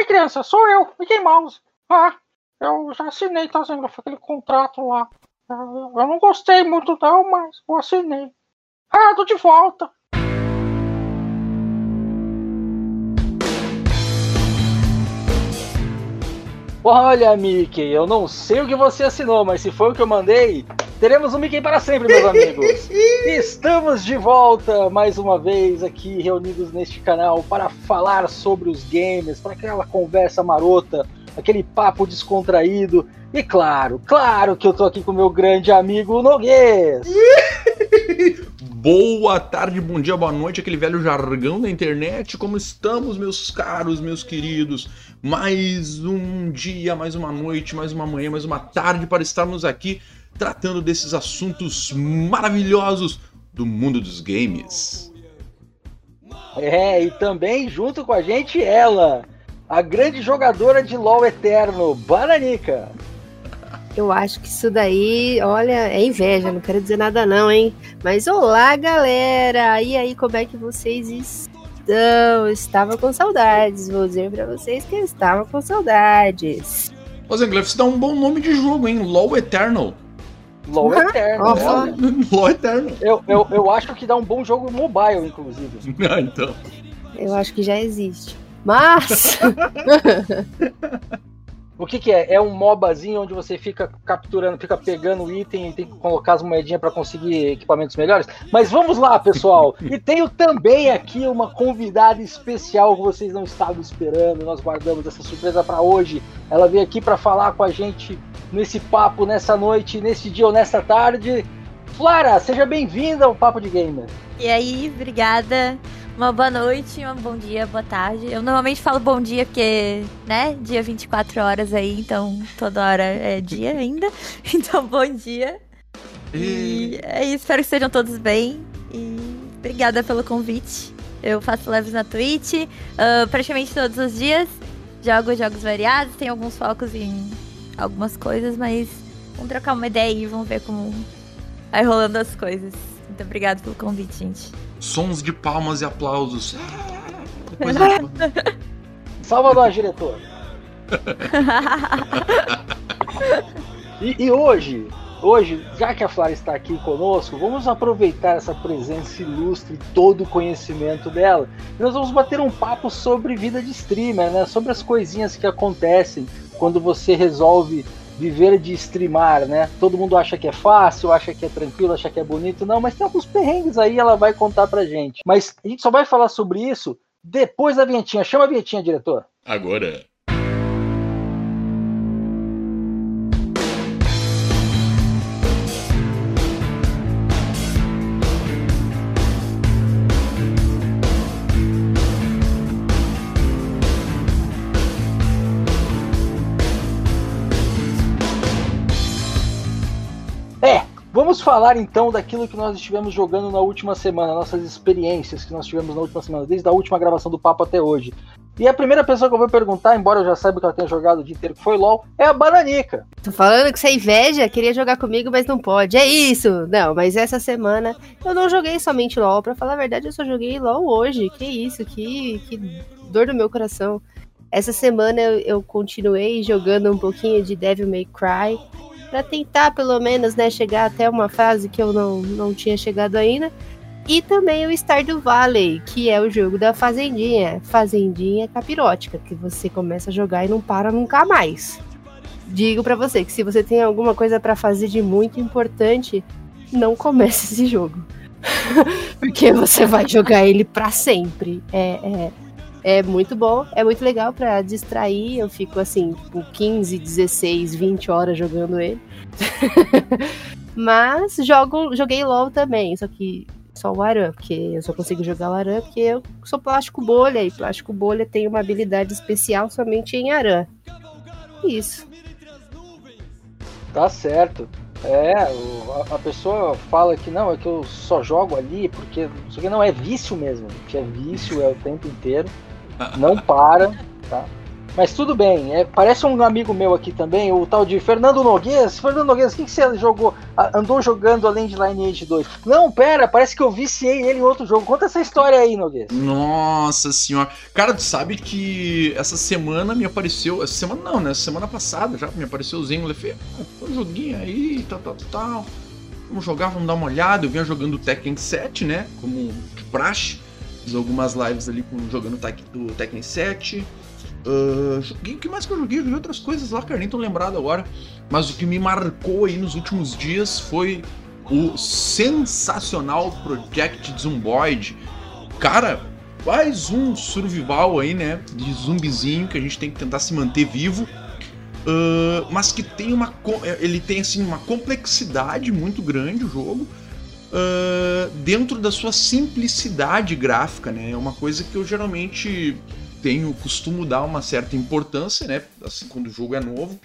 Oi, criança, sou eu, Mickey Mouse. Ah, eu já assinei, tá vendo? Aquele contrato lá. Eu não gostei muito, não, mas eu assinei. Ah, tô de volta. Olha, Mickey, eu não sei o que você assinou, mas se foi o que eu mandei, teremos um Mickey para sempre, meus amigos. Estamos de volta mais uma vez aqui reunidos neste canal para falar sobre os games, para aquela conversa marota, aquele papo descontraído. E claro, claro que eu tô aqui com meu grande amigo Noguês. Boa tarde, bom dia, boa noite, aquele velho jargão da internet. Como estamos, meus caros, meus queridos? Mais um dia, mais uma noite, mais uma manhã, mais uma tarde para estarmos aqui tratando desses assuntos maravilhosos do mundo dos games. É, e também junto com a gente ela, a grande jogadora de LoL Eterno, Bananica. Eu acho que isso daí, olha, é inveja, não quero dizer nada não, hein? Mas olá, galera! E aí, como é que vocês estão? Estava com saudades, vou dizer pra vocês que eu estava com saudades. Ô, Zengler, você dá um bom nome de jogo, hein? LoL Eternal. LoL Eterno, né? LoL Eternal. Eu, eu, eu acho que dá um bom jogo mobile, inclusive. Ah, então. Eu acho que já existe. Mas. O que, que é? É um MOBAzinho onde você fica capturando, fica pegando item e tem que colocar as moedinhas para conseguir equipamentos melhores. Mas vamos lá, pessoal! E tenho também aqui uma convidada especial que vocês não estavam esperando. Nós guardamos essa surpresa para hoje. Ela veio aqui para falar com a gente nesse papo, nessa noite, nesse dia ou nessa tarde. Flara, seja bem-vinda ao Papo de Gamer. E aí, obrigada. Uma boa noite, um bom dia, boa tarde. Eu normalmente falo bom dia porque, né, dia 24 horas aí, então toda hora é dia ainda. Então, bom dia. E é isso, espero que estejam todos bem. E obrigada pelo convite. Eu faço lives na Twitch uh, praticamente todos os dias. Jogo jogos variados, tem alguns focos em algumas coisas, mas vamos trocar uma ideia e vamos ver como vai rolando as coisas. Muito obrigada pelo convite, gente. Sons de palmas e aplausos. Depois Salva nós, diretor. e, e hoje, hoje, já que a Flávia está aqui conosco, vamos aproveitar essa presença ilustre, todo o conhecimento dela. E nós vamos bater um papo sobre vida de streamer, né? Sobre as coisinhas que acontecem quando você resolve viver de streamar, né? Todo mundo acha que é fácil, acha que é tranquilo, acha que é bonito, não, mas tem alguns perrengues aí, ela vai contar pra gente. Mas a gente só vai falar sobre isso depois da vinhetinha. Chama a vinhetinha, diretor. Agora. Vamos falar então daquilo que nós estivemos jogando na última semana, nossas experiências que nós tivemos na última semana, desde a última gravação do papo até hoje. E a primeira pessoa que eu vou perguntar, embora eu já saiba que ela tenha jogado o dia inteiro, que foi LOL, é a Bananica. Tô falando que você é inveja, queria jogar comigo, mas não pode. É isso! Não, mas essa semana eu não joguei somente LOL. Pra falar a verdade, eu só joguei LOL hoje. Que isso, que, que dor do meu coração. Essa semana eu, eu continuei jogando um pouquinho de Devil May Cry para tentar pelo menos né, chegar até uma fase que eu não, não tinha chegado ainda. E também o Stardew Valley, que é o jogo da Fazendinha. Fazendinha capirótica, que você começa a jogar e não para nunca mais. Digo para você que se você tem alguma coisa para fazer de muito importante, não comece esse jogo. Porque você vai jogar ele para sempre. É, é, é muito bom, é muito legal para distrair. Eu fico assim, tipo, 15, 16, 20 horas jogando ele. Mas jogo, joguei LOL também, só que só o Aran, porque eu só consigo jogar o Aran porque eu sou plástico bolha e plástico bolha tem uma habilidade especial somente em Aran. Isso. Tá certo. É, a pessoa fala que não, é que eu só jogo ali porque isso aqui não é vício mesmo, que é vício é o tempo inteiro, não para, tá? Mas tudo bem, é, parece um amigo meu aqui também, o tal de Fernando Noguês. Fernando Noguês, o que, que você jogou? Andou jogando além de Lineage 2? Não, pera, parece que eu viciei ele em outro jogo. Conta essa história aí, Noguês. Nossa senhora. Cara, tu sabe que essa semana me apareceu. Essa semana não, né? Semana passada já me apareceu o Zengle. Eu falei, ah, um joguinho aí, tal, tal, tal. Vamos jogar, vamos dar uma olhada. Eu vinha jogando Tekken 7, né? Como praxe. Fiz algumas lives ali com, jogando o Tekken 7. Ah, joguei, o que mais que eu joguei? Eu joguei outras coisas lá, cara, nem tô lembrado agora. Mas o que me marcou aí nos últimos dias foi o sensacional Project Zomboid. Cara, mais um survival aí, né? De zumbizinho que a gente tem que tentar se manter vivo. Ah, mas que tem uma. co- Ele tem assim uma complexidade muito grande o jogo. Ah, dentro da sua simplicidade gráfica, né? É uma coisa que eu geralmente tenho, costumo dar uma certa importância, né? Assim, quando o jogo é novo.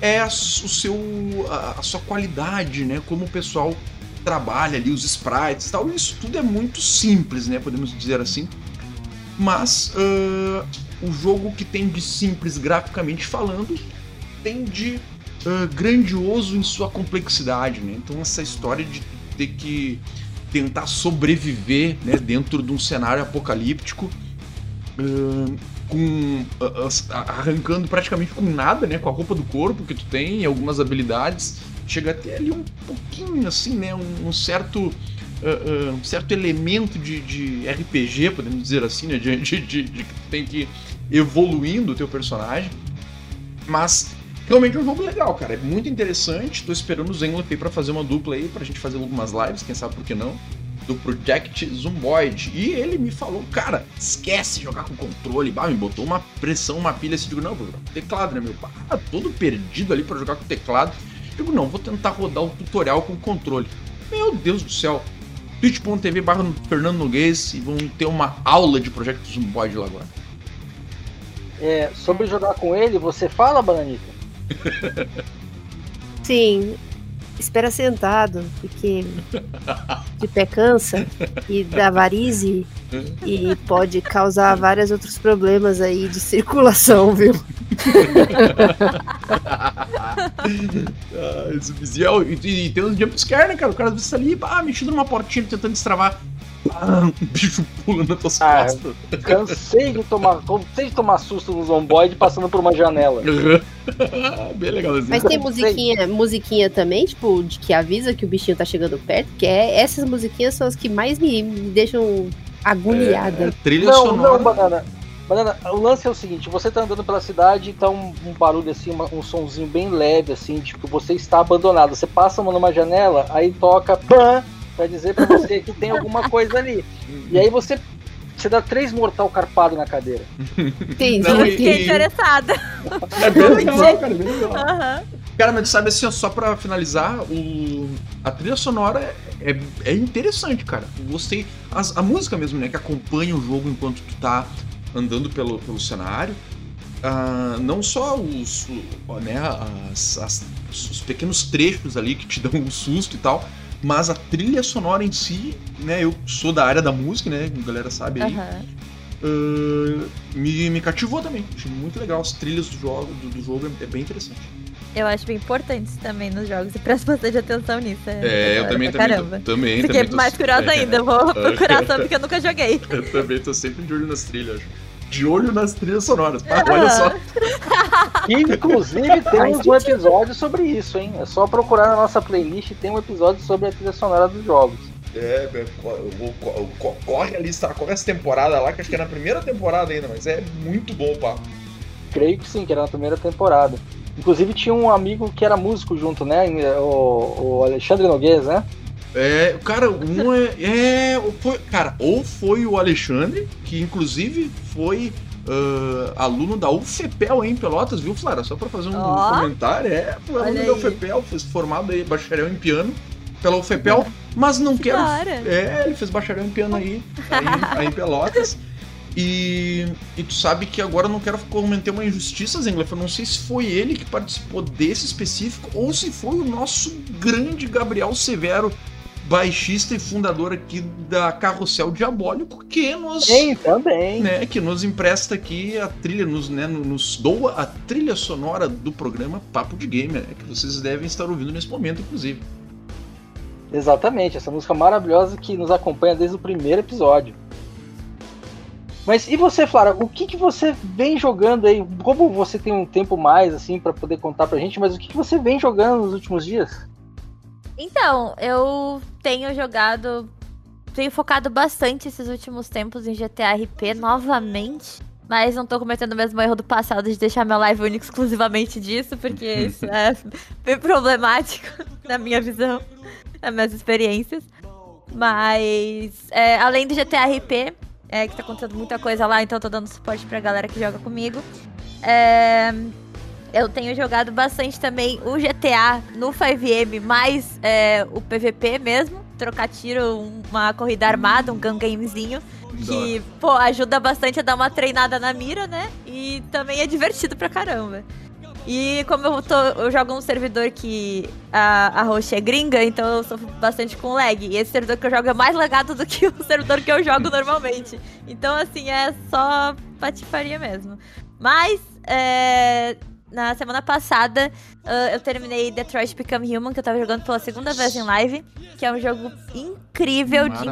É o seu, a, a sua qualidade, né? Como o pessoal trabalha ali, os sprites e tal. Isso tudo é muito simples, né? Podemos dizer assim. Mas ah, o jogo que tem de simples graficamente falando tem de ah, grandioso em sua complexidade, né? Então essa história de ter que tentar sobreviver né, dentro de um cenário apocalíptico ah, com ah, arrancando praticamente com nada, né? Com a roupa do corpo que tu tem algumas habilidades, chega até ali um pouquinho assim, né? Um, um certo ah, ah, um certo elemento de, de RPG, podemos dizer assim, né? De, de, de- de tem que ir evoluindo o teu personagem. Mas realmente é um jogo legal, cara. É muito interessante. Tô esperando o Zenlef aí pra fazer uma dupla aí, pra gente fazer algumas lives, quem sabe por que não. Do Project Zomboid. E ele me falou, cara, esquece jogar com controle. Bah, me botou uma pressão, uma pilha assim. Digo, não, vou jogar com teclado, né, meu? Ah, todo perdido ali pra jogar com teclado. Digo, não, vou tentar rodar o tutorial com controle. Meu Deus do céu. twitch.tv barra Fernando Noguês e vão ter uma aula de Project Zomboid lá agora. É, sobre jogar com ele, você fala, Bananica? Sim, espera sentado, porque de pé cansa e dá varize e pode causar vários outros problemas aí de circulação, viu? ah, e, e, e tem uns jumpscare, né, cara? O cara está ali, ah, mexido numa portinha tentando destravar. Ah, um bicho pula nas tuas Ah, costas. Cansei de tomar, cansei de tomar susto no zomboide passando por uma janela. Bem legalzinho. Mas tem musiquinha, musiquinha também, tipo, de que avisa que o bichinho tá chegando perto, que é, essas musiquinhas são as que mais me, me deixam agoniada. É, trilha Não, sonora. não, banana. Banana, o lance é o seguinte, você tá andando pela cidade e tá um, um barulho assim, uma- um sonzinho bem leve, assim, tipo, você está abandonado. Você passa numa janela, aí toca PAN pra dizer pra você que tem alguma coisa ali. E aí você. Você dá três mortal carpado na cadeira. Entendi. Não, e- Fiquei interessada. É bem legal, cara, bem legal. Aham. Cara, mas sabe assim, só pra finalizar, o... a trilha sonora é, é interessante, cara. Eu Gostei. As- a música mesmo, né, que acompanha o jogo enquanto tu tá andando pelo, pelo cenário. Ah, não só os, né, as- as- os pequenos trechos ali que te dão um susto e tal, mas a trilha sonora em si, né, eu sou da área da música, né, a galera sabe aí, Aham. ah, me, me cativou também. Achei muito legal. As trilhas do jogo, do, do jogo é, é bem interessante. Eu acho bem importante isso também nos jogos e presto bastante atenção nisso. É, eu da hora também, também, Caramba. também, Fiquei também tô- mais curiosa é, ainda, vou procurar só porque eu nunca joguei. Eu também tô sempre de olho nas trilhas. De olho nas trilhas sonoras. Ah, olha só. E, inclusive temos um episódio sobre isso, hein? É só procurar na nossa playlist tem um episódio sobre a trilha sonora dos jogos. É, é, corre ali, corre essa temporada lá, que acho que é na primeira temporada ainda, mas é muito bom o papo. Creio que sim, que era na primeira temporada. Inclusive tinha um amigo que era músico junto, né? O, o Alexandre Noguês, né? É, cara, um é. é foi, cara, ou foi o Alexandre, que inclusive foi ah, aluno da UFPEL em Pelotas, viu, Flara? Só pra fazer um Ó. comentário. É, foi aluno da. UFPEL, fez formado aí, bacharel em piano pela UFPEL, mas não Que quero. hora. É, ele fez bacharel em piano aí, aí, aí em Pelotas. E, e tu sabe que agora eu não quero cometer uma injustiça, Zengler. Eu não sei se foi ele que participou desse específico ou se foi o nosso grande Gabriel Severo baixista e fundador aqui da Carrossel Diabólico, que nos, também. né, que nos empresta aqui a trilha, nos, né, nos doa a trilha sonora do programa Papo de Gamer, né, que vocês devem estar ouvindo nesse momento, inclusive. Exatamente, essa música maravilhosa que nos acompanha desde o primeiro episódio. Mas e você, Flara, o que, que você vem jogando aí? Como você tem um tempo mais, assim, pra poder contar pra gente, mas o que, que você vem jogando nos últimos dias? Então, eu tenho jogado. Tenho focado bastante esses últimos tempos em GTA RP novamente. Mas não tô cometendo o mesmo erro do passado de deixar meu live único exclusivamente disso, porque isso é bem problemático na minha visão, nas minhas experiências. Mas, é, além do GTA RP, é, que tá acontecendo muita coisa lá, então eu tô dando suporte pra galera que joga comigo. É, eu tenho jogado bastante também o GTA no 5M, mais é, o PVP mesmo. Trocar tiro, uma corrida armada, um gun gamezinho. Que, pô, ajuda bastante a dar uma treinada na mira, né? E também é divertido pra caramba. E como eu, tô, eu jogo num servidor que a, a host é gringa, então eu sofro bastante com lag. E esse servidor que eu jogo é mais lagado do que o servidor que eu jogo normalmente. Então, assim, é só patifaria mesmo. Mas, é, na semana passada, uh, eu terminei Detroit Become Human, que eu tava jogando pela segunda vez em live, que é um jogo incrível de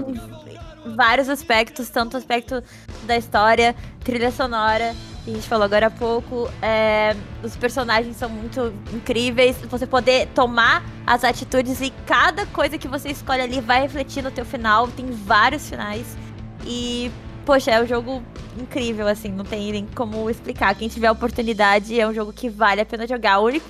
vários aspectos, tanto aspecto da história, trilha sonora, que a gente falou agora há pouco, é, os personagens são muito incríveis, você poder tomar as atitudes e cada coisa que você escolhe ali vai refletir no teu final, tem vários finais, e poxa, é um jogo incrível, assim, não tem nem como explicar. Quem tiver oportunidade, é um jogo que vale a pena jogar. O único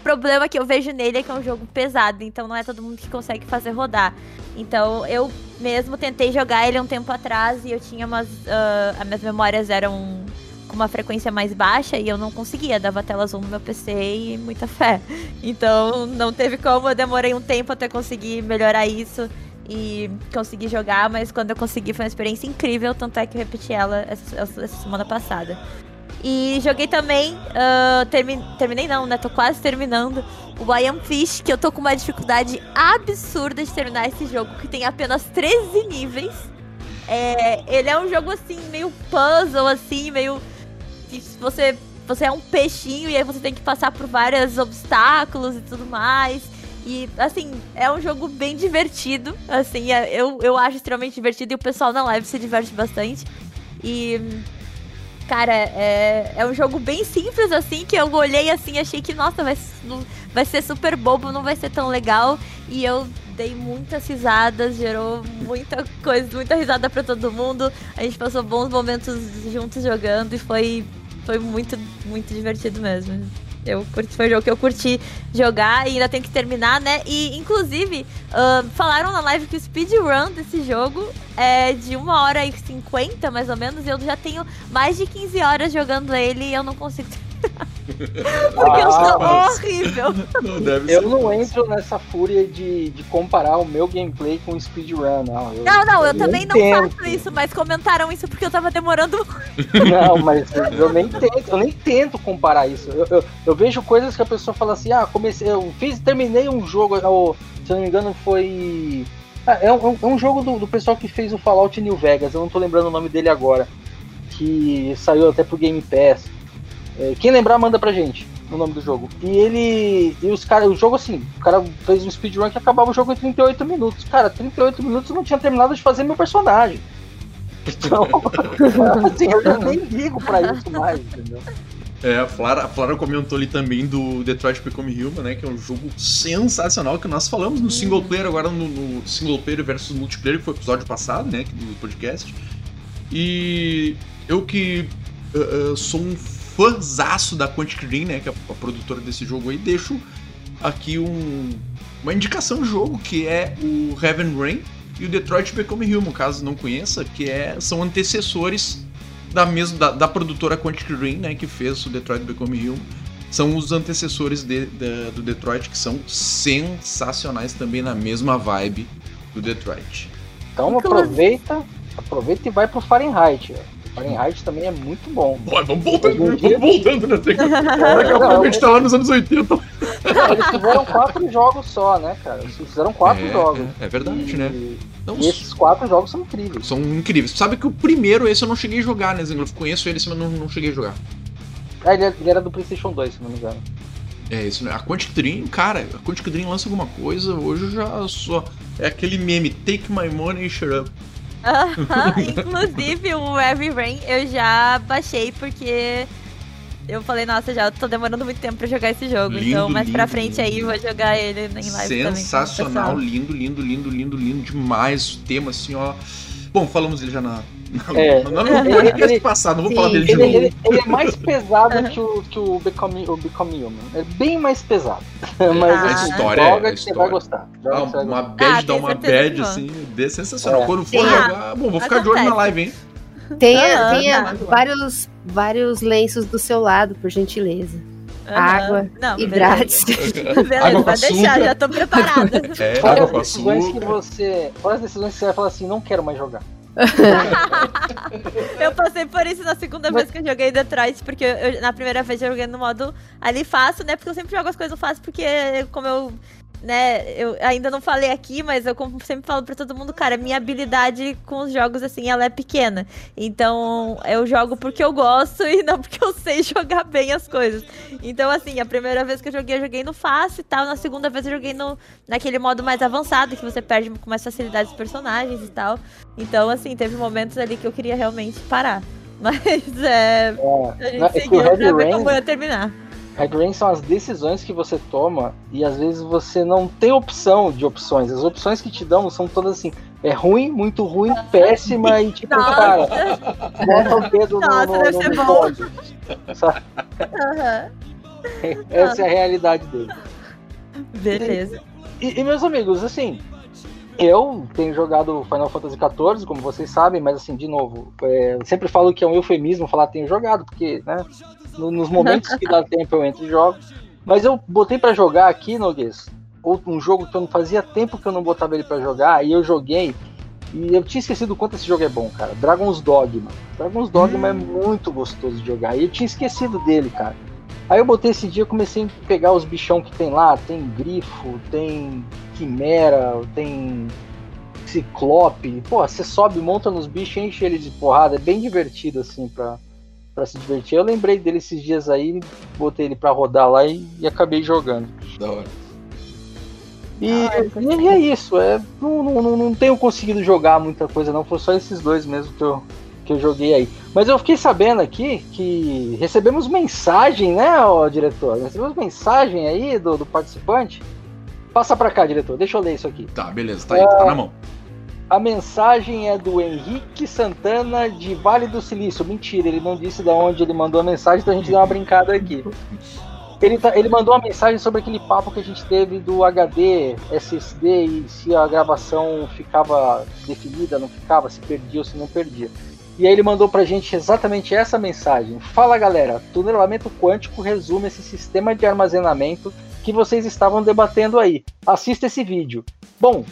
problema que eu vejo nele é que é um jogo pesado, então não é todo mundo que consegue fazer rodar. Então eu mesmo tentei jogar ele um tempo atrás e eu tinha umas. ah, as minhas memórias eram com uma frequência mais baixa e eu não conseguia, dava tela azul no meu PC e muita fé. Então não teve como, eu demorei um tempo até conseguir melhorar isso e conseguir jogar, mas quando eu consegui foi uma experiência incrível, tanto é que eu repeti ela essa, essa- semana passada. E joguei também, ah, termi- terminei não, né? Tô quase terminando o I Am Fish, que eu tô com uma dificuldade absurda de terminar esse jogo, que tem apenas 13 níveis. É, ele é um jogo assim, meio puzzle, assim, meio. Você, você é um peixinho e aí você tem que passar por vários obstáculos e tudo mais. E, assim, é um jogo bem divertido. Assim, é- eu, eu acho extremamente divertido e o pessoal na live se diverte bastante. E. Cara, é, é um jogo bem simples, assim, que eu olhei assim achei que, nossa, vai, vai ser super bobo, não vai ser tão legal. E eu dei muitas risadas, gerou muita coisa, muita risada pra todo mundo. A gente passou bons momentos juntos jogando e foi, foi muito, muito divertido mesmo. Eu curti, foi um jogo que eu curti jogar e ainda tenho que terminar, né? E, inclusive, ah, falaram na live que o speedrun desse jogo é de 1 hora e 50, mais ou menos, e eu já tenho mais de 15 horas jogando ele e eu não consigo terminar. Porque eu sou Ah, horrível. Não deve Eu ser. não entro nessa fúria de, de comparar o meu gameplay com o speedrun, não. Eu, Não, não, eu também não entendo. faço isso, mas comentaram isso porque eu tava demorando Não, mas eu nem tento, eu nem tento comparar isso. Eu, eu, eu vejo coisas que a pessoa fala assim, ah, comecei, eu fiz, terminei um jogo, ou, se eu não me engano, foi. Ah, é, um, é um jogo do, do pessoal que fez o Fallout New Vegas, eu não tô lembrando o nome dele agora. Que saiu até pro Game Pass. É, quem lembrar, manda pra gente o nome do jogo. E ele. E os caras, o jogo assim, o cara fez um speedrun que acabava o jogo em 38 minutos. Cara, 38 minutos eu não tinha terminado de fazer meu personagem. Então, assim, eu já nem ligo pra isso mais, entendeu? É, a Flara, a Flara comentou ali também do Detroit Become Human, né? Que é um jogo sensacional que nós falamos no single player, agora no, no single player versus multiplayer, que foi o episódio passado, né? Do podcast. E eu que uh, uh, sou um fãzaço da Quantic Dream, né? Que é a, produtora desse jogo aí, deixo aqui um, uma indicação de jogo que é o Heaven Rain e o Detroit Become Human, caso não conheça, que é, são antecessores da mesma da, da produtora Quantic Dream, né, que fez o Detroit Become Human. São os antecessores de- da- do Detroit que são sensacionais também na mesma vibe do Detroit. Então aproveita, aproveita e vai pro Fahrenheit. ó. Fahrenheit também é muito bom. Pô, vamos voltando, Algum dia- vamos voltando, né? Daqui a Não, pouco a gente tá lá nos anos 80. Eles fizeram quatro jogos só, né, cara? Eles fizeram quatro É, jogos. é, é verdade, né? E, Não, e esses quatro jogos são incríveis. São incríveis. Sabe que o primeiro, esse eu não cheguei a jogar, né, Zengloff? Conheço ele, mas não, não cheguei a jogar. Ah, ele, ele era do PlayStation 2, se não me engano. É, isso, né? A Quantic Dream, cara, a Quantic Dream lança alguma coisa, hoje eu já só. É aquele meme, take my money e shut up. Inclusive, o Heavy Rain eu já baixei porque eu falei, nossa, já tô demorando muito tempo pra jogar esse jogo. Lindo, então, mais pra lindo, frente aí, eu vou jogar ele em live também. Sensacional, o lindo, lindo, lindo, lindo, lindo demais. O tema assim, ó. Bom, falamos ele já na. na É. no, no podcast Ele- passado, não vou Sim. falar dele de Ele, novo. ele- ele é mais pesado que o, que o, Become, o Become Human. É bem mais pesado. Mas a assim, história, joga a que você história. vai gostar. Joga Ah, que você vai uma gostar. bad Ah, dá uma bad, assim, de sensacional. É. Quando for Sim. jogar, bom, vou ficar de olho na live, hein? Tenha, Aham. tenha vários, vários lenços do seu lado, por gentileza. Aham. Água, Não, Hidrate. Beleza, beleza Água com pode deixar, já tô preparada. É, Fora água as decisões que você. Fora as decisões que você vai falar assim, não quero mais jogar. Eu passei por isso na segunda vez que eu joguei Detroit, porque eu- na primeira vez eu joguei no modo ali fácil, né? Porque eu sempre jogo as coisas fácil, porque como eu, né, eu ainda não falei aqui, mas eu como sempre falo pra todo mundo, cara, minha habilidade com os jogos, assim, ela é pequena. Então eu jogo porque eu gosto e não porque eu sei jogar bem as coisas. Então, assim, a primeira vez que eu joguei, eu joguei no fácil e tal. Na segunda vez eu joguei no, naquele modo mais avançado, que você perde com mais facilidade os personagens e tal. Então, assim, teve momentos ali que eu queria realmente parar. Mas é. É, A gente é seguiu pra ver como eu ia terminar. Red Rain são as decisões que você toma e às vezes você não tem opção de opções. As opções que te dão são todas assim: é ruim, muito ruim, péssima e tipo, Nossa. cara, bota o dedo no, Nossa, no, deve no, ser no bom. Aham. Essa é a realidade dele. Beleza. E, e, meus amigos, assim, eu tenho jogado Final Fantasy XIV, como vocês sabem, mas assim, de novo, é, sempre falo que é um eufemismo falar tenho jogado, porque, né, no- nos momentos que dá tempo eu entro e jogo. Mas eu botei pra jogar aqui, Noguês, um jogo que eu não fazia tempo que eu não botava ele pra jogar, e eu joguei, e eu tinha esquecido o quanto esse jogo é bom, cara. Dragon's Dogma. Dragon's Dogma é muito gostoso de jogar, e eu tinha esquecido dele, cara. Aí eu botei esse dia, comecei a pegar os bichão que tem lá, tem grifo, tem quimera, tem ciclope. Pô, você sobe, monta nos bichos, enche ele de porrada, é bem divertido assim pra, pra se divertir. Eu lembrei dele esses dias aí, botei ele pra rodar lá e, e acabei jogando. Da hora. E, Ah, e- e é isso, é, não, não, não, não tenho conseguido jogar muita coisa não, foi só esses dois mesmo que eu, que eu joguei aí. Mas eu fiquei sabendo aqui que recebemos mensagem, né, ó, diretor? Recebemos mensagem aí do, do participante. Passa pra cá, diretor, deixa eu ler isso aqui. Tá, beleza, tá aí, tá na mão. A mensagem é do Henrique Santana de Vale do Silício. Mentira, ele não disse de onde ele mandou a mensagem, então a gente deu uma brincada aqui. Ele, tá- ele mandou uma mensagem sobre aquele papo que a gente teve do HD, SSD e se a gravação ficava definida, não ficava, se perdia ou se não perdia. E aí ele mandou pra gente exatamente essa mensagem. Fala galera, tunelamento quântico resume esse sistema de armazenamento que vocês estavam debatendo aí. Assista esse vídeo. Bom,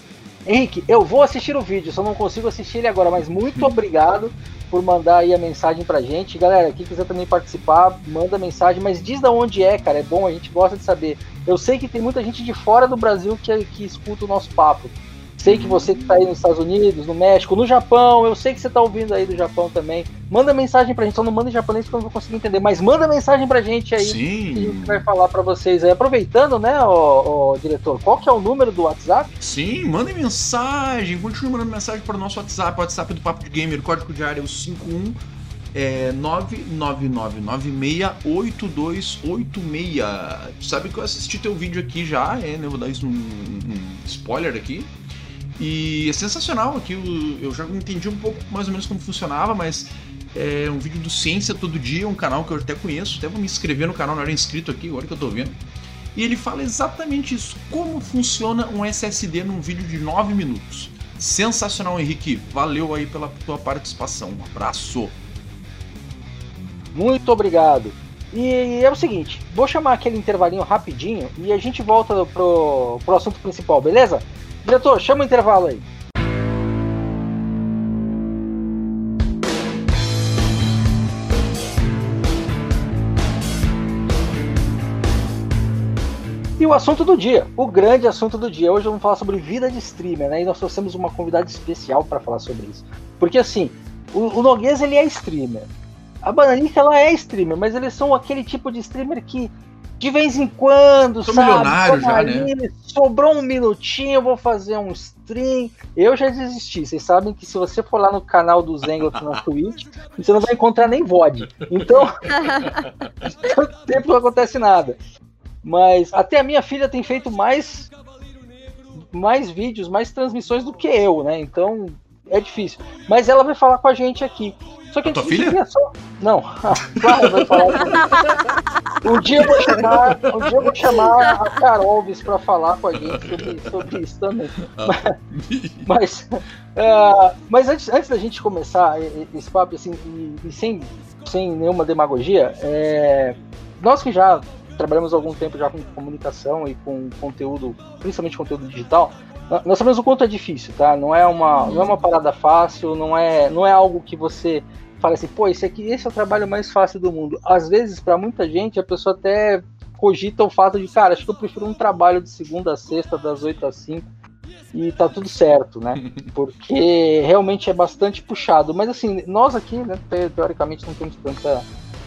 Henrique, eu vou assistir o vídeo, só não consigo assistir ele agora, mas muito obrigado por mandar aí a mensagem pra gente. Galera, quem quiser também participar, manda mensagem, mas diz da onde é, cara, é bom, a gente gosta de saber. Eu sei que tem muita gente de fora do Brasil que, que escuta o nosso papo. Sei que você que tá aí nos Estados Unidos, no México, no Japão, eu sei que você tá ouvindo aí do Japão também. Manda mensagem pra gente, só não manda em japonês porque eu não vou conseguir entender, mas manda mensagem pra gente aí. que a Sim, gente vai falar pra vocês aí. Aproveitando, né, ó, diretor, qual que é o número do WhatsApp? sim, mandem mensagem, continue mandando mensagem para o nosso WhatsApp, o WhatsApp do Papo de Gamer, código de área é o 51 é 999968286. Sabe que eu assisti teu vídeo aqui já, é, né? Vou dar isso um, um spoiler aqui. E é sensacional aqui, eu, já entendi um pouco mais ou menos como funcionava, mas é um vídeo do Ciência Todo Dia, um canal que eu até conheço, até vou me inscrever no canal, não era inscrito aqui, agora que eu tô vendo. E ele fala exatamente isso, como funciona um SSD num vídeo de 9 minutos. Sensacional, Henrique. Valeu aí pela tua participação. Um abraço. Muito obrigado. E é o seguinte, vou chamar aquele intervalinho rapidinho e a gente volta pro, pro assunto principal, beleza? Diretor, chama o intervalo aí. E o assunto do dia, o grande assunto do dia. Hoje vamos falar sobre vida de streamer, né? E nós trouxemos uma convidada especial para falar sobre isso. Porque assim, o, o Noguês ele é streamer. A Bananica ela é streamer, mas eles são aquele tipo de streamer que de vez em quando, Sou sabe? milionário já, ali, Sobrou um minutinho, eu vou fazer um stream. Eu já desisti. Vocês sabem que se você for lá no canal do Zengot na Twitch, você não vai encontrar nem VOD. Então, tanto tempo não acontece nada. Mas até a minha filha tem feito mais mais vídeos, mais transmissões do que eu, né? Então é difícil. Mas ela vai falar com a gente aqui. Só que A tua gente filha? queria Só... Não, claro, vai falar. Um dia eu vou chamar, um dia vou chamar a Carolves para falar com a gente sobre, sobre isso também. Mas, é, mas antes, antes da gente começar esse papo, assim, e, e sem, sem nenhuma demagogia, é, nós que já trabalhamos há algum tempo já com comunicação e com conteúdo, principalmente conteúdo digital, nó- nós sabemos o quanto é difícil, tá? Não é uma, não é uma parada fácil, não é, não é algo que você fala assim, pô, esse aqui, esse é o trabalho mais fácil do mundo. Às vezes, para muita gente, a pessoa até cogita o fato de, cara, acho que eu prefiro um trabalho de segunda a sexta, das 8 às 5, e tá tudo certo, né? Porque realmente é bastante puxado. Mas assim, nós aqui, né, te- teoricamente não temos tanta,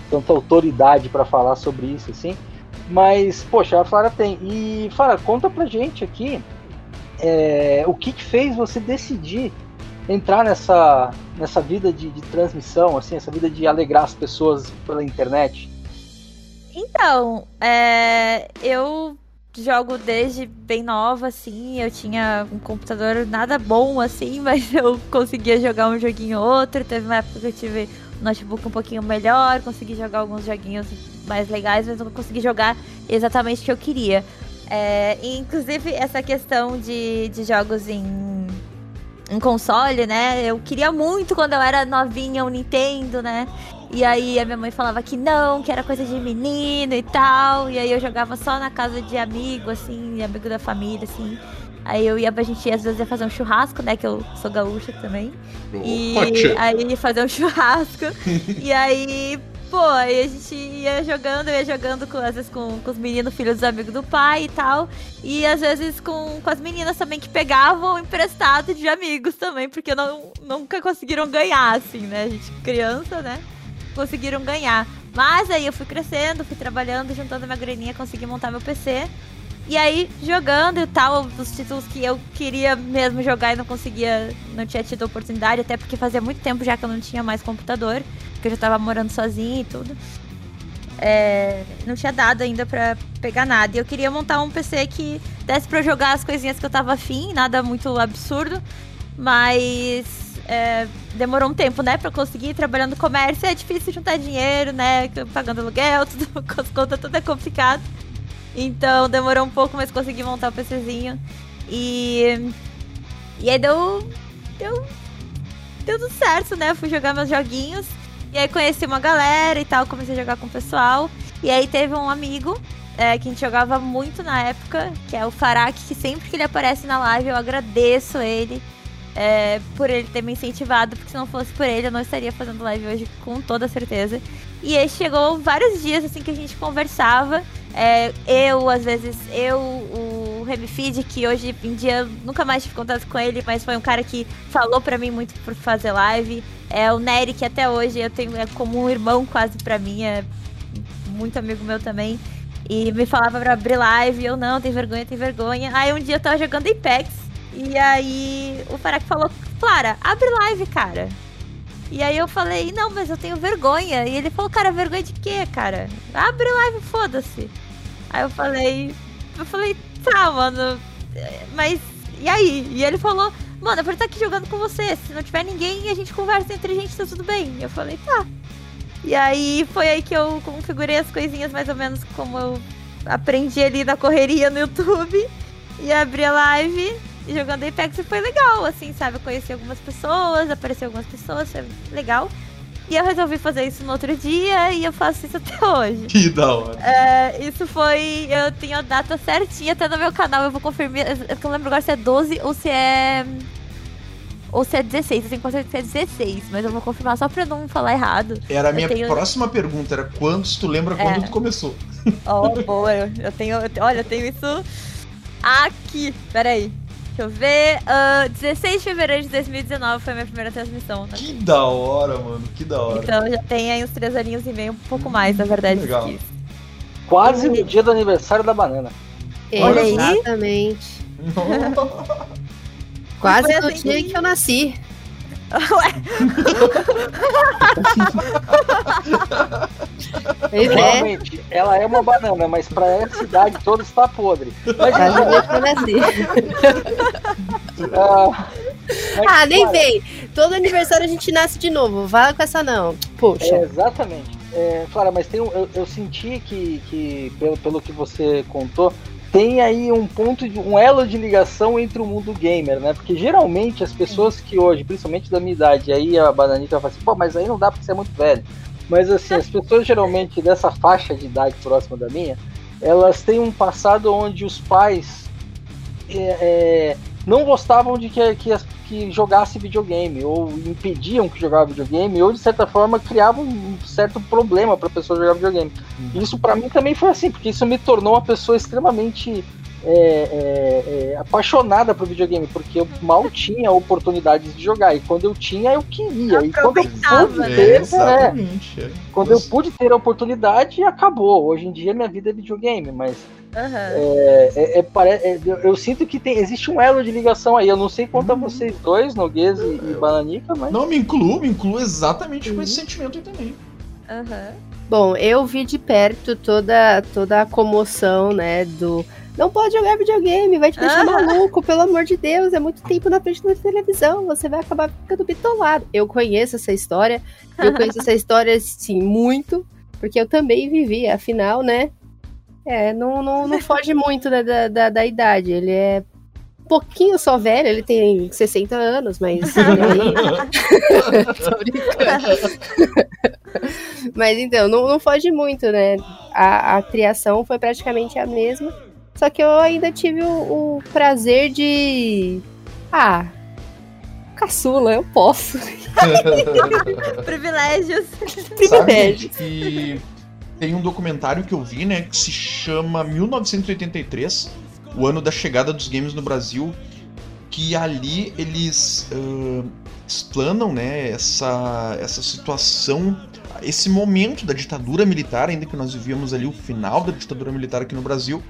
tanta autoridade para falar sobre isso, assim. Mas, poxa, a Flara tem. E, Flara, conta pra gente aqui é, o que, que fez você decidir entrar nessa, nessa vida de, de transmissão, assim, essa vida de alegrar as pessoas pela internet. Então, é, eu jogo desde bem nova, assim. Eu tinha um computador nada bom, assim, mas eu conseguia jogar um joguinho ou outro. Teve uma época que eu tive um notebook um pouquinho melhor, consegui jogar alguns joguinhos mais legais, mas não consegui jogar exatamente o que eu queria. É, inclusive, essa questão de, de jogos em, em console, né? Eu queria muito quando eu era novinha o Nintendo, né? E aí a minha mãe falava que não, que era coisa de menino e tal. E aí eu jogava só na casa de amigo, assim, amigo da família, assim. Aí eu ia pra gente às vezes ia fazer um churrasco, né? Que eu sou gaúcha também. E Poxa. aí ia fazer um churrasco. e aí, pô, aí a gente ia jogando, ia jogando com, às vezes com, com os meninos, filhos dos amigos do pai e tal. E às vezes com, com as meninas também que pegavam emprestado de amigos também, porque não, nunca conseguiram ganhar, assim, né? A gente criança, né? Conseguiram ganhar. Mas aí eu fui crescendo, fui trabalhando, juntando minha graninha, consegui montar meu PC. E aí, jogando e tal, os títulos que eu queria mesmo jogar e não conseguia, não tinha tido oportunidade, até porque fazia muito tempo já que eu não tinha mais computador, porque eu já tava morando sozinha e tudo. É, não tinha dado ainda pra pegar nada. E eu queria montar um PC que desse pra jogar as coisinhas que eu tava afim, nada muito absurdo, mas é, demorou um tempo, né, pra conseguir. Trabalhando no comércio é difícil juntar dinheiro, né, pagando aluguel, tudo, as contas, tudo é complicado. Então demorou um pouco, mas consegui montar o PCzinho. E. E aí deu. Deu. Deu tudo certo, né? Fui jogar meus joguinhos. E aí conheci uma galera e tal, comecei a jogar com o pessoal. E aí teve um amigo é, que a gente jogava muito na época, que é o Farak, que sempre que ele aparece na live eu agradeço ele. é, por ele ter me incentivado, porque se não fosse por ele eu não estaria fazendo live hoje com toda certeza. E aí chegou vários dias assim que a gente conversava. É, eu, às vezes, eu, o Remy que hoje em dia nunca mais tive contato com ele, mas foi um cara que falou pra mim muito por fazer live. É o Nery, que até hoje eu tenho é como um irmão quase pra mim, é muito amigo meu também. E me falava pra abrir live, eu não, tem vergonha, tem vergonha. Aí um dia eu tava jogando Apex, e aí o Farak falou, Clara, abre live, cara. E aí eu falei, não, mas eu tenho vergonha. E ele falou, cara, vergonha de quê, cara? Abre live, foda-se. Aí eu falei, eu falei, tá, mano, mas e aí? E ele falou, mano, eu vou estar aqui jogando com você. Se não tiver ninguém, a gente conversa entre a gente, tá tudo bem. Eu falei, tá. E aí foi aí que eu configurei as coisinhas mais ou menos como eu aprendi ali na correria no YouTube. E abri a live jogando Apex e foi legal, assim, sabe? Eu conheci algumas pessoas, apareceu algumas pessoas, foi legal. E eu resolvi fazer isso no outro dia e eu faço isso até hoje. Que da hora. É, isso foi. Eu tenho a data certinha até no meu canal, eu vou confirmar. Eu não lembro agora se é 12 ou se é. ou se é 16. Eu tenho certeza que é 16, mas eu vou confirmar só pra não falar errado. Era a minha tenho... próxima pergunta, era quantos tu lembra quando é. tu começou? Oh, boa, eu tenho, eu, olha, eu tenho isso aqui, peraí. Deixa eu ver. Uh, 16 de fevereiro de 2019 foi a minha primeira transmissão. Né? Que da hora, mano. Que da hora. Então já tem aí uns três aninhos e meio, um pouco mais, na verdade. Legal. Quase no dia do aniversário da banana. Olha aí. Exatamente. Quase no assim dia que eu nasci. Ué? Realmente, é. ela é uma banana, mas pra essa idade toda está podre. Mas no dia que eu nasci. ah, ah nem cara, vem. Todo aniversário a gente nasce de novo. Vai com essa não. Poxa. É, exatamente. É, Clara, mas tem um, eu, eu senti que, que pelo, pelo que você contou, tem aí um ponto, de, um elo de ligação entre o mundo gamer, né? Porque geralmente as pessoas que hoje, principalmente da minha idade, aí a bananica fala assim, pô, mas aí não dá porque você é muito velho. Mas assim, as pessoas geralmente dessa faixa de idade próxima da minha, elas têm um passado onde os pais é, é, não gostavam de que, que, que jogasse videogame, ou impediam que jogava videogame, ou de certa forma criavam um certo problema para a pessoa jogar videogame. Uhum. Isso para mim também foi assim, porque isso me tornou uma pessoa extremamente é, é, é, apaixonada por videogame, porque eu mal tinha oportunidades de jogar. E quando eu tinha, eu queria. E quando eu pude ter, é, é. quando eu pude ter a oportunidade, acabou. Hoje em dia minha vida é videogame, mas uhum. eu, eu, sinto que tem, existe um elo de ligação aí. Eu não sei quanto uhum. a vocês dois, Noguês e, e Bananica, mas. Não, me incluo, me incluo exatamente uhum. com esse sentimento aí também. Bom, eu vi de perto toda, toda a comoção, né, do não pode jogar videogame, vai te deixar ah. maluco, pelo amor de Deus, é muito tempo na frente da televisão, você vai acabar ficando bitolado. Eu conheço essa história, eu conheço essa história, sim, muito, porque eu também vivi, afinal, né? É, não, não, não foge muito da, da, da idade, ele é um pouquinho só velho, ele tem 60 anos, mas. Tô brincando. mas então, não, não foge muito, né? A, a criação foi praticamente a mesma. Só que eu ainda tive o, o prazer de. Ah, caçula, eu posso. Privilégios. Privilégios. que tem um documentário que eu vi, né, que se chama 1983, o ano da chegada dos games no Brasil, que ali eles uh, explanam, né, essa, essa situação, esse momento da ditadura militar, ainda que nós vivíamos ali o final da ditadura militar aqui no Brasil,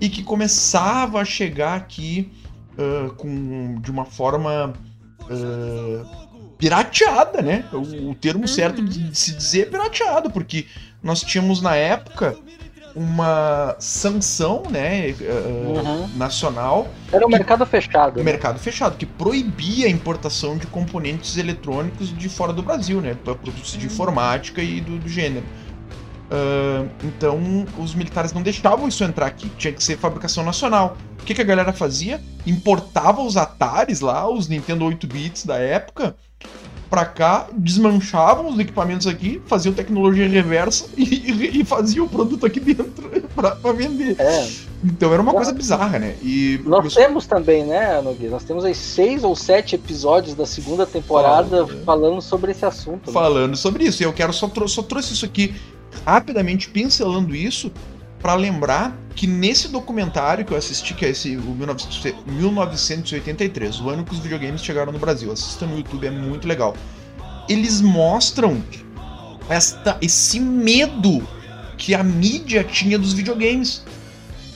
e que começava a chegar aqui uh, com, de uma forma uh, pirateada, né? O, o termo uhum. certo de se dizer é pirateado, porque nós tínhamos na época uma sanção, né, uh, uhum. nacional. Era um mercado fechado. Um né? mercado fechado, que proibia a importação de componentes eletrônicos de fora do Brasil, né, produtos de informática e do, do gênero. Uh, então, os militares não deixavam isso entrar aqui, tinha que ser fabricação nacional. O que, que a galera fazia? Importava os Ataris lá, os Nintendo 8 bits da época, pra cá, desmanchavam os equipamentos aqui, faziam tecnologia reversa e, e, e faziam o produto aqui dentro pra, pra vender. É. Então era uma coisa bizarra, né? E nós temos também, né, Nogui? Nós temos aí seis ou sete episódios da segunda temporada Fala, falando sobre esse assunto. Né? Falando né? sobre isso. E eu quero só, só trouxe isso aqui rapidamente pincelando isso para lembrar que nesse documentário que eu assisti, que é esse o 1983, o ano que os videogames chegaram no Brasil, assista no YouTube, é muito legal. Eles mostram esta, esse medo que a mídia tinha dos videogames.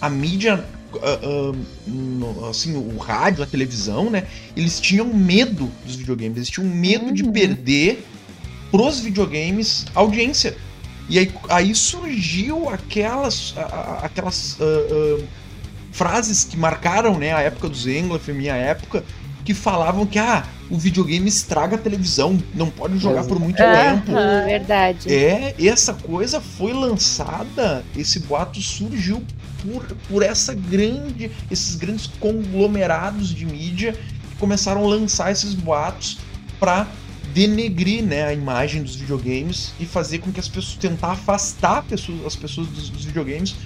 A mídia, uh, uh, no, assim, o rádio, a televisão, né? Eles tinham medo dos videogames, eles tinham medo uhum. de perder pros videogames audiência. E aí, aí surgiu aquelas, aquelas uh, uh, frases que marcaram né, a época do Zengler, minha época, que falavam que ah, o videogame estraga a televisão, não pode jogar por muito tempo. É verdade. É, essa coisa foi lançada, esse boato surgiu por, por essa grande, esses grandes conglomerados de mídia que começaram a lançar esses boatos para denegrir né, a imagem dos videogames e fazer com que as pessoas tentar afastar pessoas, as pessoas dos, dos videogames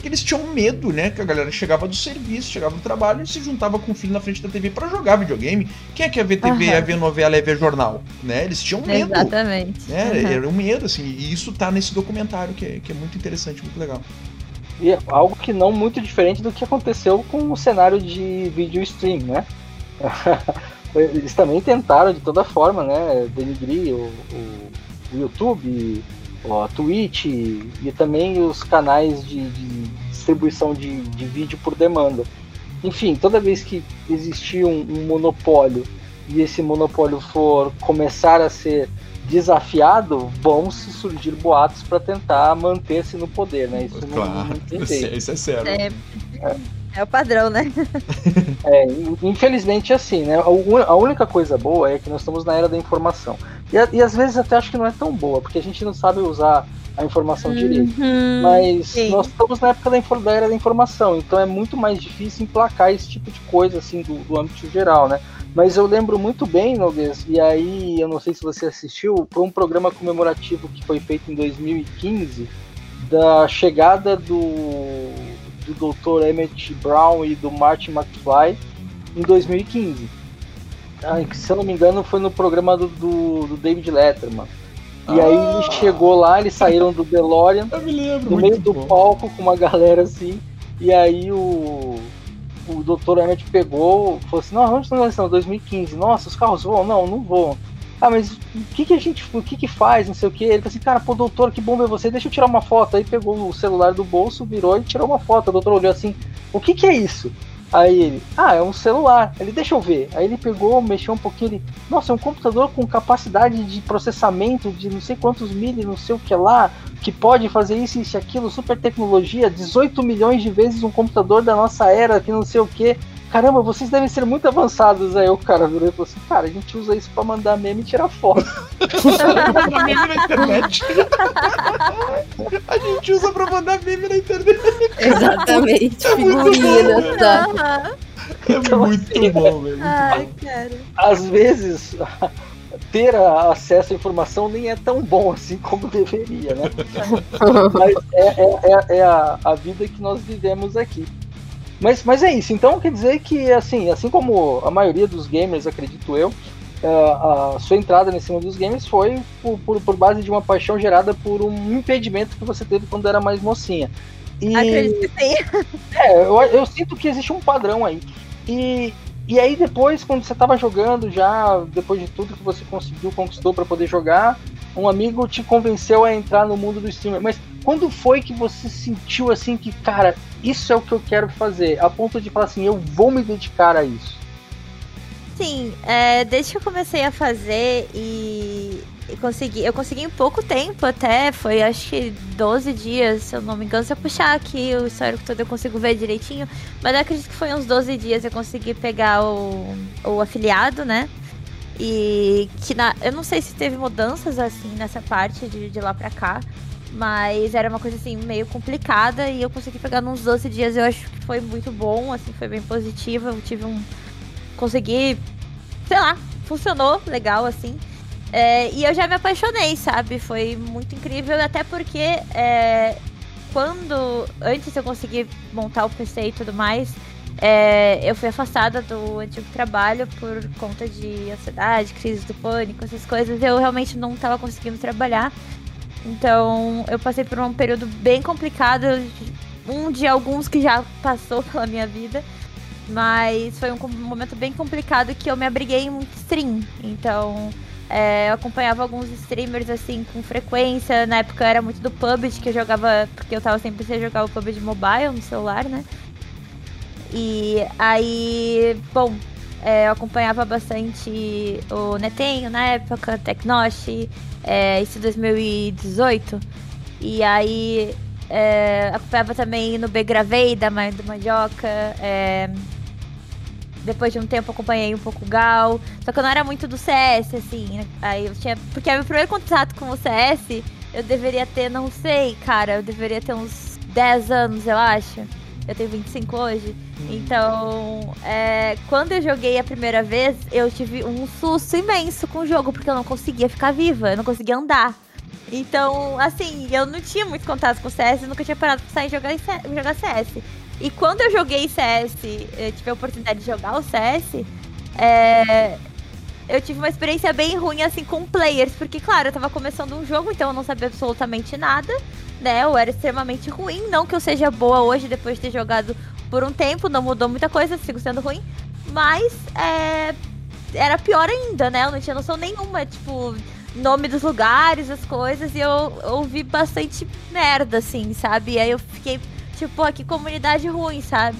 que eles tinham medo, né? Que a galera chegava do serviço, chegava do trabalho e se juntava com o filho na frente da TV para jogar videogame. Quem é que ia ver TV, Aham. ia ver novela, ia ver jornal? Né? Eles tinham medo. Exatamente. Né? Uhum. Era um medo, assim, e isso tá nesse documentário que é, que é muito interessante, muito legal. E é algo que não muito diferente do que aconteceu com o cenário de vídeo stream, né? Eles também tentaram de toda forma, né, denigrir o, o, o YouTube, a Twitch e também os canais de, de distribuição de, de vídeo por demanda. Enfim, toda vez que existir um, um monopólio e esse monopólio for começar a ser desafiado, vão se surgir boatos para tentar manter-se no poder, né? Isso não, não tem jeito. isso é sério. É, é o padrão, né? É, infelizmente é assim, né? A única coisa boa é que nós estamos na era da informação. E, e às vezes até acho que não é tão boa, porque a gente não sabe usar a informação direito. Uhum. Mas sim. nós estamos na época da, da era da informação, então é muito mais difícil emplacar esse tipo de coisa, assim, do, do âmbito geral, né? Mas eu lembro muito bem, Noguês, e aí eu não sei se você assistiu, foi um programa comemorativo que foi feito em 2015 da chegada do, do Dr. Emmett Brown e do Martin McFly em 2015. Ah, que, se eu não me engano, foi no programa do, do, do David Letterman. E aí ele chegou lá, eles saíram do DeLorean, lembro, no meio do bom. palco com uma galera assim, e aí o, o Dr. Emmett pegou, falou assim, não, onde nós estamos? 2015, nossa, os carros voam? Não, não voam. Ah, mas o que que a gente, o que que faz, não sei o que? Ele falou assim, cara, pô, doutor, que bom ver você, deixa eu tirar uma foto. Aí pegou o celular do bolso, virou e tirou uma foto. O doutor olhou assim, o que que é isso? Aí ele, ah, é um celular. Ele, deixa eu ver. Aí ele pegou, mexeu um pouquinho, ele, nossa, é um computador com capacidade de processamento de não sei quantos milhas, não sei o que lá, que pode fazer isso, isso e aquilo, super tecnologia, 18 milhões de vezes um computador da nossa era, que não sei o que. Caramba, vocês devem ser muito avançados. Aí o cara virou e falou assim, cara, a gente usa isso pra mandar meme e tirar foto. Mandar meme na internet. a gente usa pra mandar meme na internet. Exatamente. Figurinha, tá? Aham. É Então, muito assim, bom, velho. Ai, cara. Às vezes, ter acesso à informação nem é tão bom assim como deveria, né? Mas é, é- é- é a, a vida que nós vivemos aqui. Mas, mas é isso, então quer dizer que, assim, assim como a maioria dos gamers, acredito eu, a, a sua entrada nesse mundo dos games foi por, por, por base de uma paixão gerada por um impedimento que você teve quando era mais mocinha. E, Acredito que sim. é, eu, eu sinto que existe um padrão aí. E, e aí depois, quando você tava jogando já, depois de tudo que você conseguiu, conquistou para poder jogar, um amigo te convenceu a entrar no mundo do streamer. Mas quando foi que você sentiu assim que, cara, isso é o que eu quero fazer? A ponto de falar assim, eu vou me dedicar a isso. Sim, é, desde que eu comecei a fazer e, e consegui, eu consegui em pouco tempo até, foi acho que 12 dias, se eu não me engano, se eu puxar aqui o histórico todo eu consigo ver direitinho, mas eu acredito que foi uns 12 dias eu consegui pegar o, o afiliado, né? E que na, eu não sei se teve mudanças assim nessa parte de, de lá pra cá, mas era uma coisa assim meio complicada e eu consegui pegar nos 12 dias, eu acho que foi muito bom, assim, foi bem positivo, eu tive um consegui, sei lá, funcionou legal assim. É, e eu já me apaixonei, sabe? Foi muito incrível, até porque é, quando antes eu consegui montar o PC e tudo mais, é, eu fui afastada do antigo trabalho por conta de ansiedade, crise do pânico, essas coisas. Eu realmente não estava conseguindo trabalhar. Então eu passei por um período bem complicado, um de alguns que já passou pela minha vida. Mas foi um momento bem complicado que eu me abriguei em muito stream. Então, é, eu acompanhava alguns streamers assim com frequência. Na época eu era muito do PUBG, que eu jogava. Porque eu tava sempre sem jogar o PUBG Mobile no celular, né? E aí, bom, é, eu acompanhava bastante o Netenho na época, Tecnoshi, é, isso em 2018. E aí é, acompanhava também no B Gravei, da Mãe do Mandioca. é, depois de um tempo acompanhei um pouco o Gal. Só que eu não era muito do CS, assim. né? Aí eu tinha. Porque meu primeiro contato com o CS, eu deveria ter, não sei, cara, eu deveria ter uns 10 anos, eu acho. Eu tenho 25 hoje. Então, é, quando eu joguei a primeira vez, eu tive um susto imenso com o jogo, porque eu não conseguia ficar viva, eu não conseguia andar. Então, assim, eu não tinha muito contato com o CS, nunca tinha parado pra sair jogar, jogar CS. E quando eu joguei CS, eu tive a oportunidade de jogar o CS, é, eu tive uma experiência bem ruim, assim, com players. Porque, claro, eu tava começando um jogo, então eu não sabia absolutamente nada, né? Eu era extremamente ruim. Não que eu seja boa hoje, depois de ter jogado por um tempo, não mudou muita coisa, sigo sendo ruim. Mas, é, era pior ainda, né? Eu não tinha noção nenhuma, tipo nome dos lugares, as coisas, e eu ouvi bastante merda, assim, sabe? E aí eu fiquei, tipo, que comunidade ruim, sabe?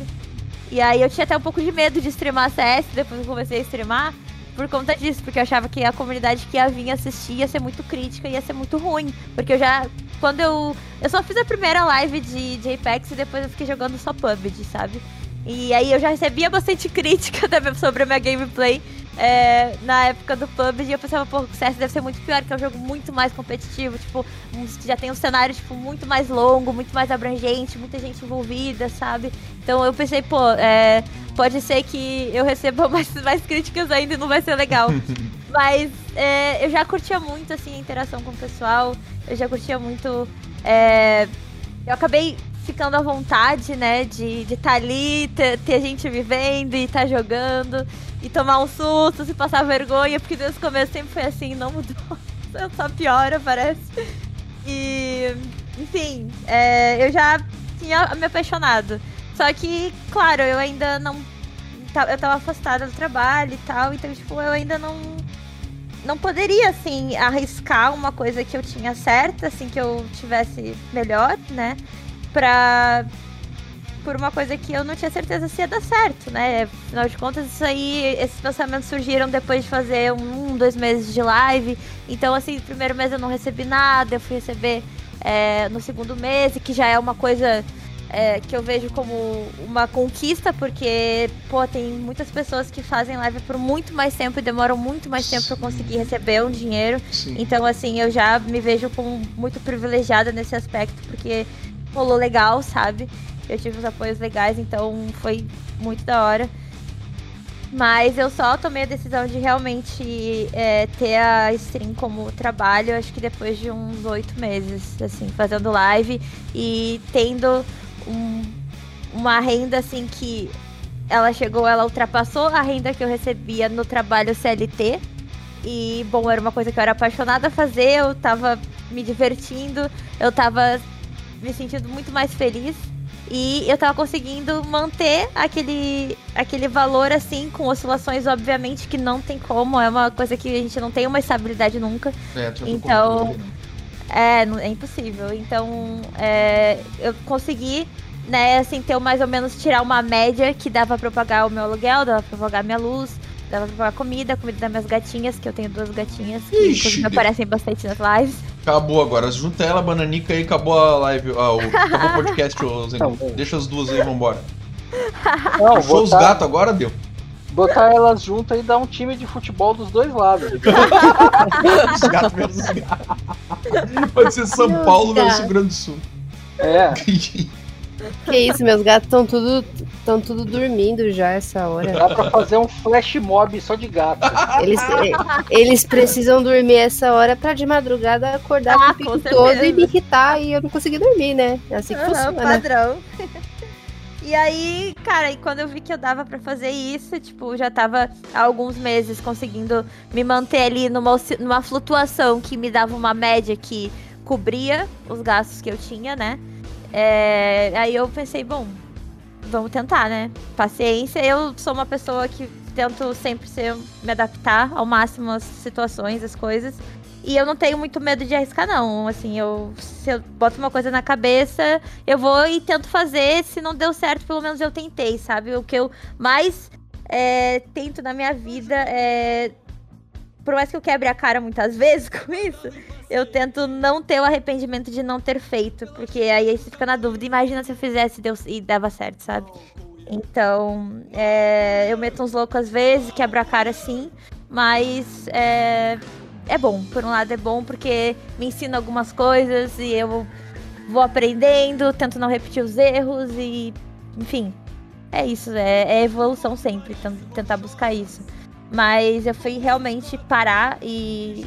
E aí eu tinha até um pouco de medo de streamar CS, depois eu comecei a streamar, por conta disso, porque eu achava que a comunidade que ia vir assistir ia ser muito crítica, ia ser muito ruim. Porque eu já. Quando eu. Eu só fiz a primeira live de, de Apex e depois eu fiquei jogando só PUBG, sabe? E aí eu já recebia bastante crítica sobre a minha gameplay é, na época do PUBG, eu pensava, pô, o CS deve ser muito pior, que é um jogo muito mais competitivo, tipo, já tem um cenário, tipo, muito mais longo, muito mais abrangente, muita gente envolvida, sabe? Então eu pensei, pô, é, pode ser que eu receba mais, mais críticas ainda e não vai ser legal. Mas é, eu já curtia muito, assim, a interação com o pessoal, eu já curtia muito... É, eu acabei ficando à vontade, né, de estar tá ali, ter, ter gente vivendo e estar tá jogando e tomar um susto, se passar vergonha, porque desde o começo sempre foi assim, não mudou. Só piora, parece. E, enfim, é, eu já tinha me apaixonado. Só que, claro, eu ainda não. Eu tava afastada do trabalho e tal, então, tipo, eu ainda não. Não poderia, assim, arriscar uma coisa que eu tinha certa, assim, que eu tivesse melhor, né? Pra por uma coisa que eu não tinha certeza se ia dar certo, né? Afinal de contas, isso aí, esses pensamentos surgiram depois de fazer um, dois meses de live. Então, assim, no primeiro mês eu não recebi nada, eu fui receber é, no segundo mês, que já é uma coisa é, que eu vejo como uma conquista, porque, pô, tem muitas pessoas que fazem live por muito mais tempo e demoram muito mais tempo para conseguir receber um dinheiro. Sim. Então, assim, eu já me vejo como muito privilegiada nesse aspecto, porque rolou legal, sabe? Eu tive os apoios legais, então foi muito da hora. Mas eu só tomei a decisão de realmente é, ter a stream como trabalho, acho que depois de uns oito meses, assim, fazendo live e tendo um, uma renda, assim, que ela chegou, ela ultrapassou a renda que eu recebia no trabalho CLT. E, bom, era uma coisa que eu era apaixonada a fazer, eu tava me divertindo, eu tava me sentindo muito mais feliz. E eu tava conseguindo manter aquele, aquele valor assim, com oscilações, obviamente, que não tem como. É uma coisa que a gente não tem uma estabilidade nunca. É, então. Controle, é, é impossível. Então, é, eu consegui, né, assim, ter mais ou menos tirar uma média que dava pra pagar o meu aluguel, dava pra pagar minha luz, dava pra pagar comida, comida das minhas gatinhas, que eu tenho duas gatinhas, que Ixi, aparecem bastante nas lives. Acabou agora. Junta ela, bananica aí, acabou a live. Ah, o, acabou o podcast, ô Tá Deixa as duas aí, vambora. Não, Achou os gatos agora, deu. Botar elas juntas e dar um time de futebol dos dois lados. os gatos versus gatos. Pode ser São Paulo versus Rio Grande do Sul. É. Que isso, meus gatos estão tudo estão tudo dormindo já essa hora. Dá pra fazer um flash mob só de gato. Eles, eles precisam dormir essa hora pra de madrugada acordar ah, com o pico todo e me irritar e eu não conseguir dormir, né? É assim que uhum, funciona. padrão. E aí, cara, e quando eu vi que eu dava para fazer isso, tipo, já tava há alguns meses conseguindo me manter ali numa, numa flutuação que me dava uma média que cobria os gastos que eu tinha, né? É, aí eu pensei, bom, vamos tentar, né? Paciência. Eu sou uma pessoa que tento sempre ser, me adaptar ao máximo às situações, às coisas. E eu não tenho muito medo de arriscar, não. Assim, eu, se eu boto uma coisa na cabeça, eu vou e tento fazer. Se não deu certo, pelo menos eu tentei, sabe? O que eu mais é, tento na minha vida é. Por mais que eu quebre a cara muitas vezes com isso, eu tento não ter o arrependimento de não ter feito, porque aí você fica na dúvida. Imagina se eu fizesse Deus, e dava certo, sabe? Então, é, eu meto uns loucos às vezes, quebro a cara sim, mas é, é bom. Por um lado é bom porque me ensina algumas coisas e eu vou aprendendo, tento não repetir os erros e, enfim, é isso, é, é evolução sempre, tentar buscar isso. Mas eu fui realmente parar e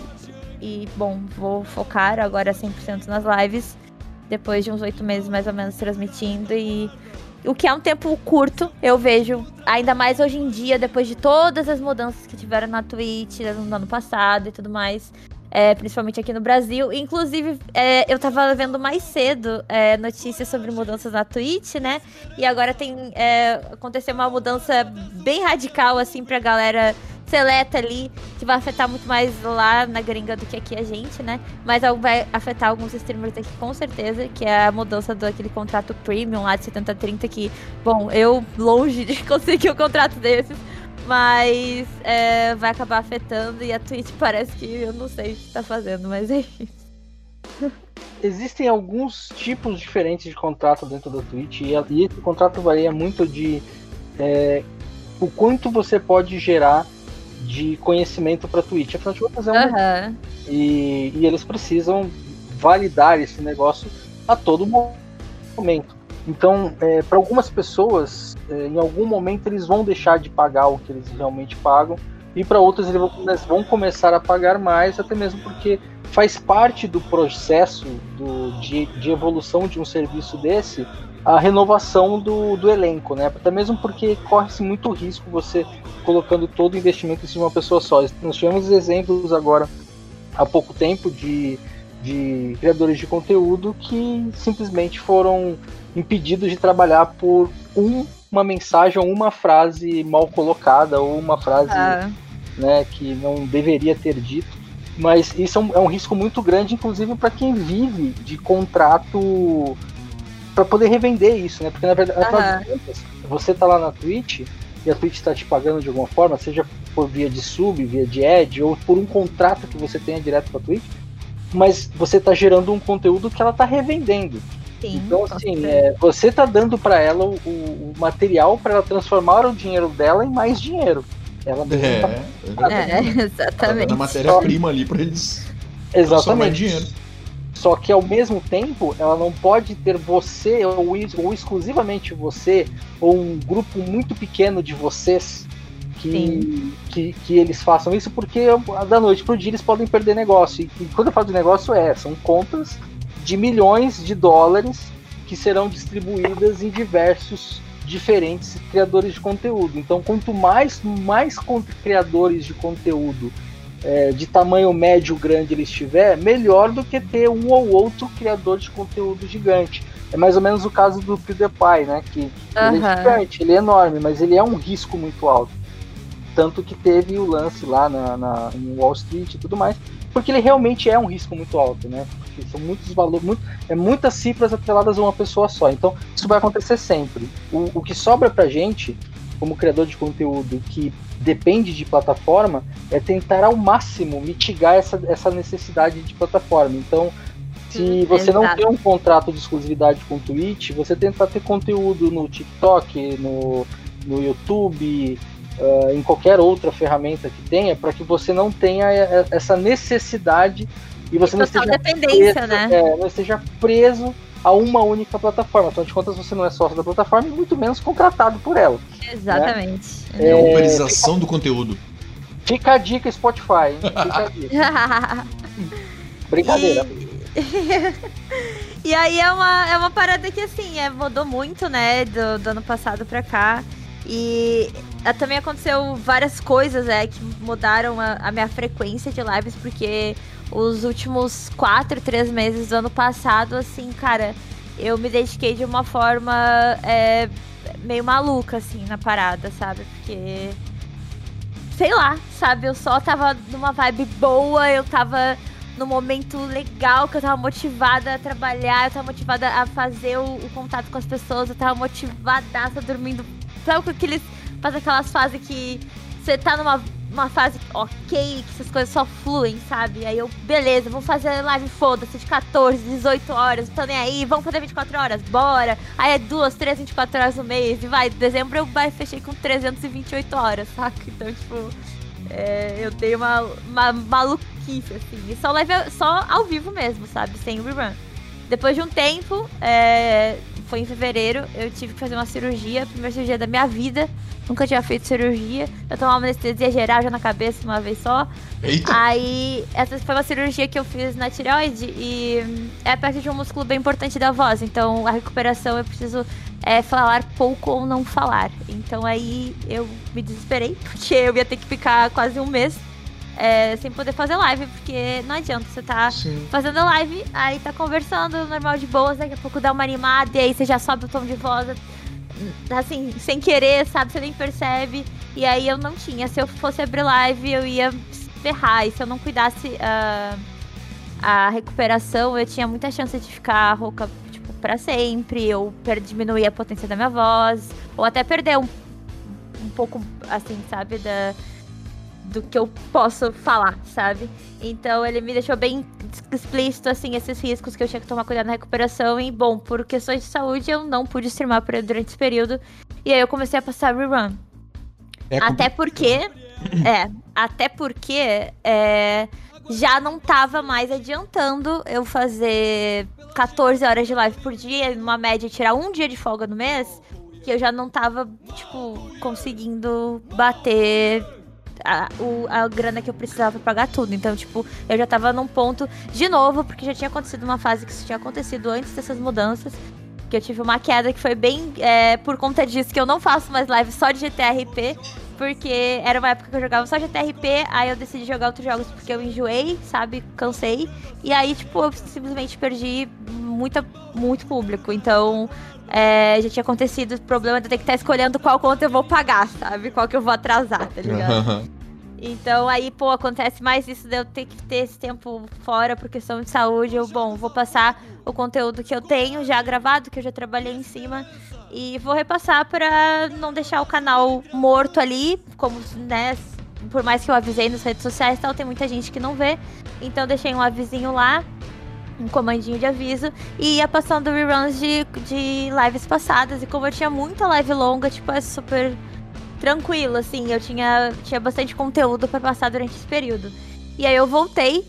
E, bom, vou focar agora 100% nas lives. Depois de uns oito meses mais ou menos transmitindo. E o que é um tempo curto, eu vejo, ainda mais hoje em dia, depois de todas as mudanças que tiveram na Twitch no ano passado e tudo mais é, principalmente aqui no Brasil. Inclusive, é, eu tava vendo mais cedo é, notícias sobre mudanças na Twitch, né? E agora tem é, aconteceu uma mudança bem radical, assim, pra galera seleta ali, que vai afetar muito mais lá na gringa do que aqui a gente, né? Mas vai afetar alguns streamers aqui com certeza, que é a mudança daquele contrato premium lá de 70-30, que, bom, eu longe de conseguir um contrato desses, mas é, vai acabar afetando e a Twitch parece que eu não sei o que tá fazendo, mas é isso. Existem alguns tipos diferentes de contrato dentro da Twitch e, e esse contrato varia muito de é, o quanto você pode gerar de conhecimento para Twitch. Afinal de contas, é um. Uhum. E, e eles precisam validar esse negócio a todo momento. Então, é, para algumas pessoas, é, em algum momento eles vão deixar de pagar o que eles realmente pagam, e para outras eles vão, eles vão, começar a pagar mais, até mesmo porque faz parte do processo do, de, de, evolução de um serviço desse a renovação do, do elenco, né? Até mesmo porque corre-se muito risco você colocando todo o investimento em cima de uma pessoa só. Nós tivemos exemplos agora há pouco tempo de, de criadores de conteúdo que simplesmente foram impedidos de trabalhar por um, uma mensagem ou uma frase mal colocada ou uma frase ah. né, que não deveria ter dito. Mas isso é um, é um risco muito grande, inclusive para quem vive de contrato para poder revender isso, né? Porque na verdade, uhum. você tá lá na Twitch e a Twitch está te pagando de alguma forma, seja por via de sub, via de ad ou por um contrato que você tenha direto com a Twitch, mas você está gerando um conteúdo que ela está revendendo. Sim, então, assim, é, você tá dando para ela o, o material para ela transformar o dinheiro dela em mais dinheiro. Ela mesma é, tá... é, exatamente. Tá a matéria-prima ali para eles exatamente. dinheiro. Só que ao mesmo tempo, ela não pode ter você ou, ou exclusivamente você ou um grupo muito pequeno de vocês que, que, que, eles façam isso, porque da noite pro dia eles podem perder negócio. E, e quando eu falo de negócio é, são contas de milhões de dólares que serão distribuídas em diversos diferentes criadores de conteúdo. Então, quanto mais, mais criadores de conteúdo é, de tamanho médio grande ele estiver, melhor do que ter um ou outro criador de conteúdo gigante. É mais ou menos o caso do PewDiePie, né? Que uhum. ele é gigante, ele é enorme, mas ele é um risco muito alto. Tanto que teve o lance lá na, na, em Wall Street e tudo mais, porque ele realmente é um risco muito alto, né? Porque são muitos valores, muito, é muitas cifras atreladas a uma pessoa só. Então, isso vai acontecer sempre. O, o que sobra pra gente, como criador de conteúdo que depende de plataforma, é tentar ao máximo mitigar essa, essa necessidade de plataforma. Então, se você Exato. não tem um contrato de exclusividade com o Twitch, você tentar ter conteúdo no TikTok, no, no YouTube, uh, em qualquer outra ferramenta que tenha, para que você não tenha essa necessidade e você não esteja, preso, né? é, não esteja preso a uma única plataforma. Afinal de contas, você não é sócio da plataforma e muito menos contratado por ela. Exatamente. Né? É a uberização é, do conteúdo. Fica a dica, Spotify. Fica a dica. Brincadeira. E... e... aí é uma, é uma parada que assim, é, mudou muito, né, do, do ano passado pra cá. E também aconteceu várias coisas é, que mudaram a, a, minha frequência de lives, porque os últimos quatro, três meses do ano passado, assim, cara, eu me dediquei de uma forma é, meio maluca, assim, na parada, sabe? Porque. Sei lá, sabe? Eu só tava numa vibe boa, eu tava no momento legal, que eu tava motivada a trabalhar, eu tava motivada a fazer o, o contato com as pessoas, eu tava motivada, dormindo Sabe com aqueles. Faz aquelas fases que você tá numa uma fase ok, que essas coisas só fluem, sabe? Aí eu, beleza, vamos fazer live, foda-se, de 14, 18 horas, tô nem aí, vamos fazer 24 horas, bora. Aí é duas, três, 24 horas no mês, e vai, dezembro eu vai, fechei com 328 horas, saca? Então, tipo, é, eu dei uma, uma maluquice, assim. E só live, só ao vivo mesmo, sabe? Sem rerun. Depois de um tempo, é, foi em fevereiro, eu tive que fazer uma cirurgia, a primeira cirurgia da minha vida. Nunca tinha feito cirurgia. Eu tomava anestesia geral já na cabeça uma vez só. Eita! Aí, essa foi uma cirurgia que eu fiz na tireoide e hum, é perto de um músculo bem importante da voz. Então, a recuperação eu preciso é, falar pouco ou não falar. Então, aí eu me desesperei, porque eu ia ter que ficar quase um mês é, sem poder fazer live, porque não adianta você tá Sim. fazendo live, aí tá conversando normal de boas, daqui a pouco dá uma animada e aí você já sobe o tom de voz, assim, sem querer, sabe? Você nem percebe. E aí eu não tinha. Se eu fosse abrir live, eu ia ferrar. E se eu não cuidasse ah, a recuperação, eu tinha muita chance de ficar rouca, tipo, pra sempre, per- diminuir a potência da minha voz, ou até perder um, um pouco, assim, sabe, da, do que eu posso falar, sabe? Então ele me deixou bem explícito, assim, esses riscos que eu tinha que tomar cuidado na recuperação. E, bom, por questões de saúde, eu não pude streamar por- durante esse período. E aí eu comecei a passar rerun. É Até porque. É, até porque é, já não tava mais adiantando eu fazer 14 horas de live por dia, numa média, tirar um dia de folga no mês, que eu já não tava, tipo, conseguindo bater a, o- a grana que eu precisava pra pagar tudo. Então, tipo, eu já tava num ponto de novo, porque já tinha acontecido uma fase que isso tinha acontecido antes dessas mudanças. Que eu tive uma queda que foi bem é, por conta disso, que eu não faço mais live só de GTRP. Porque era uma época que eu jogava só GTRP, aí eu decidi jogar outros jogos porque eu enjoei, sabe? Cansei. E aí, tipo, eu simplesmente perdi muita, muito público. Então, é, já tinha acontecido o problema de eu ter que estar escolhendo qual conta eu vou pagar, sabe? Qual que eu vou atrasar, tá ligado? Então aí, pô, acontece mais isso de eu ter que ter esse tempo fora por questão de saúde. Eu, bom, vou passar o conteúdo que eu tenho já gravado, que eu já trabalhei em cima. E vou repassar pra não deixar o canal morto ali, como, né? Por mais que eu avisei nas redes sociais e tal, tem muita gente que não vê. Então deixei um avisinho lá, um comandinho de aviso. E ia passando reruns de, de lives passadas. E como eu tinha muita live longa, tipo, é super tranquilo, assim. Eu tinha, tinha bastante conteúdo pra passar durante esse período. E aí eu voltei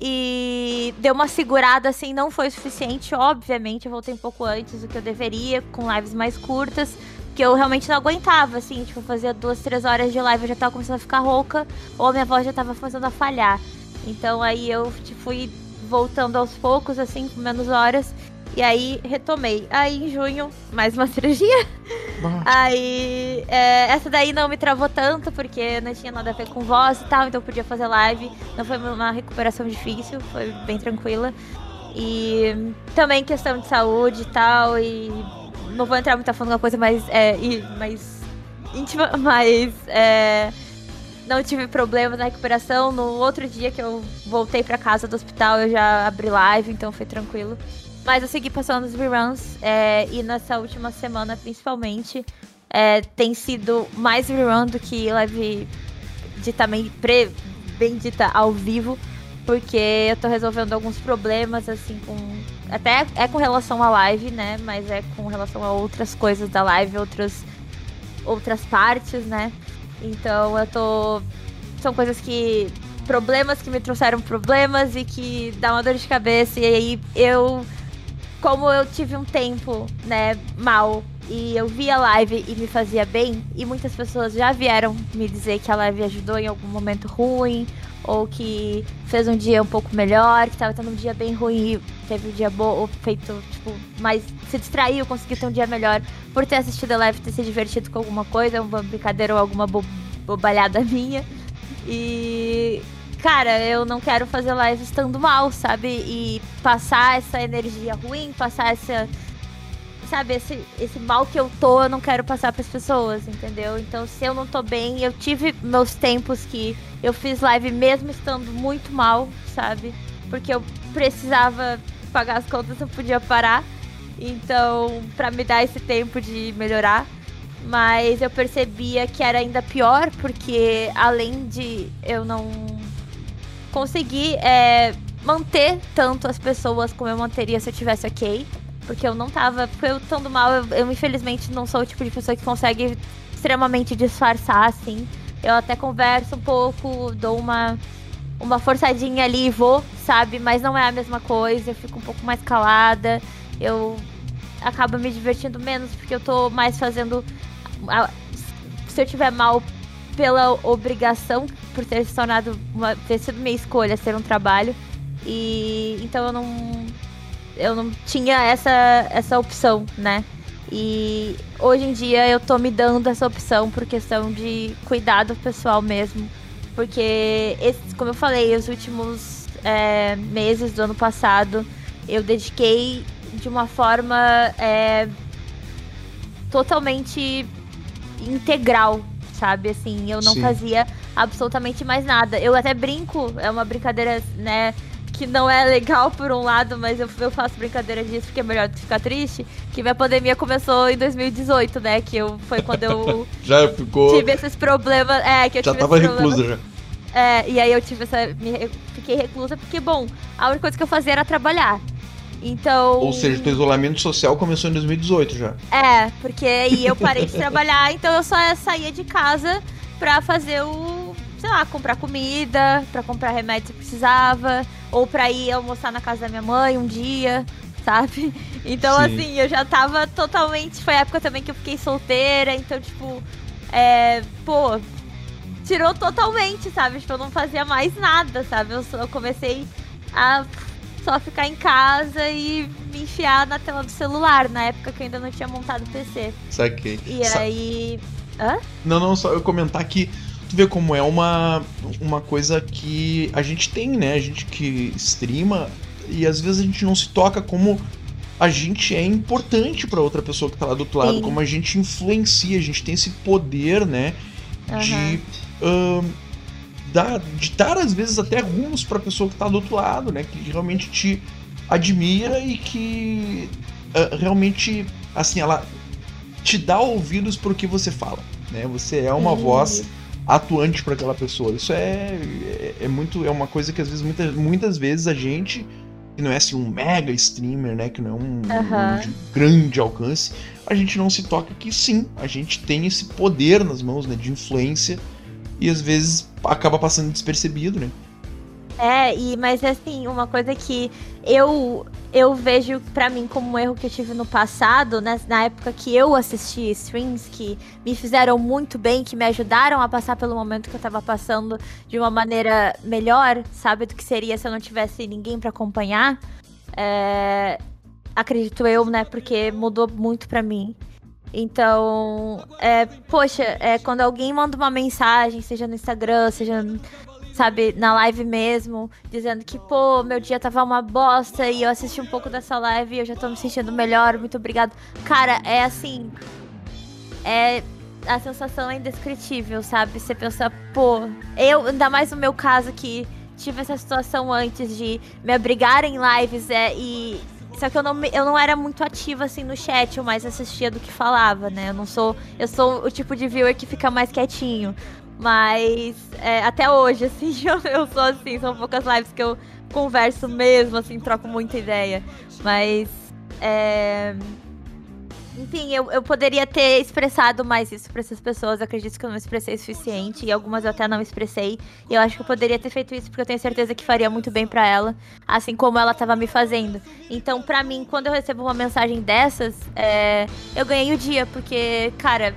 e deu uma segurada, assim, não foi suficiente, obviamente. Eu voltei um pouco antes do que eu deveria, com lives mais curtas. Que eu realmente não aguentava, assim, tipo, fazia duas, três horas de live, eu já tava começando a ficar rouca, ou a minha voz já tava começando a falhar. Então aí eu tipo, fui voltando aos poucos, assim, com menos horas. E aí retomei. Aí em junho, mais uma cirurgia. Aí, é, essa daí não me travou tanto, porque não tinha nada a ver com voz e tal, então eu podia fazer live. Não foi uma recuperação difícil, foi bem tranquila. E também questão de saúde e tal, e não vou entrar muito a fundo numa coisa mais, é, mais íntima, mas é, não tive problemas na recuperação. No outro dia que eu voltei pra casa do hospital, eu já abri live, então foi tranquilo. Mas eu segui passando os reruns é, e nessa última semana, principalmente, é, tem sido mais rerun do que live de também pre, bem dita ao vivo, porque eu tô resolvendo alguns problemas, assim, com. Até é com relação à live, né? Mas é com relação a outras coisas da live, outras, outras partes, né? Então eu tô. São coisas que. Problemas que me trouxeram problemas e que dá uma dor de cabeça. E aí eu como eu tive um tempo, né, mal e eu via a live e me fazia bem, e muitas pessoas já vieram me dizer que a live ajudou em algum momento ruim, ou que fez um dia um pouco melhor, que tava tendo um dia bem ruim teve um dia bom, feito, tipo, mas se distraiu, conseguiu ter um dia melhor por ter assistido a live, ter se divertido com alguma coisa, uma brincadeira ou alguma bo bobalhada minha. E cara, eu não quero fazer live estando mal, sabe? E passar essa energia ruim, passar essa. Sabe, esse, esse mal que eu tô, eu não quero passar pras pessoas, entendeu? Então, se eu não tô bem, eu tive meus tempos que eu fiz live mesmo estando muito mal, sabe? Porque eu precisava pagar as contas, eu podia parar. Então, pra me dar esse tempo de melhorar. Mas eu percebia que era ainda pior, porque além de eu não conseguir é, manter tanto as pessoas como eu manteria se eu tivesse ok. Porque eu não tava. Porque eu estando mal, eu, eu, infelizmente não sou o tipo de pessoa que consegue extremamente disfarçar, assim. Eu até converso um pouco, dou uma, uma forçadinha ali e vou, sabe? Mas não é a mesma coisa. Eu fico um pouco mais calada. Eu acaba me divertindo menos, porque eu tô mais fazendo. a- se eu tiver mal pela obrigação, por ter se tornado. Uma, ter sido minha escolha ser um trabalho. E então eu não. Eu não tinha essa, essa opção, né? E hoje em dia eu tô me dando essa opção por questão de cuidado pessoal mesmo. Porque, esse, como eu falei, os últimos é, meses do ano passado eu dediquei de uma forma é, totalmente integral, sabe? Assim, eu não Sim. fazia absolutamente mais nada. Eu até brinco, é uma brincadeira, né? Que não é legal por um lado, mas eu, eu faço brincadeira disso porque é melhor do que ficar triste. Que minha pandemia começou em 2018, né? Que eu, foi quando eu Já ficou. tive esses problemas. É, que eu já tive tava reclusa já. é, e aí eu tive essa. Me, fiquei reclusa porque, bom, a única coisa que eu fazia era trabalhar. Então. Ou seja, teu isolamento social começou em 2018 já. É, porque aí eu parei de trabalhar, então eu só saía de casa pra fazer o. sei lá, comprar comida, pra comprar remédio se precisava, ou pra ir almoçar na casa da minha mãe um dia, sabe? Então, Sim. assim, eu já tava totalmente. Foi a época também que eu fiquei solteira, então, tipo. É. Pô. Tirou totalmente, sabe? Tipo, eu não fazia mais nada, sabe? Eu, só, eu comecei a só ficar em casa e me enfiar na tela do celular, na época que eu ainda não tinha montado o PC. Saquei. E Sa- aí. Não, não, só eu comentar que tu vê como é uma, uma coisa que a gente tem, né? A gente que streama e às vezes a gente não se toca como a gente é importante pra outra pessoa que tá lá do outro lado, Sim. como a gente influencia, a gente tem esse poder, né? De, dar, de dar às vezes até rumos pra pessoa que tá do outro lado, né? Que realmente te admira e que ah, realmente, assim, ela te dá ouvidos pro que você fala, né? Você é uma Sim. voz atuante para aquela pessoa. Isso é, é, é muito é uma coisa que às vezes muitas, muitas vezes a gente que não é assim um mega streamer, né, que não é um, Aham. um de grande alcance, a gente não se toca que sim, a gente tem esse poder nas mãos, né, de influência e às vezes acaba passando despercebido, né? É, e, mas assim, uma coisa que eu eu vejo pra mim como um erro que eu tive no passado, né, na época que eu assisti streams que me fizeram muito bem, que me ajudaram a passar pelo momento que eu tava passando de uma maneira melhor, sabe, do que seria se eu não tivesse ninguém pra acompanhar. É, acredito eu, né, porque mudou muito pra mim. Então, é, poxa, é, quando alguém manda uma mensagem, seja no Instagram, seja sabe, na live mesmo, dizendo que, pô, meu dia tava uma bosta e eu assisti um pouco dessa live e eu já tô me sentindo melhor, muito obrigado. Cara, é assim. É. A sensação é indescritível, sabe? Você pensa, pô, eu, ainda mais no meu caso que tive essa situação antes de me abrigar em lives é, e. Só que eu não, eu não era muito ativa assim no chat, eu mais assistia do que falava, né? Eu não sou. Eu sou o tipo de viewer que fica mais quietinho. Mas é, até hoje, assim, eu, eu sou assim, são poucas lives que eu converso mesmo, assim, troco muita ideia. Mas. É... Enfim, eu, eu poderia ter expressado mais isso pra essas pessoas. Acredito que eu não expressei o suficiente. E algumas eu até não expressei. E eu acho que eu poderia ter feito isso porque eu tenho certeza que faria muito bem pra ela. Assim como ela tava me fazendo. Então, pra mim, quando eu recebo uma mensagem dessas, é, eu ganhei o dia. Porque, cara,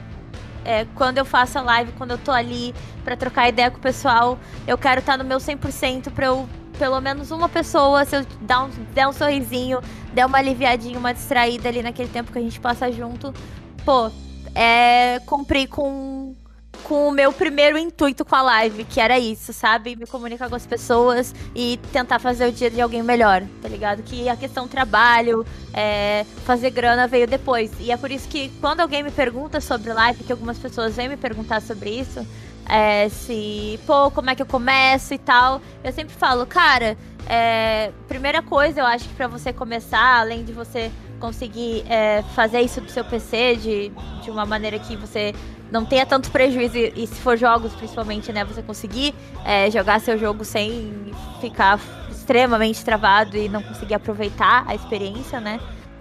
é, quando eu faço a live, quando eu tô ali pra trocar ideia com o pessoal, eu quero estar no meu 100% pra eu, pelo menos uma pessoa, se eu dar um, der um sorrisinho, der uma aliviadinha, uma distraída ali naquele tempo que a gente passa junto, pô, é cumprir com, com o meu primeiro intuito com a live, que era isso, sabe? Me comunicar com as pessoas e tentar fazer o dia de alguém melhor, tá ligado? Que a questão trabalho, é, fazer grana veio depois. E é por isso que quando alguém me pergunta sobre live, que algumas pessoas vêm me perguntar sobre isso, é, se, pô, como é que eu começo e tal, eu sempre falo, cara, é, primeira coisa, eu acho que pra você começar, além de você conseguir é, fazer isso do seu PC de, de uma maneira que você não tenha tanto prejuízo, e, e se for jogos principalmente, né, você conseguir é, jogar seu jogo sem ficar extremamente travado e não conseguir aproveitar a experiência, né?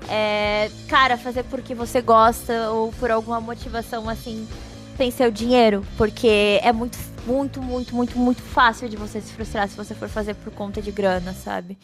É, cara, fazer porque você gosta ou por alguma motivação assim, sem seu dinheiro, porque é muito, muito, muito, muito, muito fácil de você se frustrar se você for fazer por conta de grana, sabe?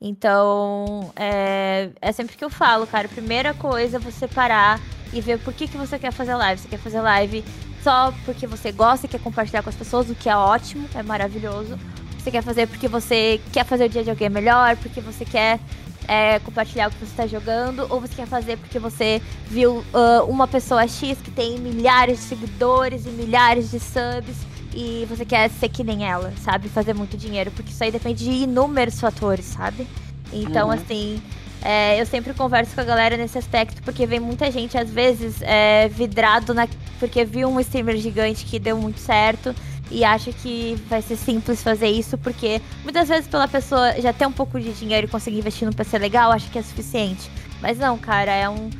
Então, é, é sempre que eu falo, cara, primeira coisa é você parar e ver por que, que você quer fazer live. Você quer fazer live só porque você gosta e quer compartilhar com as pessoas, o que é ótimo, é maravilhoso. Você quer fazer porque você quer fazer o dia de alguém melhor, porque você quer é, compartilhar o que você está jogando, ou você quer fazer porque você viu uh, uma pessoa X que tem milhares de seguidores e milhares de subs e você quer ser que nem ela, sabe? Fazer muito dinheiro, porque isso aí depende de inúmeros fatores, sabe? Então, uhum. assim, é, eu sempre converso com a galera nesse aspecto, porque vem muita gente, às vezes, é, vidrado na. Porque viu um streamer gigante que deu muito certo e acha que vai ser simples fazer isso, porque muitas vezes pela pessoa já ter um pouco de dinheiro e conseguir investir num PC legal, acha que é suficiente. Mas não, cara, é um.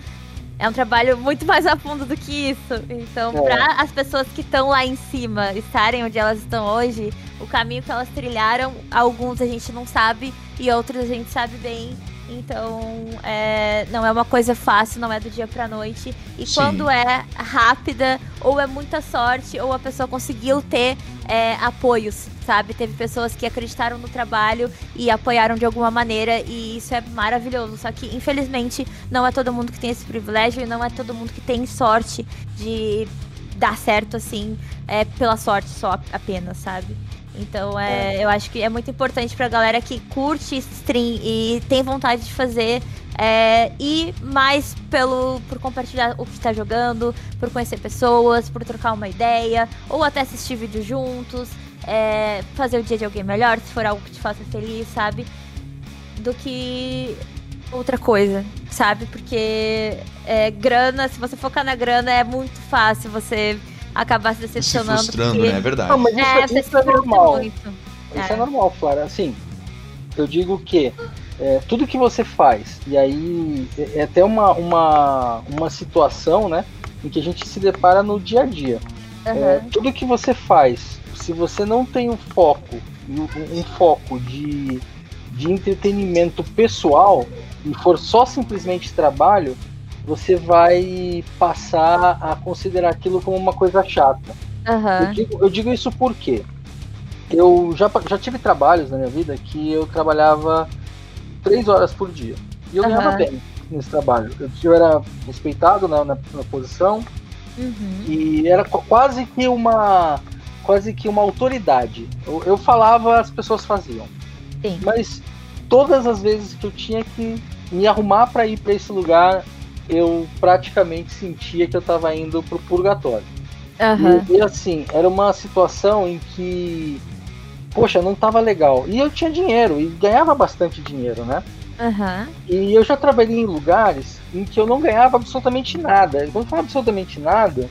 É um trabalho muito mais a fundo do que isso. Então, é. para as pessoas que estão lá em cima estarem onde elas estão hoje, o caminho que elas trilharam, alguns a gente não sabe e outros a gente sabe bem. Então, é, não é uma coisa fácil, não é do dia pra noite. E Sim. quando é rápida, ou é muita sorte, ou a pessoa conseguiu ter é, apoios, sabe? Teve pessoas que acreditaram no trabalho e apoiaram de alguma maneira, e isso é maravilhoso. Só que, infelizmente, não é todo mundo que tem esse privilégio e não é todo mundo que tem sorte de dar certo assim, é, pela sorte só apenas, sabe? Então é, é, eu acho que é muito importante pra galera que curte stream e tem vontade de fazer. É, e mais pelo por compartilhar o que está jogando, por conhecer pessoas, por trocar uma ideia, ou até assistir vídeo juntos, é, fazer o dia de alguém melhor, se for algo que te faça feliz, sabe? Do que outra coisa, sabe? Porque é, grana, se você focar na grana, é muito fácil você acabar se decepcionando. Se frustrando, porque... né? É verdade. Não, mas isso é, isso é normal. Muito. Isso é. é normal, Flora. Assim, eu digo que é, tudo que você faz, e aí é, é até uma, uma, uma situação, né? Em que a gente se depara no dia a dia. Uhum. É, tudo que você faz, se você não tem um foco, um, um foco de, de entretenimento pessoal, e for só simplesmente trabalho, você vai passar a considerar aquilo como uma coisa chata. Uhum. Eu, digo, eu, digo, isso porque eu já, já tive trabalhos na minha vida que eu trabalhava três horas por dia. E eu uhum. ganhava bem nesse trabalho. Eu, eu era respeitado na, na, na posição uhum. e era quase que uma quase que uma autoridade. Eu, eu falava, as pessoas faziam. Sim. Mas todas as vezes que eu tinha que me arrumar para ir para esse lugar, eu praticamente sentia que eu estava indo pro purgatório. Uhum. E, e, assim, era uma situação em que, poxa, não estava legal. E eu tinha dinheiro, e ganhava bastante dinheiro, né? Uhum. E eu já trabalhei em lugares em que eu não ganhava absolutamente nada. Quando eu falo absolutamente nada,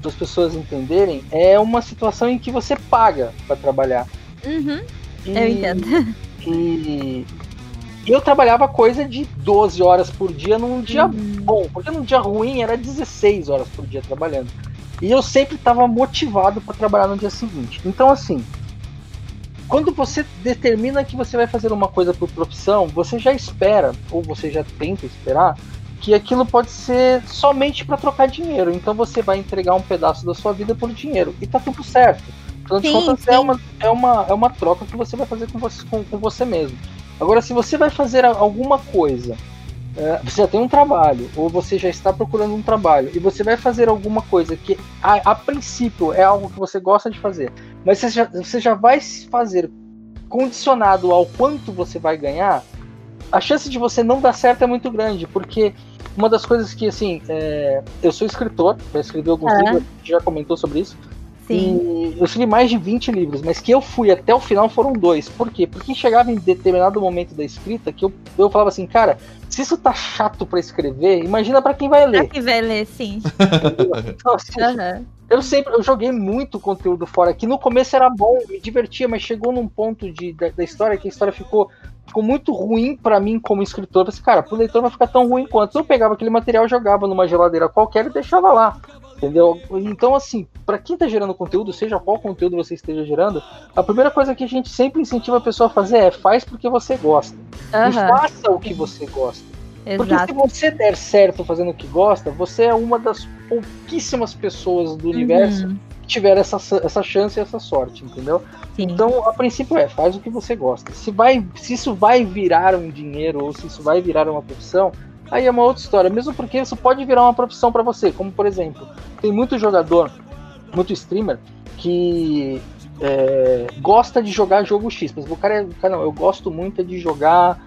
para as pessoas entenderem, é uma situação em que você paga para trabalhar. Uhum. E, eu entendo. E e eu trabalhava coisa de 12 horas por dia num dia uhum. bom, porque num dia ruim era 16 horas por dia trabalhando. E eu sempre estava motivado para trabalhar no dia seguinte. Então, assim, quando você determina que você vai fazer uma coisa por profissão, você já espera, ou você já tenta esperar, que aquilo pode ser somente para trocar dinheiro. Então você vai entregar um pedaço da sua vida por dinheiro. E tá tudo certo. Afinal de contas, é uma, é, uma, é uma troca que você vai fazer com você, com, com você mesmo. Agora, se você vai fazer alguma coisa, é, você já tem um trabalho, ou você já está procurando um trabalho, e você vai fazer alguma coisa que a, a princípio é algo que você gosta de fazer, mas você já, você já vai fazer condicionado ao quanto você vai ganhar, a chance de você não dar certo é muito grande, porque uma das coisas que, assim, é, eu sou escritor, já escrevi alguns livros, a gente já comentou sobre isso, Sim. Eu escrevi mais de 20 livros, mas que eu fui até o final foram dois. Por quê? Porque chegava em determinado momento da escrita que eu, eu falava assim, cara, se isso tá chato para escrever, imagina para quem vai ler. Pra quem vai ler, sim. então, assim, uhum. Eu sempre eu joguei muito conteúdo fora, que no começo era bom, me divertia, mas chegou num ponto de, da, da história que a história ficou ficou muito ruim para mim como escritor. Eu pensei, cara, pro leitor vai ficar tão ruim quanto. Eu pegava aquele material, jogava numa geladeira qualquer e deixava lá. Entendeu? Então, assim, para quem está gerando conteúdo, seja qual conteúdo você esteja gerando, a primeira coisa que a gente sempre incentiva a pessoa a fazer é faz porque você gosta. Uhum. E faça o que você gosta. Exato. Porque se você der certo fazendo o que gosta, você é uma das pouquíssimas pessoas do universo uhum. que tiver essa, essa chance e essa sorte, entendeu? Sim. Então, a princípio é, faz o que você gosta. Se, vai, se isso vai virar um dinheiro ou se isso vai virar uma profissão, aí é uma outra história. Mesmo porque isso pode virar uma profissão para você. Como, por exemplo, tem muito jogador, muito streamer, que é, gosta de jogar jogo X. Mas o cara, é, cara não, eu gosto muito de jogar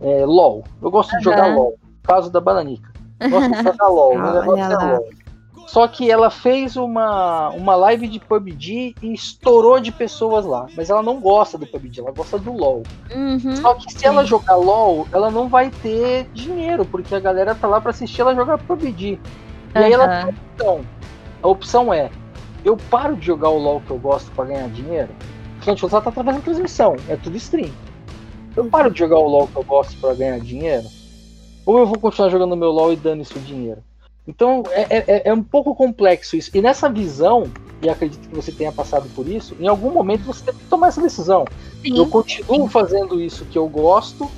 é, LOL. Eu gosto de jogar. LOL. Caso da Bananica. Gosto de jogar LOL. meu Olha negócio é. LOL. Só que ela fez uma, uma live de PUBG e estourou de pessoas lá. Mas ela não gosta do PUBG, ela gosta do LoL. Uhum. Só que se ela jogar LoL, ela não vai ter dinheiro, porque a galera tá lá pra assistir ela jogar PUBG. E aí ela tem opção. A opção é: eu paro de jogar o LoL que eu gosto pra ganhar dinheiro. Contas, ela tá fazendo transmissão, é tudo stream. Eu paro de jogar o LoL que eu gosto pra ganhar dinheiro, ou eu vou continuar jogando meu LoL e dando isso dinheiro. Então é, é, é um pouco complexo isso. E nessa visão, e acredito que você tenha passado por isso, em algum momento você teve que tomar essa decisão. Eu Sim. continuo fazendo isso que eu gosto,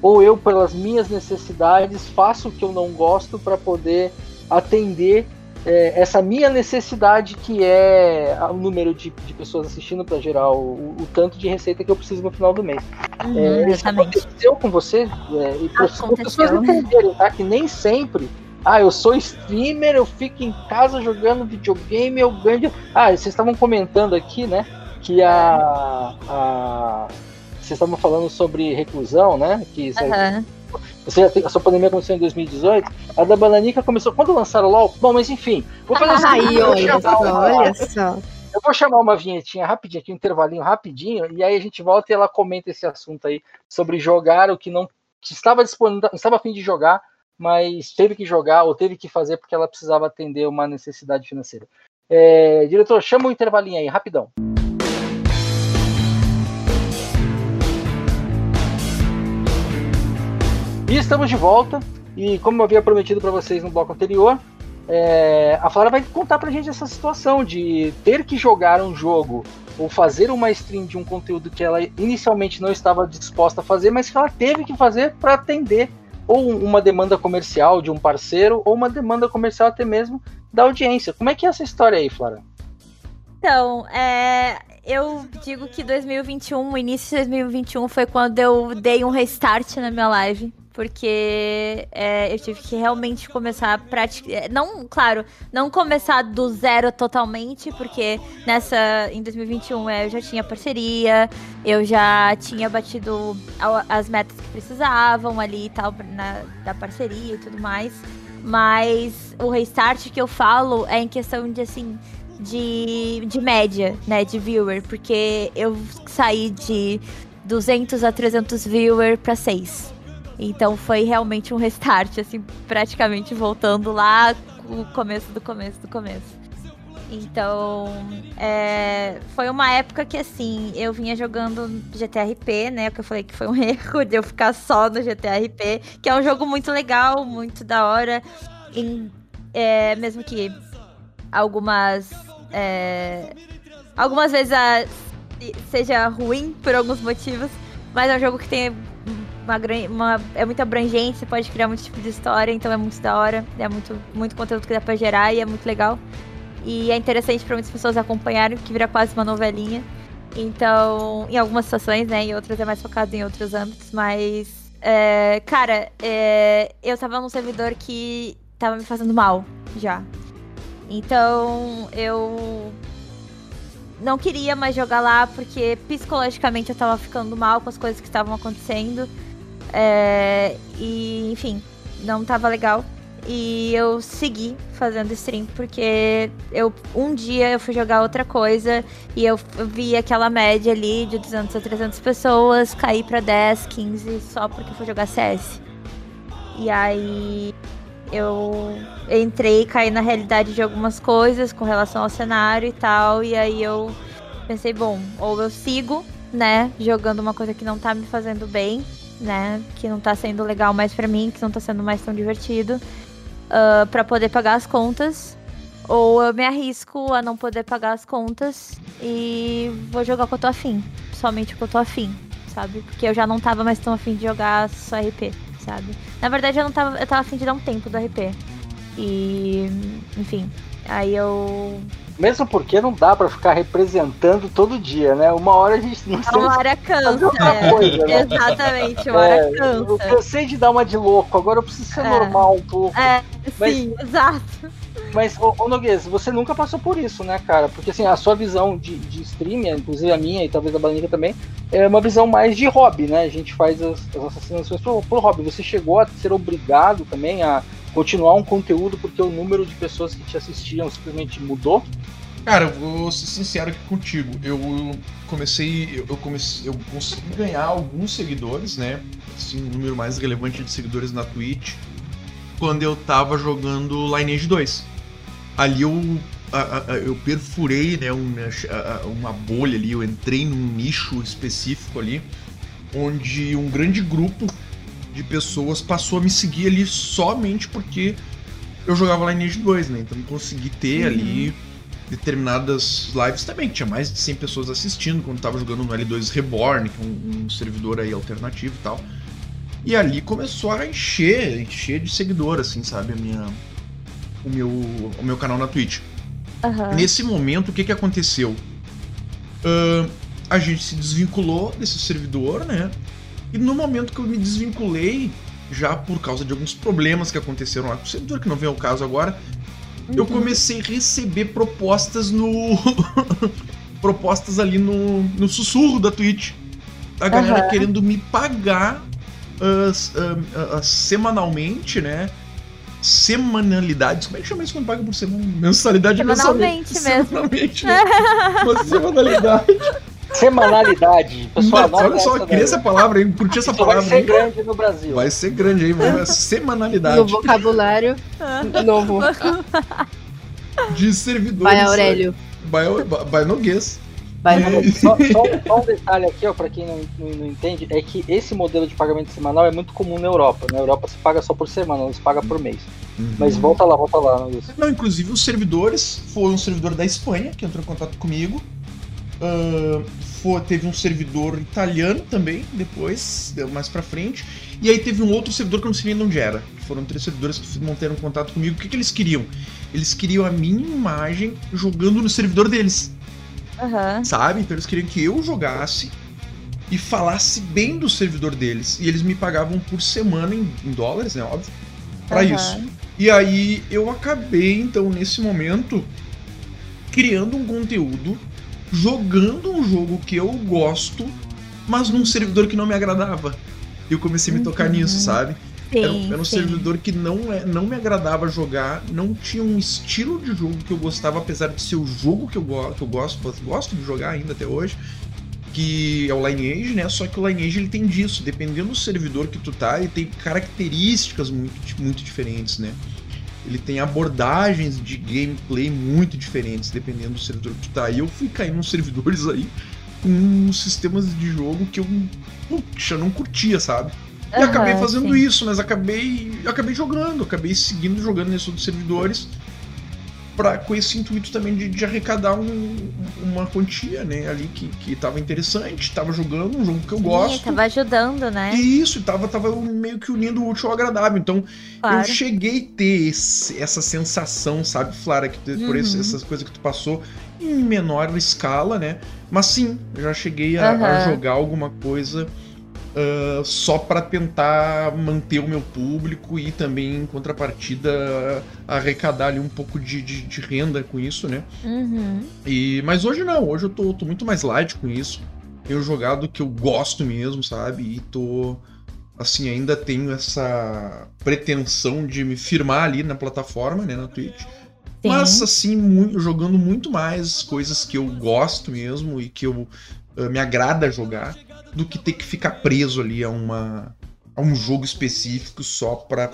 ou eu, pelas minhas necessidades, faço o que eu não gosto para poder atender é, essa minha necessidade, que é o número de, de pessoas assistindo para gerar o, o tanto de receita que eu preciso no final do mês. Uhum, É, isso exatamente. aconteceu com você? É, e para as pessoas entenderem, tá? Que nem sempre. Ah, eu sou streamer, eu fico em casa jogando videogame, eu ganho. Ah, vocês estavam comentando aqui, né? Que a. a... Vocês estavam falando sobre reclusão, né? Que isso- Aham. você a sua pandemia começou em 2018. A da Bananica começou quando lançaram o LOL. Bom, mas enfim. Vou fazer o seguinte, Aí, olha só, uma- olha só. eu vou chamar uma vinhetinha rapidinho aqui, um intervalinho rapidinho, e aí a gente volta e ela comenta esse assunto aí sobre jogar o que não que estava disponível, estava a fim de jogar, mas teve que jogar ou teve que fazer porque ela precisava atender uma necessidade financeira. É, diretor, chama o intervalinho aí, rapidão. E estamos de volta. E como eu havia prometido para vocês no bloco anterior, é, a Flora vai contar pra gente essa situação de ter que jogar um jogo ou fazer uma stream de um conteúdo que ela inicialmente não estava disposta a fazer, mas que ela teve que fazer para atender ou uma demanda comercial de um parceiro ou uma demanda comercial até mesmo da audiência. Como é que é essa história aí, Flora? Então, é, eu digo que 2021, o início de 2021 foi quando eu dei um restart na minha live. Porque é, eu tive que realmente começar a praticar. Não, claro, não começar do zero totalmente, porque nessa. Em 2021 é, eu já tinha parceria, eu já tinha batido as metas que precisavam ali e tal, na, da parceria e tudo mais. Mas o restart que eu falo é em questão de assim de, de média, né, de viewer, porque eu saí de 200 a 300 viewer para 6. Então foi realmente um restart, assim, praticamente voltando lá o começo do começo do começo. Então, é, foi uma época que, assim, eu vinha jogando GTRP, né? Que eu falei que foi um erro de eu ficar só no GTRP, que é um jogo muito legal, muito da hora. Em- é, mesmo que algumas. é, algumas vezes a- seja ruim por alguns motivos, mas é um jogo que tem uma, uma- é muito abrangente, você pode criar muito tipo de história, então é muito da hora, é muito, muito conteúdo que dá pra gerar e é muito legal. E é interessante pra muitas pessoas acompanharem, que vira quase uma novelinha. Então, em algumas situações, né, em outras é mais focado em outros âmbitos, mas. é, cara, é, eu tava num servidor que tava me fazendo mal já. Então, eu não queria mais jogar lá porque psicologicamente eu tava ficando mal com as coisas que estavam acontecendo. É, e, enfim, não tava legal. E eu segui fazendo stream porque eu um dia eu fui jogar outra coisa e eu, vi aquela média ali de 200 a 300 pessoas cair pra 10, 15 só porque eu fui jogar CS. E aí eu entrei e caí na realidade de algumas coisas com relação ao cenário e tal. E aí eu pensei, bom, ou eu sigo, né, jogando uma coisa que não tá me fazendo bem, né, que não tá sendo legal mais pra mim, que não tá sendo mais tão divertido, ah, pra poder pagar as contas. Ou eu me arrisco a não poder pagar as contas e vou jogar que eu tô afim. Somente que eu tô afim, sabe? Porque eu já não tava mais tão afim de jogar só RP, sabe? Na verdade, eu não tava. Eu tava afim de dar um tempo do RP. E, enfim, aí eu Mesmo porque não dá pra ficar representando todo dia, né? Uma hora a gente não Uma hora cansa. outra é. coisa, né? Exatamente, uma hora É, eu cansa. cansei de dar uma de louco, agora eu preciso ser É. normal um pouco. É, Mas- sim, exato. Mas, ô, ô Noguês, você nunca passou por isso, né, cara? Porque assim, a sua visão de, de streaming, inclusive a minha e talvez a Balanica também, é uma visão mais de hobby, né? A gente faz as, as assassinações pro, pro hobby. Você chegou a ser obrigado também a continuar um conteúdo porque o número de pessoas que te assistiam simplesmente mudou? Cara, eu vou ser sincero aqui contigo. Eu comecei. Eu, comecei. Eu consegui ganhar alguns seguidores, né? Assim, um número mais relevante de seguidores na Twitch. Quando eu tava jogando Lineage 2. Ali eu. a- a- eu perfurei né, uma, a- uma bolha ali, eu entrei num nicho específico ali, onde um grande grupo de pessoas passou a me seguir ali somente porque eu jogava Lineage 2, né? Então consegui ter ali determinadas lives também, que tinha mais de 100 pessoas assistindo quando tava jogando no L2 Reborn, que é um, um servidor aí alternativo e tal. E ali começou a encher, encher de seguidor, assim, sabe, a minha, o, meu, o meu canal na Twitch. Aham. Nesse momento, o que, que aconteceu? Ahn, a gente se desvinculou desse servidor, né? E no momento que eu me desvinculei, já por causa de alguns problemas que aconteceram lá com o servidor, que não vem ao caso agora, eu Uhum. comecei a receber propostas no. propostas ali no, no sussurro da Twitch. A galera Aham. querendo me pagar ah, ah, ah, semanalmente, né? Semanalidades. Como é que chama isso quando paga por semana? Mensalidade Semanalmente mensalmente. mesmo. Semanalmente, né? Uma semanalidade. Semanalidade. Pessoal, Nossa, olha só, queria essa palavra, hein? Curti essa Isso vai palavra. ser hein? grande no Brasil. Vai ser grande aí, vamos. Semanalidade No vocabulário novo. de servidores. Vai, Aurélio. Vai, vai Noguês. Vai, E- Só, só- só um detalhe aqui, ó, pra quem não, não- não entende, é que esse modelo de pagamento semanal é muito comum na Europa. Na Europa se paga só por semana, não se paga por mês. Mas volta lá, volta lá, Luiz. Não, inclusive os servidores, foi um servidor da Espanha que entrou em contato comigo. Ah, foi- teve um servidor italiano também, depois, deu mais pra frente. E aí teve um outro servidor que eu não sei nem de onde era. Foram três servidores que manteram contato comigo. O que, que eles queriam? Eles queriam a minha imagem jogando no servidor deles, Aham. sabe? Então eles queriam que eu jogasse e falasse bem do servidor deles. E eles me pagavam por semana em, em dólares, né? Óbvio. Pra Aham. isso. E aí eu acabei, então, nesse momento, criando um conteúdo, jogando um jogo que eu gosto, mas num servidor que não me agradava. E eu comecei a me tocar Uhum. nisso, sabe? Era, um- Sim, era um sim. servidor que não, é, não me agradava jogar, não tinha um estilo de jogo que eu gostava, apesar de ser o jogo que eu, go que eu gosto, gosto de jogar ainda até hoje, que é o Lineage, né? Só que o Lineage ele tem disso, dependendo do servidor que tu tá, ele tem características muito, muito diferentes, né? Ele tem abordagens de gameplay muito diferentes, dependendo do servidor que tu tá. E eu fui cair nos servidores aí com sistemas de jogo que eu, puxa, não curtia, sabe? E Aham, acabei fazendo sim. isso, mas acabei, acabei jogando, acabei seguindo jogando nesses outros servidores pra, com esse intuito também de, de arrecadar um- uma quantia, né, ali que, que tava interessante, tava jogando um jogo que eu Sim, gosto. tava ajudando, né? E isso, tava, tava meio que unindo o útil ao agradável. Então, Claro. eu cheguei a ter esse- essa sensação, sabe, Flara, que tu- por Uhum. esse- essas coisas que tu passou em menor escala, né? Mas sim, eu já cheguei a, a Aham. jogar alguma coisa ah, só pra tentar manter o meu público e também, em contrapartida, arrecadar ali um pouco de, de- de renda com isso, né? Uhum. E, mas hoje não, hoje eu tô, tô muito mais light com isso. Tenho jogado que eu gosto mesmo, sabe? E tô. Assim, ainda tenho essa pretensão de me firmar ali na plataforma, né? Na Twitch. Sim. Mas, assim, mu- jogando muito mais coisas que eu gosto mesmo e que eu eh, me agrada jogar, do que ter que ficar preso ali a, uma, a um jogo específico só pra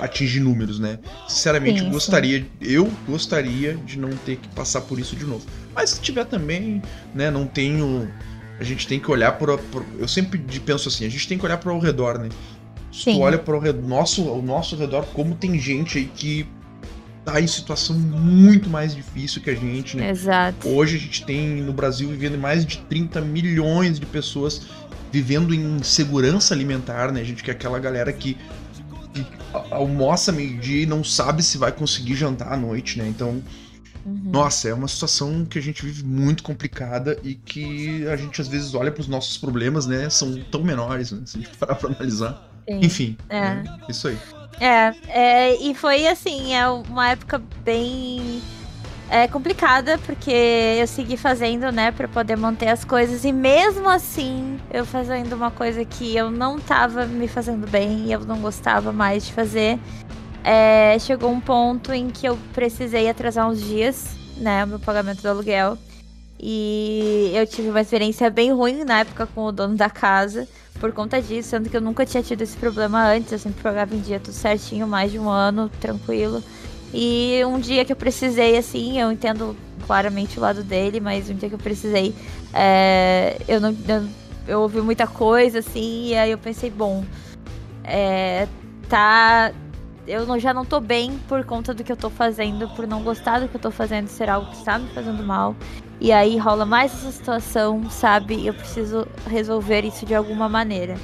atingir números, né? Sinceramente, Sim, eu sim. gostaria, eu gostaria de não ter que passar por isso de novo. Mas se tiver também, né, não tenho. A gente tem que olhar para. Eu sempre penso assim, a gente tem que olhar para o redor, né? Se tu olha para o nosso, o nosso redor, como tem gente aí que tá em situação muito mais difícil que a gente, né? Exato. Hoje a gente tem no Brasil vivendo mais de 30 milhões de pessoas vivendo em segurança alimentar, né? A gente que é aquela galera que almoça meio-dia e não sabe se vai conseguir jantar à noite, né? Então, Uhum. nossa, é uma situação que a gente vive muito complicada e que a gente às vezes olha para os nossos problemas, né? São tão menores, né? Se a gente parar pra analisar. Sim. Enfim, É. né, isso aí. É, é, e foi assim, é uma época bem é, complicada, porque eu segui fazendo, né, pra poder manter as coisas, e mesmo assim, eu fazendo uma coisa que eu não tava me fazendo bem, e eu não gostava mais de fazer, é, chegou um ponto em que eu precisei atrasar uns dias, né, o meu pagamento do aluguel, e eu tive uma experiência bem ruim na época com o dono da casa, por conta disso, sendo que eu nunca tinha tido esse problema antes, eu sempre pagava em dia tudo certinho, mais de um ano, tranquilo. E um dia que eu precisei, assim, eu entendo claramente o lado dele, mas um dia que eu precisei, é, eu não. Eu, eu ouvi muita coisa, assim, e aí eu pensei, bom, é, tá. Eu não- já não tô bem por conta do que eu tô fazendo, por não gostar do que eu tô fazendo ser algo que está me fazendo mal. E aí rola mais essa situação, sabe? Eu preciso resolver isso de alguma maneira.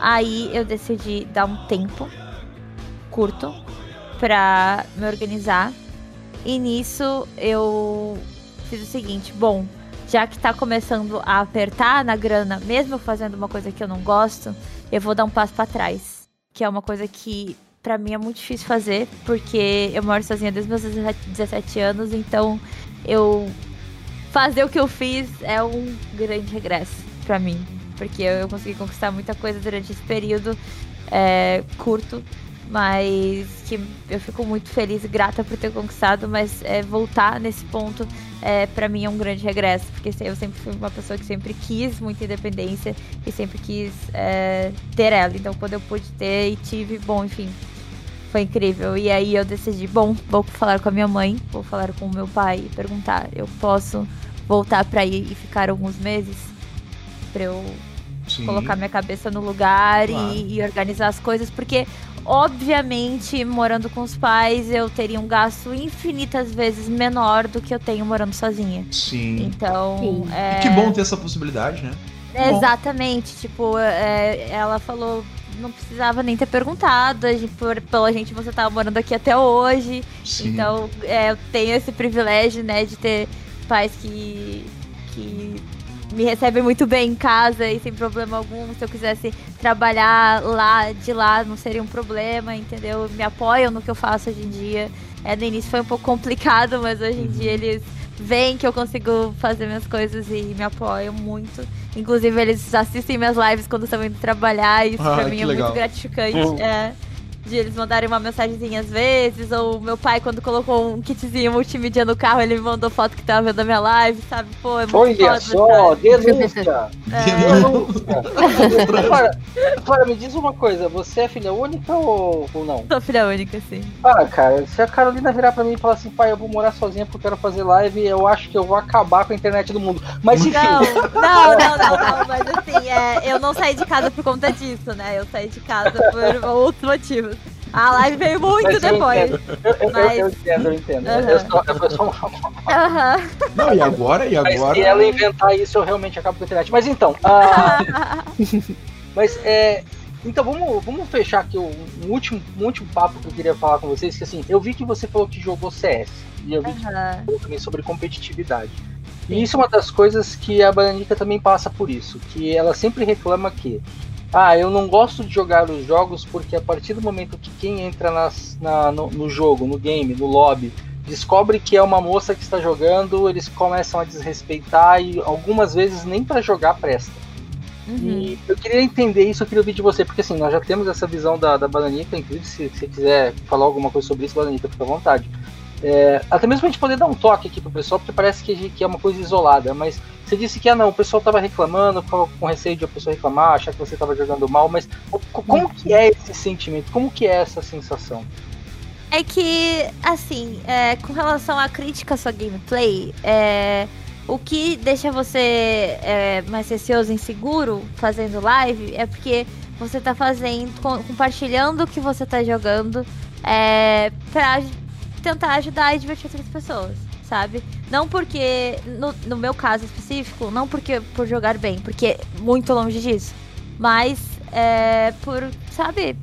Aí eu decidi dar um tempo curto pra me organizar. E nisso eu fiz o seguinte, bom, já que tá começando a apertar na grana, mesmo fazendo uma coisa que eu não gosto, eu vou dar um passo pra trás. Que é uma coisa que pra mim é muito difícil fazer, porque eu moro sozinha desde meus 17 anos, então eu fazer o que eu fiz é um grande regresso pra mim. Porque eu consegui conquistar muita coisa durante esse período é, curto, mas que eu fico muito feliz e grata por ter conquistado, mas é, voltar nesse ponto é, para mim é um grande regresso, porque eu sempre fui uma pessoa que sempre quis muita independência e sempre quis é, ter ela. Então quando eu pude ter e tive, bom, enfim, foi incrível. E aí eu decidi, bom, vou falar com a minha mãe, vou falar com o meu pai e perguntar, eu posso voltar pra ir e ficar alguns meses? Pra eu Sim. colocar minha cabeça no lugar Claro. e, e organizar as coisas, porque obviamente morando com os pais eu teria um gasto infinitas vezes menor do que eu tenho morando sozinha. Sim. Então, Sim. é... E que bom ter essa possibilidade, né? bom. Exatamente, tipo, é, ela falou, não precisava nem ter perguntado, a gente, por, pela gente você tava morando aqui até hoje, Sim. então é, eu tenho esse privilégio, né, de ter pais que, que me recebem muito bem em casa e sem problema algum. Se eu quisesse trabalhar lá, de lá, não seria um problema, entendeu? Me apoiam no que eu faço hoje em dia. É, no início foi um pouco complicado, mas hoje em dia eles veem que eu consigo fazer minhas coisas e me apoiam muito. Inclusive, eles assistem minhas lives quando estão indo trabalhar, e isso Ah, pra mim é legal. muito gratificante. Uhum. É, de eles mandarem uma mensagenzinha às vezes, ou meu pai, quando colocou um kitzinho multimídia no carro, ele me mandou foto que tava vendo a minha live, sabe? Pô, é muito Olha foda, só, denúncia! É. denúncia. Agora, agora, me diz uma coisa, você é filha única ou, ou não? Sou filha única, assim. Ah, cara, se a Carolina virar pra mim e falar assim, pai, eu vou morar sozinha porque eu quero fazer live, eu acho que eu vou acabar com a internet do mundo. Mas enfim. Não, não, não, não, não, mas assim, é, eu não saí de casa por conta disso, né? Eu saí de casa por outros motivos. A live veio muito Mas eu depois. entendo. Eu, Mas- entendo, eu entendo. Eu só uma Aham. Não, e agora? E Mas agora? se ela inventar isso, eu realmente acabo com a internet. Mas então, ah, mas é. Então vamos, vamos fechar aqui um, um último, um último papo que eu queria falar com vocês, que assim, eu vi que você falou que jogou CS. E eu vi que Aham. falou também sobre competitividade. E isso é uma das coisas que a Bananica também passa por isso, que ela sempre reclama que ah, eu não gosto de jogar os jogos porque a partir do momento que quem entra nas, na- no, no jogo, no game, no lobby, descobre que é uma moça que está jogando, eles começam a desrespeitar e algumas vezes nem para jogar presta. Uhum. E eu queria entender isso, eu queria ouvir de você, porque assim, nós já temos essa visão da, da Bananica, inclusive se você quiser falar alguma coisa sobre isso, Bananica, fica à vontade. É, até mesmo pra gente poder dar um toque aqui pro pessoal, porque parece que, a que é uma coisa isolada, mas você disse que ah não, o pessoal tava reclamando, com receio de a pessoa reclamar, achar que você tava jogando mal, mas co- como que é esse sentimento? Como que é essa sensação? É que, assim, é, com relação à crítica à sua gameplay, é, o que deixa você é, mais receoso e inseguro fazendo live é porque você tá fazendo, com- compartilhando o que você tá jogando é, pra tentar ajudar e divertir outras pessoas, sabe? Não porque, no, no meu caso específico, não porque por jogar bem, porque muito longe disso, mas é, por, sabe,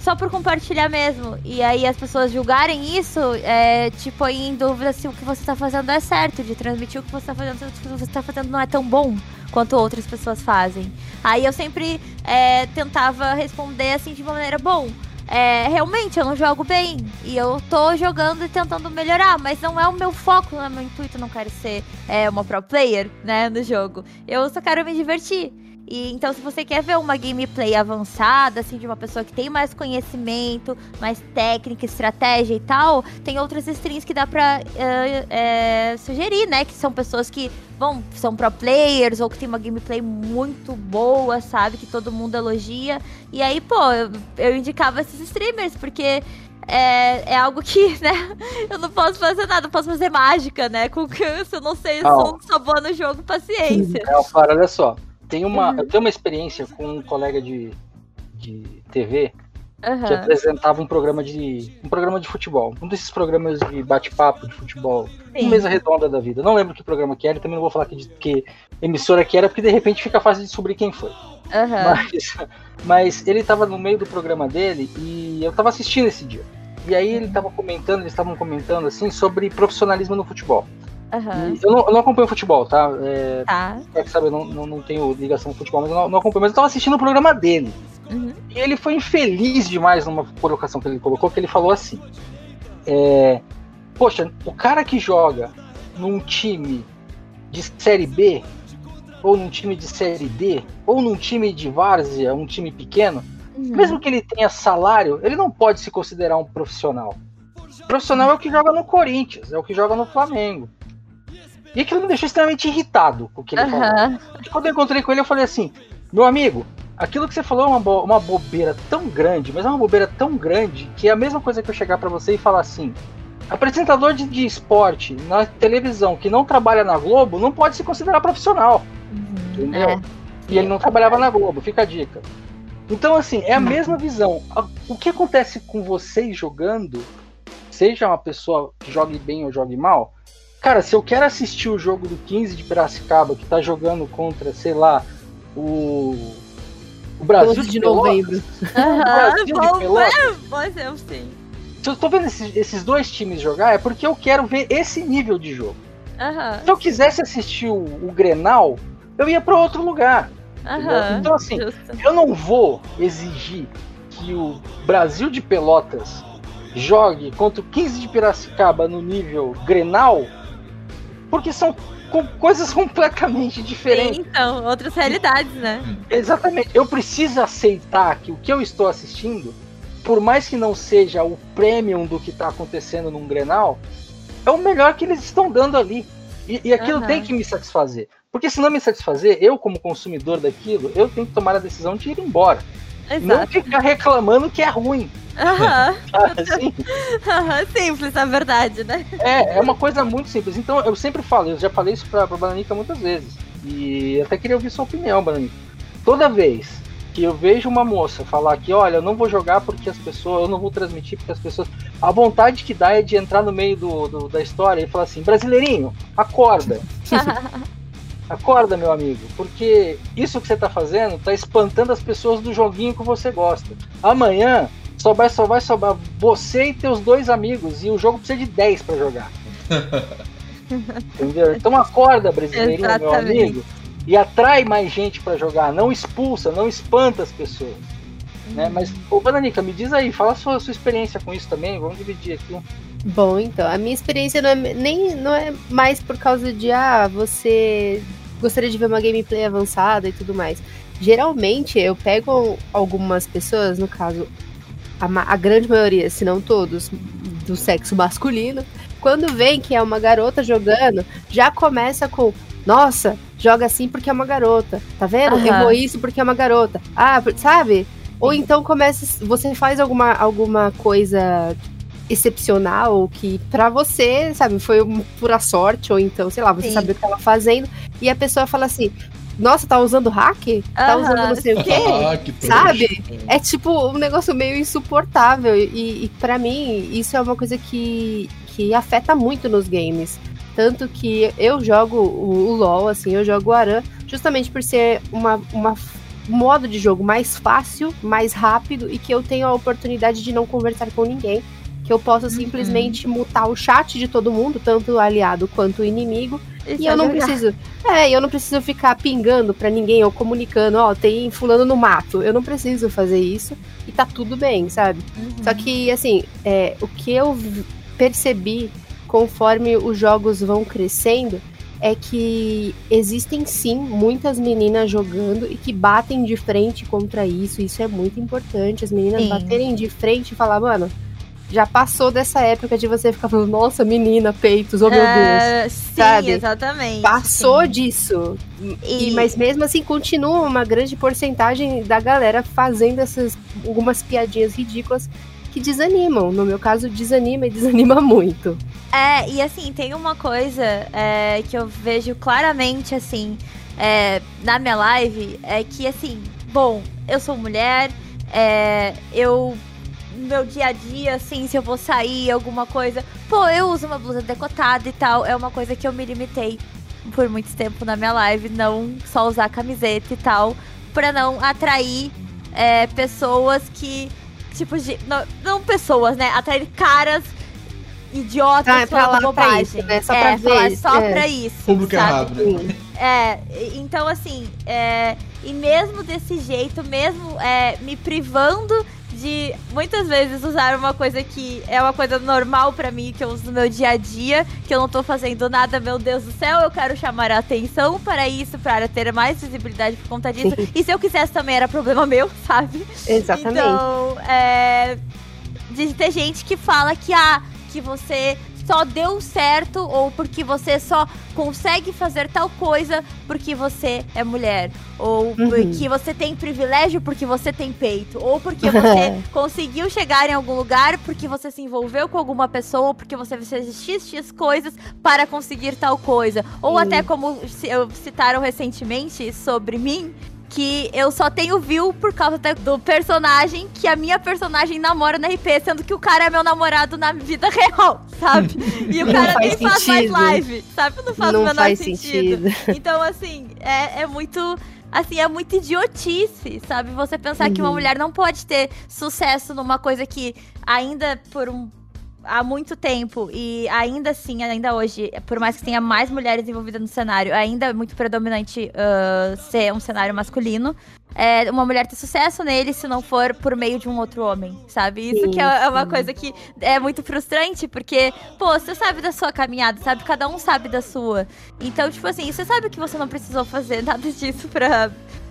só por compartilhar mesmo. E aí as pessoas julgarem isso, é, te põe em dúvida se o que você tá fazendo é certo, de transmitir o que você tá fazendo, se o que você tá fazendo não é tão bom quanto outras pessoas fazem. Aí eu sempre é, tentava responder assim de uma maneira, bom, é, realmente eu não jogo bem. E eu tô jogando e tentando melhorar, mas não é o meu foco, não é meu intuito, não quero ser é, uma pro player, né, no jogo. Eu só quero me divertir. E então, se você quer ver uma gameplay avançada, assim, de uma pessoa que tem mais conhecimento, mais técnica, estratégia e tal, tem outras streams que dá pra é, é, sugerir, né? Que são pessoas que bom, são pro players ou que tem uma gameplay muito boa, sabe? Que todo mundo elogia. E aí, pô, eu, eu indicava esses streamers, porque é, é algo que, né, eu não posso fazer nada, eu posso fazer mágica, né? Com que eu não sei, eu sou, sou boa no jogo, paciência. É, para, olha só. Tem uma, uhum. Eu tenho uma experiência com um colega de, de TV uhum. que apresentava um programa de um programa de futebol. Um desses programas de bate-papo de futebol. Sim. Mesa redonda da vida. Não lembro que programa que era, e também não vou falar que, que emissora que era, porque de repente fica fácil de descobrir quem foi. Uhum. Mas, mas ele estava no meio do programa dele e eu estava assistindo esse dia. E aí ele estava comentando, eles estavam comentando assim sobre profissionalismo no futebol. Uhum. Eu, não, eu, não, acompanho futebol, tá? É, tá. É que sabe, eu não, não, não, tenho ligação com futebol, mas eu não, não acompanho. Mas eu tava assistindo o programa dele. Uhum. E ele foi infeliz demais numa colocação que ele colocou, que ele falou assim. É, Poxa, o cara que joga num time de série B, ou num time de série D, ou num time de várzea, um time pequeno, uhum. mesmo que ele tenha salário, ele não pode se considerar um profissional. Profissional é o que joga no Corinthians, é o que joga no Flamengo. E aquilo me deixou extremamente irritado com o que ele uhum. falou. E quando eu encontrei com ele, eu falei assim: meu amigo, aquilo que você falou é uma, bo uma bobeira tão grande, mas é uma bobeira tão grande que é a mesma coisa que eu chegar para você e falar assim: apresentador de, de, esporte na televisão que não trabalha na Globo não pode se considerar profissional. Uhum. Entendeu? É. E ele não trabalhava na Globo, fica a dica. Então, assim, é a mesma visão. O que acontece com vocês jogando, seja uma pessoa que jogue bem ou jogue mal, Cara, se eu quero assistir o jogo do 15 de Piracicaba, que tá jogando contra, sei lá, o. O Brasil 12 de, de novembro. Aham, pode ser, sim. Se eu tô vendo esses, esses, dois times jogar, é porque eu quero ver esse nível de jogo. Uhum. Se eu quisesse assistir o, o Grenal, eu ia para outro lugar. Uhum, então, assim, justo. eu não vou exigir que o Brasil de Pelotas jogue contra o 15 de Piracicaba no nível Grenal porque são com coisas completamente diferentes. Sim, então, outras realidades, né? Exatamente. Eu preciso aceitar que o que eu estou assistindo, por mais que não seja o premium do que está acontecendo num Grenal, é o melhor que eles estão dando ali. E, e aquilo uhum. tem que me satisfazer. Porque se não me satisfazer, eu, como consumidor daquilo, eu tenho que tomar a decisão de ir embora. Exato. Não ficar reclamando que é ruim. Aham. assim? simples, na verdade, né? É, é uma coisa muito simples. Então, eu sempre falo, eu já falei isso pra, pra Bananica muitas vezes. E até queria ouvir sua opinião, Bananica. Toda vez que eu vejo uma moça falar que, olha, eu não vou jogar porque as pessoas, eu não vou transmitir porque as pessoas. A vontade que dá é de entrar no meio do, do da história e falar assim, brasileirinho, acorda. acorda, meu amigo, porque isso que você tá fazendo tá espantando as pessoas do joguinho que você gosta. Amanhã só vai, só vai sobrar você e teus dois amigos. E o jogo precisa de 10 para jogar. Entendeu? Então acorda, brasileirinho, meu amigo. E atrai mais gente para jogar. Não expulsa, não espanta as pessoas. Né? Mas, ô Bananica, me diz aí, fala a sua, sua experiência com isso também. Vamos dividir aqui. Bom, então, a minha experiência não é nem não é mais por causa de ah, você gostaria de ver uma gameplay avançada e tudo mais. Geralmente eu pego algumas pessoas, no caso, a, a grande maioria, se não todos, do sexo masculino, quando vem que é uma garota jogando, já começa com nossa, joga assim porque é uma garota. Tá vendo? Uhum. Errou isso porque é uma garota. Ah, sabe? Ou então começa. Você faz alguma, alguma coisa excepcional que para você, sabe, foi pura sorte, ou então, sei lá, você Sim. sabe o que ela fazendo, e a pessoa fala assim: nossa, tá usando hack? Tá usando não sei o quê? Ah, Sabe? É tipo um negócio meio insuportável. E, e para mim, isso é uma coisa que, que afeta muito nos games. Tanto que eu jogo o, o LoL, assim, eu jogo o Aran, justamente por ser uma, uma, modo de jogo mais fácil, mais rápido e que eu tenho a oportunidade de não conversar com ninguém. Que eu posso Uhum. simplesmente mutar o chat de todo mundo, tanto o aliado quanto o inimigo. Isso E é eu não verdade. preciso. É, eu não preciso ficar pingando pra ninguém ou comunicando, ó, tem fulano no mato. Eu não preciso fazer isso. E tá tudo bem, sabe? Uhum. Só que, assim, é, o que eu percebi conforme os jogos vão crescendo é que existem sim muitas meninas jogando e que batem de frente contra isso. Isso é muito importante. As meninas Sim. baterem de frente e falar, mano, já passou dessa época de você ficar falando, nossa, menina, peitos, oh meu Deus. É, sim, sabe? exatamente. Passou sim. disso. E- E, mas mesmo assim, continua uma grande porcentagem da galera fazendo essas algumas piadinhas ridículas que desanimam. No meu caso, desanima e desanima muito. É, e assim, tem uma coisa é, que eu vejo claramente, assim, é, na minha live, é que, assim, bom, eu sou mulher, é, eu. Meu dia a dia, assim, se eu vou sair, alguma coisa. Pô, eu uso uma blusa decotada e tal. É uma coisa que eu me limitei por muito tempo na minha live, não só usar camiseta e tal, pra não atrair é, pessoas que. Tipo, de, não, não pessoas, né? Atrair caras idiotas Ah, é falando bobagem. isso, né? Só é, pra falar ver, só é. pra isso. Público sabe? errado, né? É, então assim, é, e mesmo desse jeito, mesmo é, me privando de muitas vezes usar uma coisa que é uma coisa normal pra mim, que eu uso no meu dia a dia, que eu não tô fazendo nada, meu Deus do céu, eu quero chamar a atenção para isso, para ter mais visibilidade por conta disso. e se eu quisesse também era problema meu, sabe? Exatamente. Então, é, de ter gente que fala que ah, que você só deu certo ou porque você só consegue fazer tal coisa porque você é mulher? Ou Uhum. porque você tem privilégio porque você tem peito? Ou porque você conseguiu chegar em algum lugar porque você se envolveu com alguma pessoa ou porque você fez x x coisas para conseguir tal coisa? Ou até como citaram recentemente sobre mim que eu só tenho view por causa do personagem que a minha personagem namora na RP, sendo que o cara é meu namorado na vida real, sabe? E o cara faz nem faz mais live, sabe? Não faz o não menor faz sentido. sentido. Então, assim, é, é muito. Assim, é muito idiotice, sabe? Você pensar que uma Uhum. mulher não pode ter sucesso numa coisa que ainda por um. Há muito tempo, e ainda assim, ainda hoje, por mais que tenha mais mulheres envolvidas no cenário, ainda é muito predominante ah, ser um cenário masculino. É, uma mulher ter sucesso nele se não for por meio de um outro homem, sabe? Isso Sim, que é, é uma coisa que é muito frustrante, porque, pô, você sabe da sua caminhada, sabe? Cada um sabe da sua. Então, tipo assim, você sabe que você não precisou fazer nada disso pra,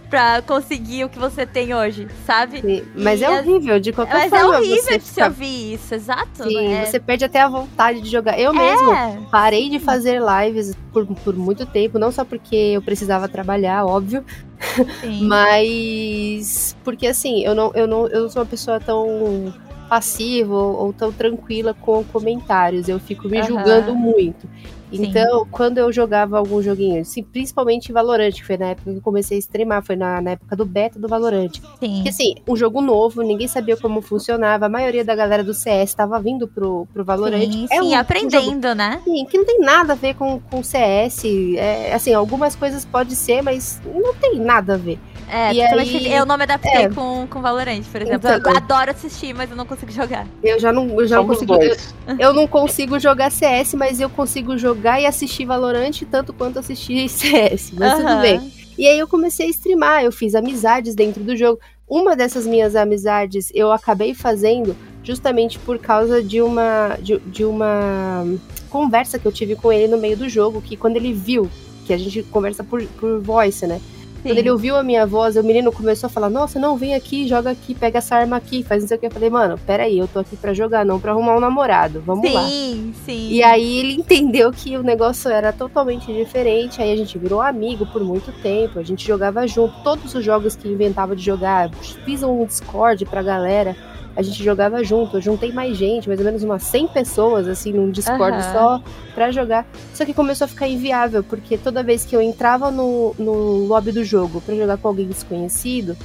pra conseguir o que você tem hoje, sabe? Sim, Mas E é horrível, de qualquer Mas é forma. horrível você de se ouvir isso, exato. Sim, né? você perde até a vontade de jogar. Eu mesmo É, parei de fazer lives por, por muito tempo, não só porque eu precisava trabalhar, óbvio, mas porque assim, eu não, eu não, eu não sou uma pessoa tão passiva ou, ou tão tranquila com comentários. Eu fico me Aham. julgando muito. Sim. Então, quando eu jogava algum joguinho, assim, principalmente Valorant, que foi na época que eu comecei a streamar, foi na, na época do beta do Valorant. sim. Porque assim, um jogo novo, ninguém sabia como funcionava, a maioria da galera do CS estava vindo pro, pro Valorant. Sim, É sim, um- um jogo aprendendo, né? Sim, que não tem nada a ver com, com CS. É, assim, algumas coisas pode ser, mas não tem nada a ver. É, E totalmente aí- eu não me adaptei é. com, com Valorant, por exemplo. Então- eu adoro assistir, mas eu não consigo jogar. Eu já não, eu já não consigo. Eu, eu não consigo jogar CS, mas eu consigo jogar e assistir Valorant tanto quanto assistir CS. Mas tudo bem. E aí eu comecei a streamar, eu fiz amizades dentro do jogo. Uma dessas minhas amizades eu acabei fazendo justamente por causa de uma de, de uma conversa que eu tive com ele no meio do jogo, que quando ele viu que a gente conversa por, por voice, né? Quando Sim. ele ouviu a minha voz, o menino começou a falar: Nossa, não, vem aqui, joga aqui, pega essa arma aqui, faz não sei o que. Eu falei: Mano, peraí, eu tô aqui pra jogar, não pra arrumar um namorado. Vamos lá. Sim, sim. E aí ele entendeu que o negócio era totalmente diferente. Aí a gente virou amigo por muito tempo. A gente jogava junto. Todos os jogos que inventava de jogar, fiz um Discord pra galera. A gente jogava junto. Eu juntei mais gente, mais ou menos umas 100 pessoas, assim, num Discord Aham. só pra jogar. Só que começou a ficar inviável, porque toda vez que eu entrava no, no lobby do jogo pra jogar com alguém desconhecido,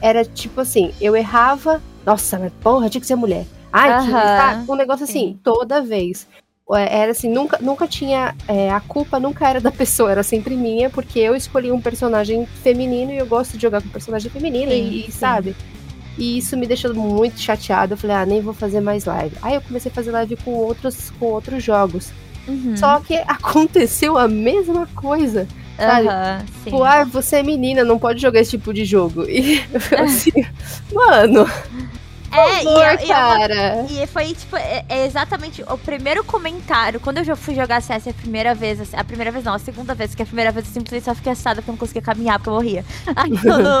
era tipo assim: eu errava. Nossa, mas porra, tinha que ser mulher. Ai, que, Aham, sabe? Um negócio assim, sim. toda vez. era assim, nunca, nunca tinha. é, a culpa nunca era da pessoa, era sempre minha, porque eu escolhi um personagem feminino e eu gosto de jogar com personagem feminino, Sim, e, sim. sabe? E isso me deixou muito chateada. Eu falei, ah, nem vou fazer mais live. Aí eu comecei a fazer live com outros, com outros jogos. Uhum. Só que aconteceu a mesma coisa. sabe? Sim. Tipo, ah, você é menina, não pode jogar esse tipo de jogo. E eu assim, mano, é, e, eu- e cara. E foi, tipo, é, é exatamente o primeiro comentário. Quando eu já fui jogar CS a primeira vez, assim, a primeira vez não, a segunda vez, que a primeira vez eu simplesmente só fiquei assustada porque eu não conseguia caminhar, porque eu morria. Aí,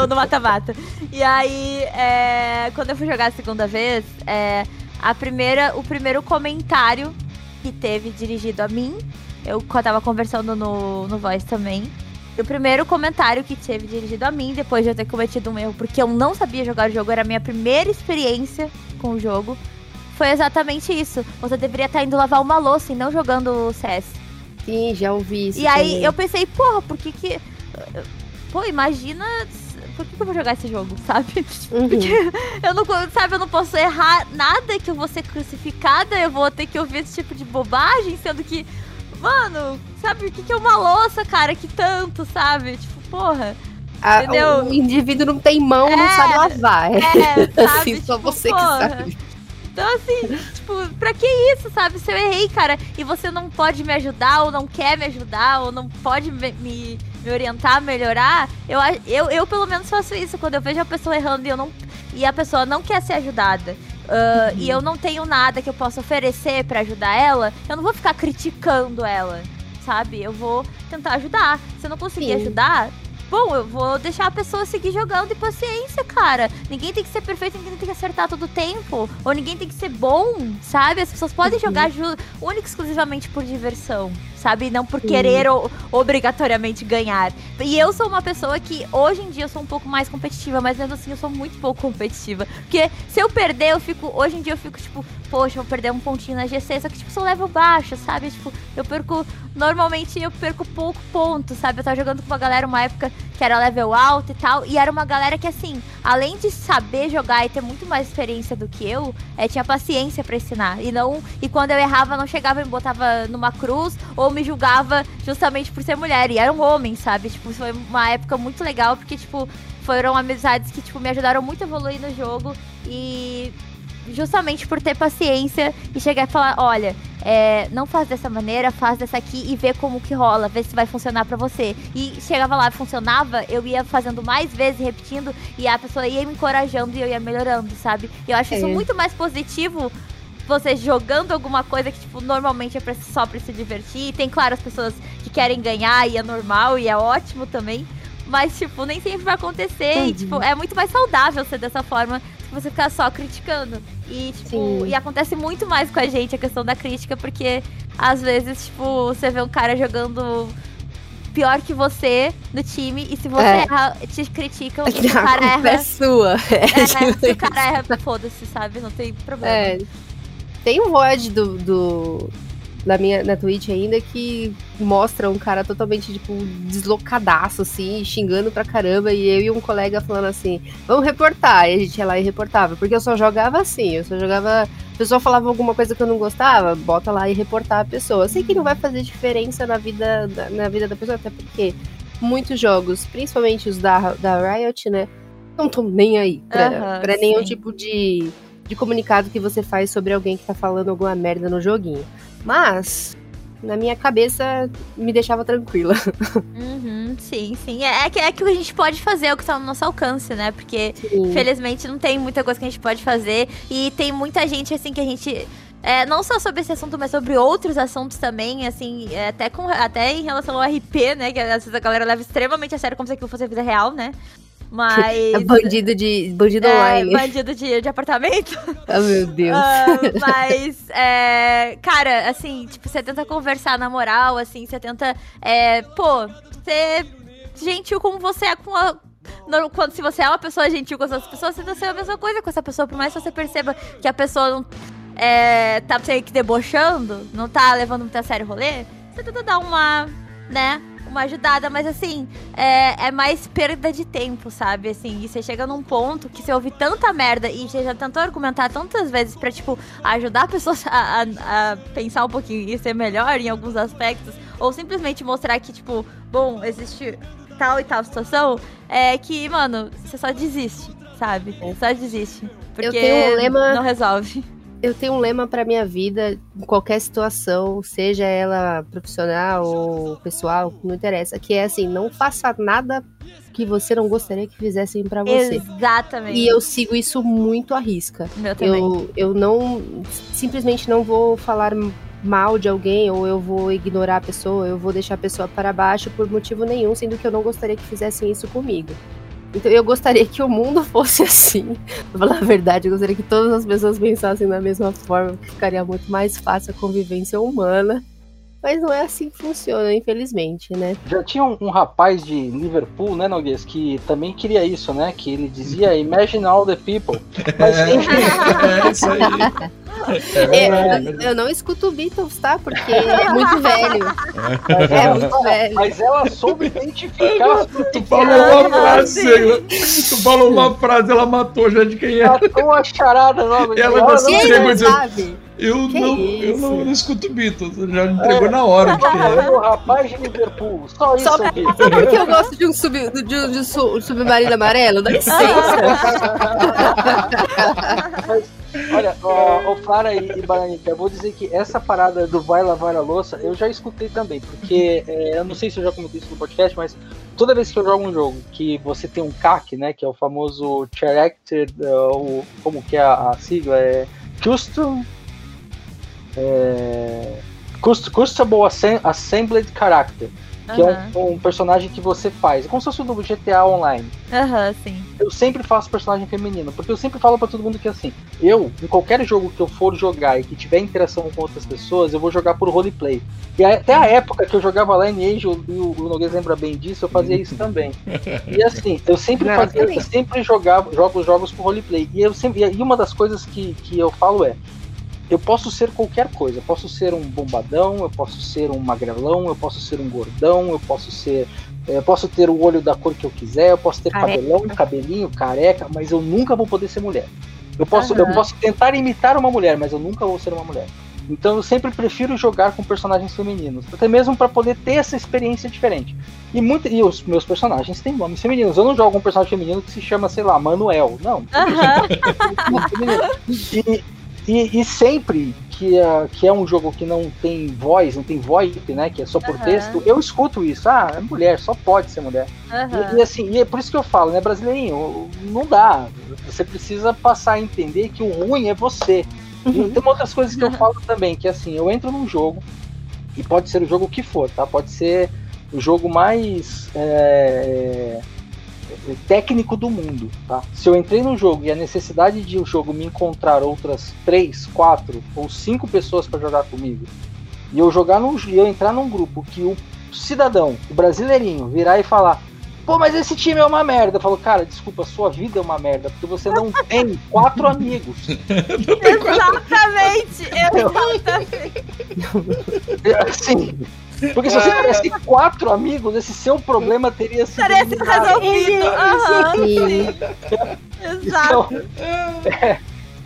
no mata-mata. E aí, é, quando eu fui jogar a segunda vez, é, a primeira, o primeiro comentário que teve dirigido a mim, eu tava conversando no, no Voice também. O primeiro comentário que teve dirigido a mim, depois de eu ter cometido um erro, porque eu não sabia jogar o jogo, era a minha primeira experiência com o jogo, foi exatamente isso. Você deveria estar indo lavar uma louça e não jogando o CS. Sim, já ouvi isso. e aí também. eu pensei, porra, por que que. Pô, imagina. Por que, que eu vou jogar esse jogo, sabe? Uhum. Eu não, sabe, eu não posso errar nada que eu vou ser crucificada, eu vou ter que ouvir esse tipo de bobagem, sendo que, mano, sabe, o que, que é uma louça, cara? Que tanto, sabe? Tipo, porra. A- entendeu? o indivíduo não tem mão, não É, sabe lavar. É, É, sabe? assim, só Tipo, você porra. que sabe. Então, assim, tipo, pra que isso, sabe? Se eu errei, cara, e você não pode me ajudar, ou não quer me ajudar, ou não pode me, me, me orientar a melhorar, eu, eu, eu pelo menos faço isso. Quando eu vejo a pessoa errando e, eu não, e a pessoa não quer ser ajudada, ah, e eu não tenho nada que eu possa oferecer pra ajudar ela, eu não vou ficar criticando ela, sabe? Eu vou tentar ajudar. Se eu não conseguir Sim. ajudar. Bom, eu vou deixar a pessoa seguir jogando e paciência, cara. Ninguém tem que ser perfeito, ninguém tem que acertar todo o tempo. Ou ninguém tem que ser bom, sabe? As pessoas podem jogar ju- única e exclusivamente por diversão, sabe? Não por Sim. querer o- obrigatoriamente ganhar. E eu sou uma pessoa que, hoje em dia, eu sou um pouco mais competitiva, mas mesmo assim eu sou muito pouco competitiva. Porque se eu perder, eu fico. Hoje em dia eu fico, tipo, poxa, vou perder um pontinho na GC, só que, tipo, sou level baixo, sabe? Tipo, eu perco. Normalmente eu perco pouco ponto, sabe? Eu tava jogando com uma galera uma época que era level alto e tal. E era uma galera que, assim, além de saber jogar e ter muito mais experiência do que eu, é, tinha paciência pra ensinar. E não. E quando eu errava, não chegava e me botava numa cruz ou me julgava justamente por ser mulher. E era um homem, sabe? Tipo, foi uma época muito legal, porque, tipo, foram amizades que, tipo, me ajudaram muito a evoluir no jogo. E justamente por ter paciência e chegar e falar, olha, é, não faz dessa maneira, faz dessa aqui e vê como que rola, vê se vai funcionar pra você. E chegava lá, funcionava, eu ia fazendo mais vezes, repetindo, e a pessoa ia me encorajando e eu ia melhorando, sabe? E eu acho isso É. muito mais positivo você jogando alguma coisa que, tipo, normalmente é pra, só pra se divertir. Tem, claro, as pessoas que querem ganhar e é normal e é ótimo também. Mas, tipo, nem sempre vai acontecer. E, tipo, é muito mais saudável ser dessa forma que você ficar só criticando. E, tipo, Sim. e acontece muito mais com a gente a questão da crítica, porque às vezes, tipo, você vê um cara jogando pior que você no time, e se você É. erra, te criticam, e se o cara é erra. sua. É, se o cara erra, foda-se, sabe? Não tem problema. É, tem um VOD do, do, da minha, na Twitch ainda que mostra um cara totalmente, tipo, deslocadaço, assim, xingando pra caramba, e eu e um colega falando assim, vamos reportar, e a gente ia lá e reportava, porque eu só jogava assim, eu só jogava, a pessoa falava alguma coisa que eu não gostava, bota lá e reportar a pessoa. Eu sei que não vai fazer diferença na vida, da- na vida da pessoa, até porque muitos jogos, principalmente os da, da Riot, né, não estão nem aí pra, Aham, pra nenhum tipo de de comunicado que você faz sobre alguém que tá falando alguma merda no joguinho. Mas, na minha cabeça, me deixava tranquila. Uhum, sim, sim. É, é que, é que o que a gente pode fazer, é o que tá no nosso alcance, né? Porque Sim. Infelizmente não tem muita coisa que a gente pode fazer. E tem muita gente, assim, que a gente. é, não só sobre esse assunto, mas sobre outros assuntos também, assim, é, até, com, até em relação ao RP, né? Que às vezes a galera leva extremamente a sério como se aquilo fosse a vida real, né? Mas. É bandido de. Bandido é, online. bandido de, de apartamento. Ah, meu Deus. Ah, mas, é, cara, assim, tipo, você tenta conversar na moral, assim, você tenta, é, pô, ser gentil como você é com a. Quando, se você é uma pessoa gentil com as outras pessoas, você tenta ser a mesma coisa com essa pessoa, por mais que você perceba que a pessoa não é, tá meio que debochando, não tá levando muito a sério o rolê, você tenta dar uma, né, uma ajudada, mas assim, é, é mais perda de tempo, sabe? Assim, e você chega num ponto que você ouve tanta merda e você já tentou argumentar tantas vezes pra, tipo, ajudar pessoas a, a, a pensar um pouquinho e ser melhor em alguns aspectos, ou simplesmente mostrar que, tipo, bom, existe tal e tal situação, é que, mano, você só desiste, sabe? Só desiste. Porque um lema- não resolve. Eu tenho um lema pra minha vida, em qualquer situação, seja ela profissional ou pessoal, não interessa, que é assim, não faça nada que você não gostaria que fizessem pra você. Exatamente. E eu sigo isso muito à risca. Meu também. Eu, eu não simplesmente não vou falar mal de alguém ou eu vou ignorar a pessoa, eu vou deixar a pessoa para baixo por motivo nenhum, sendo que eu não gostaria que fizessem isso comigo. Então eu gostaria que o mundo fosse assim. Pra falar a verdade, eu gostaria que todas as pessoas pensassem da mesma forma, ficaria muito mais fácil a convivência humana. Mas não é assim que funciona, infelizmente, né? Já tinha um, um rapaz de Liverpool, né, Noguês, que também queria isso, né? Que ele dizia Imagine all the people. Mas enfim, É isso aí. É verdade. Eu, eu não escuto Beatles, tá? Porque é muito velho. É muito velho. mas ela soube identificar Tu falou uma frase, tu falou uma frase, ela matou já de quem é. matou a charada logo. Ela Ela não- sabe? Eu Que não, eu não, não escuto Beatles, já me entregou na hora é. Olha o rapaz de Liverpool. Só isso Só- aqui. Sabe por que eu gosto de um, sub, de um, de um su- um submarino amarelo? Dá licença. Olha, ó, ô Flara e, e Bananica, eu vou dizer que essa parada do vai lavar a louça eu já escutei também, porque é, eu não sei se eu já comentei isso no podcast, mas toda vez que eu jogo um jogo que você tem um CAC, né, que é o famoso Character, uh, o, como que é a, a sigla? É Custom. É, Assem- Assembled Character, que Aham. é um, um personagem que você faz, é como se fosse o do GTA Online Aham, sim. eu sempre faço personagem feminino, porque eu sempre falo pra todo mundo que assim, eu, em qualquer jogo que eu for jogar e que tiver interação com outras pessoas, eu vou jogar por roleplay. E até a época que eu jogava lá em Age, e o, o Noguês lembra bem disso, eu fazia isso também. E assim, eu sempre fazia, eu sempre jogava, jogo jogos por roleplay. E eu sempre, e uma das coisas que, que eu falo é, eu posso ser qualquer coisa. Eu posso ser um bombadão, eu posso ser um magrelão, eu posso ser um gordão, eu posso ser. Eu posso ter o olho da cor que eu quiser, eu posso ter Careca. cabelão, cabelinho, careca, mas eu nunca vou poder ser mulher. Eu posso, eu Aham. posso tentar imitar uma mulher, mas eu nunca vou ser uma mulher. Então eu sempre prefiro jogar com personagens femininos, até mesmo para poder ter essa experiência diferente. E, muito, e os meus personagens têm nomes femininos. Eu não jogo um personagem feminino que se chama, sei lá, Manuel. Não. Aham. E, e, e sempre que, é- que é um jogo que não tem voz, não tem VoIP, né? Que é só por Aham. texto, eu escuto isso. Ah, é mulher, só pode ser mulher. Aham. E, e assim, e é por isso que eu falo, né, brasileirinho, não dá. Você precisa passar a entender que o ruim é você. E tem outras coisas que eu falo também, que assim, eu entro num jogo, e pode ser o jogo que for, tá? Pode ser o jogo mais é, técnico do mundo, tá? Se eu entrei num jogo e a necessidade de o jogo me encontrar outras três, quatro ou cinco pessoas para jogar comigo, e eu jogar num, eu entrar num grupo que o cidadão, o brasileirinho, virar e falar Pô, mas esse time é uma merda. Eu falo, cara, desculpa, sua vida é uma merda, porque você não tem quatro amigos. Exatamente! Exatamente! Assim, porque se você tivesse quatro amigos, esse seu problema teria sido. Teria sido resolvido! Aham, Sim. exato! Então, é,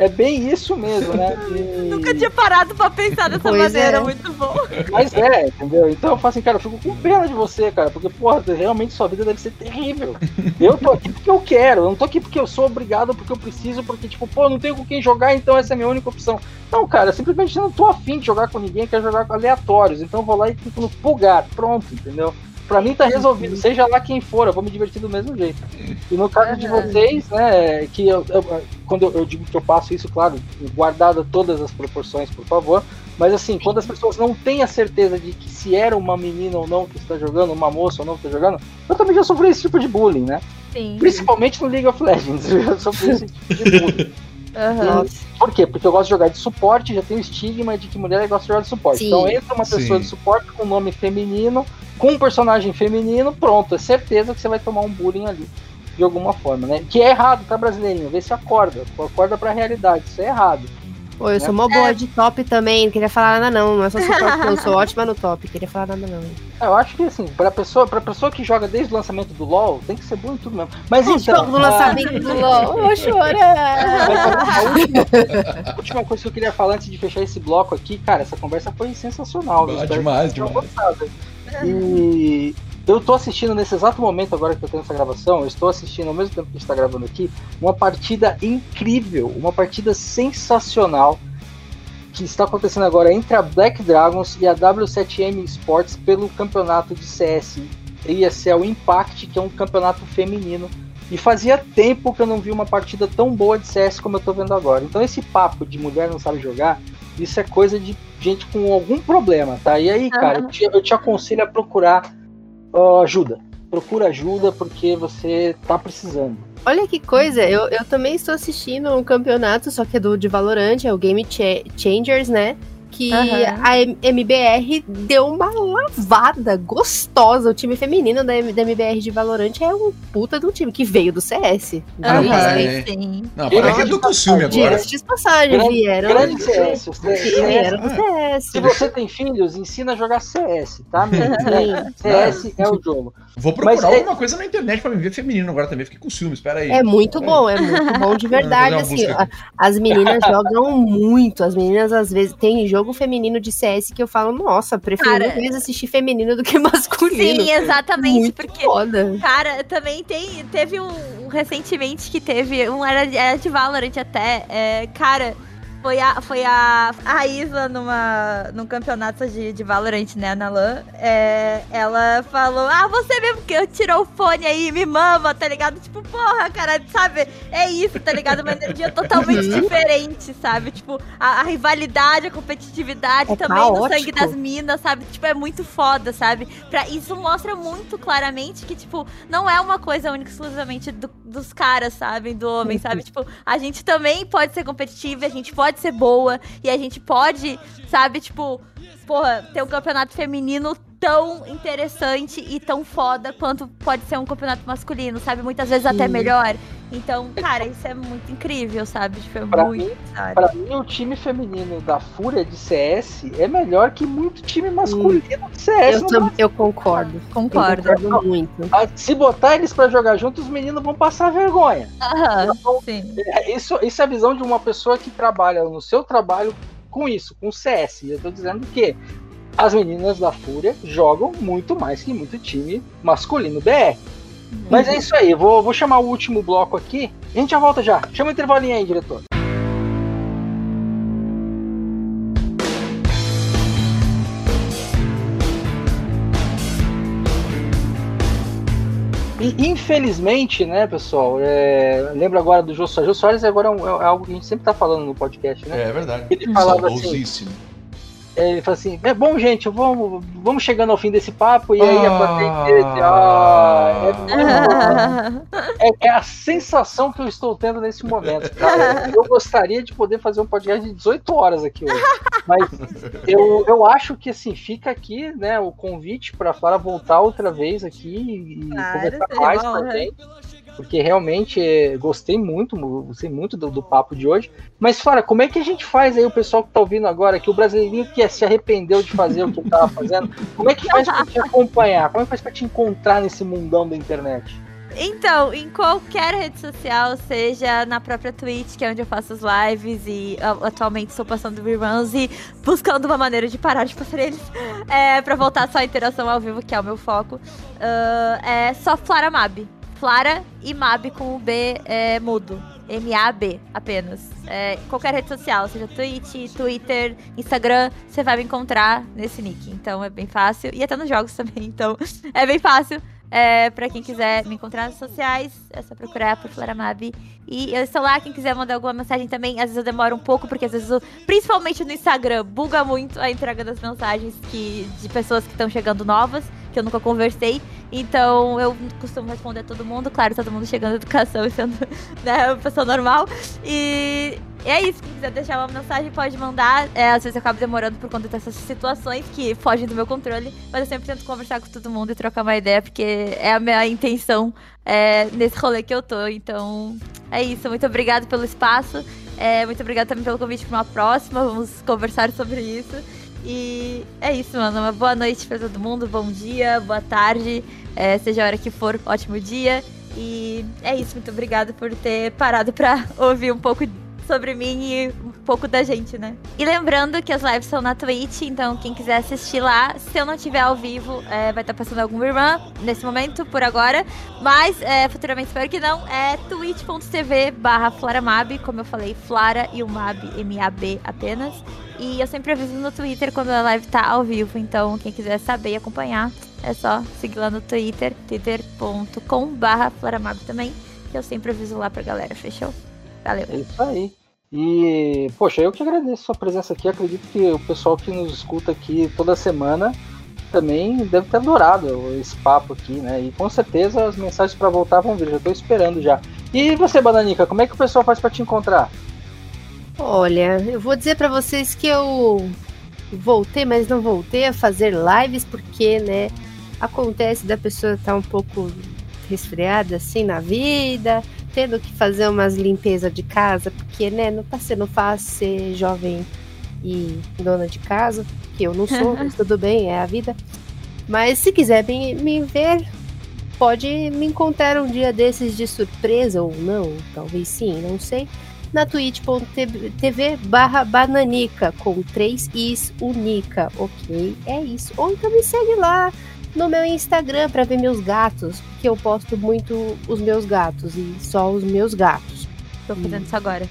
é bem isso mesmo, né? E- Nunca tinha parado pra pensar dessa Pois maneira, é. muito bom. Mas é, entendeu? Então eu falo assim, cara, eu fico com pena de você, cara, porque, porra, realmente sua vida deve ser terrível. Eu tô aqui porque eu quero, eu não tô aqui porque eu sou obrigado, porque eu preciso, porque, tipo, pô, não tenho com quem jogar, então essa é a minha única opção. Não, cara, eu simplesmente não tô afim de jogar com ninguém, quero jogar com aleatórios, então eu vou lá e clico no pulgar, pronto, entendeu? Pra mim tá resolvido, seja lá quem for, eu vou me divertir do mesmo jeito. E no caso de vocês, né, que eu, eu- quando eu, digo que eu passo isso, claro, guardado todas as proporções, por favor, mas assim, quando as pessoas não têm a certeza de que se era uma menina ou não que está jogando, uma moça ou não que está jogando, eu também já sofri esse tipo de bullying, né? Sim. Principalmente no League of Legends, eu já sofri esse tipo de bullying. Aham. Por quê? Porque eu gosto de jogar de suporte, já tem o estigma de que mulher gosta de jogar de suporte. Sim. Então entra uma pessoa Sim. de suporte com nome feminino, com um personagem feminino, pronto, é certeza que você vai tomar um bullying ali. De alguma forma, né? Que é errado, tá, brasileirinho? Vê se acorda. Acorda pra realidade, isso é errado. Pô, eu sou mó boa de top também, não queria falar nada não, não é só suporte não, eu sou ótima no top, queria falar nada não. Eu acho que assim, pra pessoa, pra pessoa que joga desde o lançamento do LoL, tem que ser bom em tudo mesmo. Mas então. Jogo no lançamento do LoL, eu vou chorar. Mas a, última, a última coisa que eu queria falar antes de fechar esse bloco aqui, cara, essa conversa foi sensacional. Ah, demais, demais. E eu tô assistindo nesse exato momento agora que eu tenho essa gravação, eu estou assistindo ao mesmo tempo que a gente tá gravando aqui, uma partida incrível, uma partida sensacional que está acontecendo agora entre a Black Dragons e a W7M Sports pelo campeonato de CS ESL Impact, que é um campeonato feminino. E fazia tempo que eu não vi uma partida tão boa de CS como eu tô vendo agora. Então esse papo de mulher não sabe jogar, isso é coisa de gente com algum problema, tá? E aí, cara, eu te, eu te aconselho a procurar ajuda. Procura ajuda porque você tá precisando. Olha que coisa, eu, eu também estou assistindo um campeonato, só que é do de Valorant, é o Game Cha- Changers, né? Que Aham. a MBR deu uma lavada gostosa. O time feminino da, M- da MBR de Valorant é um puta de um time que veio do CS. Não, para, assim, é. sim. Não, parece que é do Consume agora. Diga-se de passagem, Grande- vieram. Grande CS. os CS. Vieram do CS. Se você tem filhos, ensina a jogar CS, tá? CS é o jogo. Vou procurar Mas é- alguma coisa na internet pra me ver feminino agora também. Fiquei com ciúmes, espera aí. É muito bom, é muito bom de verdade. Assim, as meninas jogam muito. As meninas, às vezes, tem jogo feminino de CS que eu falo, nossa, prefiro Cara. mais assistir feminino do que masculino. Sim, exatamente, muito porque foda. Cara, também tem. Teve um, um recentemente que teve. Um era, de- era de Valorant até. é, cara, foi a, foi a, a Isa numa, num campeonato de, de Valorant, né, na LAN. é, ela falou: Ah, você mesmo que tirou o fone aí, me mama, tá ligado? Tipo, porra, cara, sabe? É isso, tá ligado? Uma energia totalmente Uhum. diferente, sabe? Tipo, a, a rivalidade, a competitividade É também no sangue caótico. das minas, sabe? Tipo, é muito foda, sabe? Pra, isso mostra muito claramente que, tipo, não é uma coisa única exclusivamente do- dos caras, sabe? Do homem, sabe? Tipo, a gente também pode ser competitiva, a gente pode ser boa, e a gente pode, sabe, tipo, porra, ter um campeonato feminino tão interessante e tão foda quanto pode ser um campeonato masculino, sabe? Muitas vezes até Sim. melhor. Então, cara, isso é muito incrível, sabe? Tipo, é Pra muito, sabe? Pra mim, o time feminino da Fúria de CS é melhor que muito time masculino de CS. Eu, tam- eu concordo. Concordo. Eu concordo muito. Ah, Se botar eles pra jogar juntos, os meninos vão passar vergonha. Aham, sim. É, Isso, isso é a visão de uma pessoa que trabalha no seu trabalho com isso, com CS. E eu tô dizendo que as meninas da Fúria jogam muito mais que muito time masculino BR. Mas é isso aí, vou, vou chamar o último bloco aqui. A gente já volta já. Chama o intervalinho aí, diretor. E infelizmente, né, pessoal, é, lembra agora do Jô Soares. Jô Soares agora é, um- é algo que a gente sempre tá falando no podcast, né? É verdade. Ele falava assim, Saudosíssimo. é, ele fala assim, é bom, gente, vamos, vamos chegando ao fim desse papo, e aí a Ah. plateia dele, ah, é, muito bom. É, é a sensação que eu estou tendo nesse momento. cara. Eu gostaria de poder fazer um podcast de 18 horas aqui hoje. Mas eu, eu acho que assim, fica aqui né, o convite para a Flora voltar outra vez aqui e Claro, conversar seria mais uma Porque realmente é, gostei muito, gostei muito do, do papo de hoje. Mas, Flora, como é que a gente faz aí, o pessoal que tá ouvindo agora, que o brasileirinho que se arrependeu de fazer o que ele tava fazendo, como é que faz pra te acompanhar? Como é que faz pra te encontrar nesse mundão da internet? Então, em qualquer rede social, seja na própria Twitch, que é onde eu faço as lives, e atualmente estou passando reruns e buscando uma maneira de parar de fazer eles, é, pra voltar só a interação ao vivo, que é o meu foco. Ah, é só Flara Mab. Flara e Mab com o B é, mudo. M-A-B apenas. É, qualquer rede social, seja Twitch, Twitter, Instagram, você vai me encontrar nesse nick. Então é bem fácil. E até nos jogos também, então é bem fácil. É, pra quem quiser me encontrar nas sociais, é só procurar por Floramab. E eu estou lá, quem quiser mandar alguma mensagem também. Às vezes eu demoro um pouco, porque às vezes, eu, principalmente no Instagram, buga muito a entrega das mensagens que, de pessoas que estão chegando novas, que eu nunca conversei. Então eu costumo responder a todo mundo, claro, todo mundo chegando na educação e sendo né, uma pessoa normal. E é isso, quem quiser deixar uma mensagem pode mandar. É, às vezes eu acabo demorando por conta dessas situações que fogem do meu controle, mas eu sempre tento conversar com todo mundo e trocar uma ideia, porque é a minha intenção é, nesse rolê que eu tô. Então é isso, muito obrigada pelo espaço. É, muito obrigada também pelo convite para uma próxima. Vamos conversar sobre isso. E é isso, mano. Uma boa noite para todo mundo. Bom dia, boa tarde. É, seja a hora que for, ótimo dia. E é isso. Muito obrigada por ter parado para ouvir um pouco sobre mim e um pouco da gente, né? E lembrando que as lives são na Twitch, então quem quiser assistir lá, se eu não tiver ao vivo, é, vai estar tá passando alguma irmã nesse momento, por agora. Mas é, futuramente espero que não. É twitch.tv barra Flaramab, como eu falei, Flara e o Mab, M-A-B apenas. E eu sempre aviso no Twitter quando a live tá ao vivo, então quem quiser saber e acompanhar, é só seguir lá no Twitter, twitter.com barra Flaramab também, que eu sempre aviso lá pra galera, fechou? Valeu. É isso aí. E, poxa, eu que agradeço a sua presença aqui. Acredito que o pessoal que nos escuta aqui toda semana também deve ter adorado esse papo aqui, né? E com certeza as mensagens para voltar vão vir. Já estou esperando já. E você, Bananica, como é que o pessoal faz para te encontrar? Olha, eu vou dizer para vocês que eu voltei, mas não voltei a fazer lives porque, né, acontece da pessoa estar tá um pouco resfriada assim na vida, tendo que fazer umas limpezas de casa, porque, né, não tá sendo fácil ser jovem e dona de casa, que eu não sou, mas tudo bem, é a vida. Mas se quiser me, me ver, pode me encontrar um dia desses de surpresa ou não, talvez sim, não sei, na twitch.tv barra bananica, com três is unica, ok? É isso. Ou então me segue lá no meu Instagram para ver meus gatos, porque eu posto muito os meus gatos e só os meus gatos. Tô fazendo isso agora.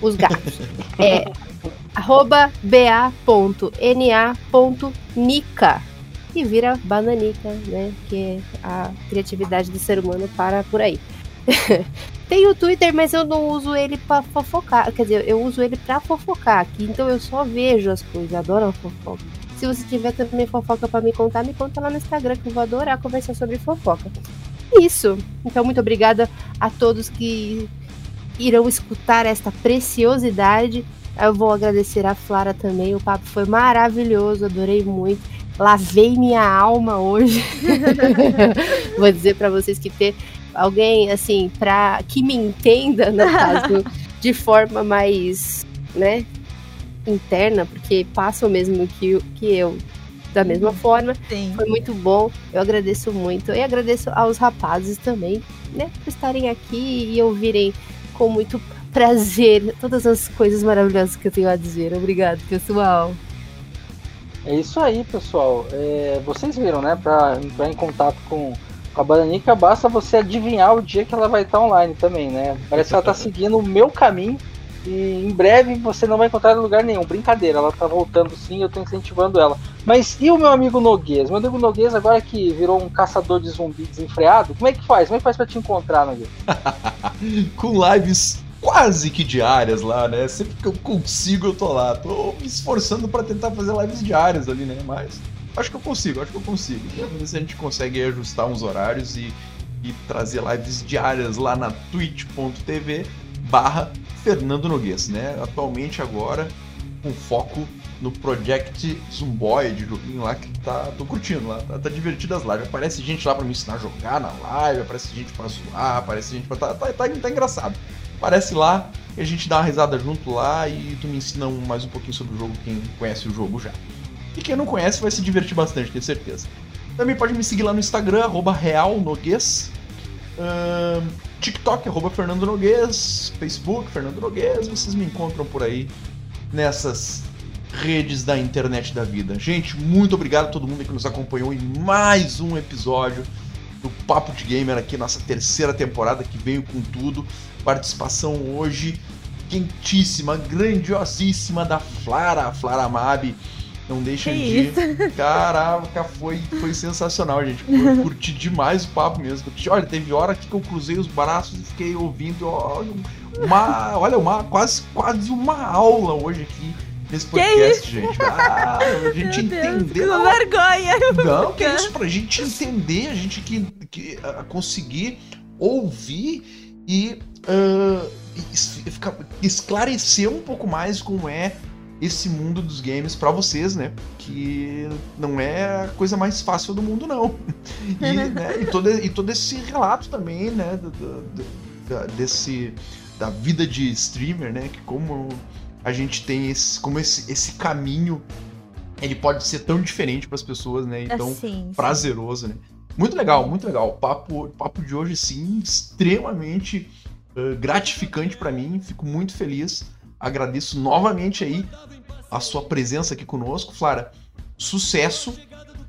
Os gatos. é arroba ba.na.nica e vira bananica, né? Que a criatividade do ser humano para por aí. Tem o Twitter, mas eu não uso ele para fofocar. Quer dizer, eu uso ele para fofocar aqui. Então eu só vejo as coisas. Adoro a fofoca. Se você tiver também fofoca para me contar, me conta lá no Instagram que eu vou adorar conversar sobre fofoca. Isso. Então, muito obrigada a todos que irão escutar esta preciosidade. Eu vou agradecer a Flara também. O papo foi maravilhoso, adorei muito. Lavei minha alma hoje. vou dizer para vocês que ter alguém assim para que me entenda, no caso, de forma mais, né, interna, porque passa o mesmo que, que eu. Da mesma forma, Sim. foi muito bom. Eu agradeço muito. E agradeço aos rapazes também, né, por estarem aqui e ouvirem com muito prazer todas as coisas maravilhosas que eu tenho a dizer. Obrigado, pessoal. É isso aí, pessoal. É, vocês viram, né? Para entrar em contato com, com a Bananica, basta você adivinhar o dia que ela vai estar online também, né? Parece que ela está seguindo o meu caminho e em breve você não vai encontrar em lugar nenhum. Brincadeira, ela tá voltando sim, eu tô incentivando ela. Mas e o meu amigo Noguês? Meu amigo Noguês, agora que virou um caçador de zumbi desenfreado, como é que faz? Como é que faz pra te encontrar, Noguês? Com lives quase que diárias lá, né? Sempre que eu consigo, eu tô lá. Tô me esforçando para tentar fazer lives diárias ali, né? Mas acho que eu consigo, acho que eu consigo. Vamos ver se a gente consegue ajustar uns horários e, e trazer lives diárias lá na twitch.tv barra Fernando Noguês, né? Atualmente agora com foco no Project Zumboid, joguinho lá que tá. tô curtindo lá, tá, tá divertido as lives. Aparece gente lá pra me ensinar a jogar na live, aparece gente pra zoar, aparece gente pra. Tá, tá, tá, tá engraçado. Aparece lá e a gente dá uma risada junto lá e tu me ensina mais um pouquinho sobre o jogo, quem conhece o jogo já. E quem não conhece vai se divertir bastante, tenho certeza. Também pode me seguir lá no Instagram, arroba realnoguês. TikTok, arroba Fernando Noguês, Facebook, Fernando Noguês, vocês me encontram por aí nessas redes da internet da vida. Gente, muito obrigado a todo mundo que nos acompanhou em mais um episódio do Papo de Gamer aqui, nossa terceira temporada que veio com tudo. Participação hoje quentíssima, grandiosíssima da Flara, Flara Mab não deixa que de. Isso? Caraca, foi, foi sensacional, gente. Eu curti demais o papo mesmo. Olha, teve hora que eu cruzei os braços e fiquei ouvindo. uma, olha, uma, quase, quase uma aula hoje aqui nesse podcast, gente. Ah, a gente entender. Vergonha. Não, que é isso, pra gente entender, a gente que, que uh, conseguir ouvir e uh, esclarecer um pouco mais como é esse mundo dos games para vocês, né? Que não é a coisa mais fácil do mundo, não. E, né, e, todo, e todo esse relato também, né? Do, do, do, desse da vida de streamer, né? Que como a gente tem esse, como esse, esse caminho, ele pode ser tão diferente para as pessoas, né? Então, Assim, prazeroso, né? Muito legal, muito legal. O papo, papo de hoje, sim, extremamente uh, gratificante para mim. Fico muito feliz. Agradeço novamente aí a sua presença aqui conosco, Flara. Sucesso.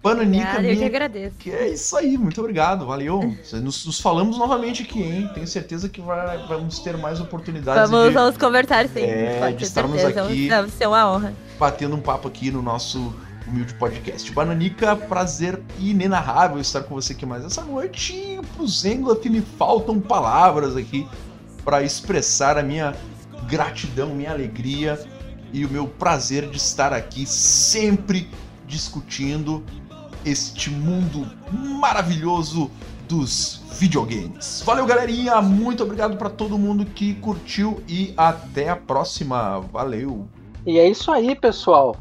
Bananica Obrigada, eu que minha agradeço. que é isso aí, muito obrigado, valeu. Nos, nos falamos novamente aqui, hein? Tenho certeza que vai- vamos ter mais oportunidades Vamos, de vamos conversar sim. É, pode de estarmos certeza. aqui. Deve ser uma honra. batendo um papo aqui no nosso humilde podcast. Bananica, prazer inenarrável estar com você aqui mais essa noite. E pro Zengloff me faltam palavras aqui para expressar a minha gratidão, minha alegria e o meu prazer de estar aqui sempre discutindo este mundo maravilhoso dos videogames. Valeu, galerinha. Muito obrigado para todo mundo que curtiu e até a próxima. Valeu. E é isso aí, pessoal.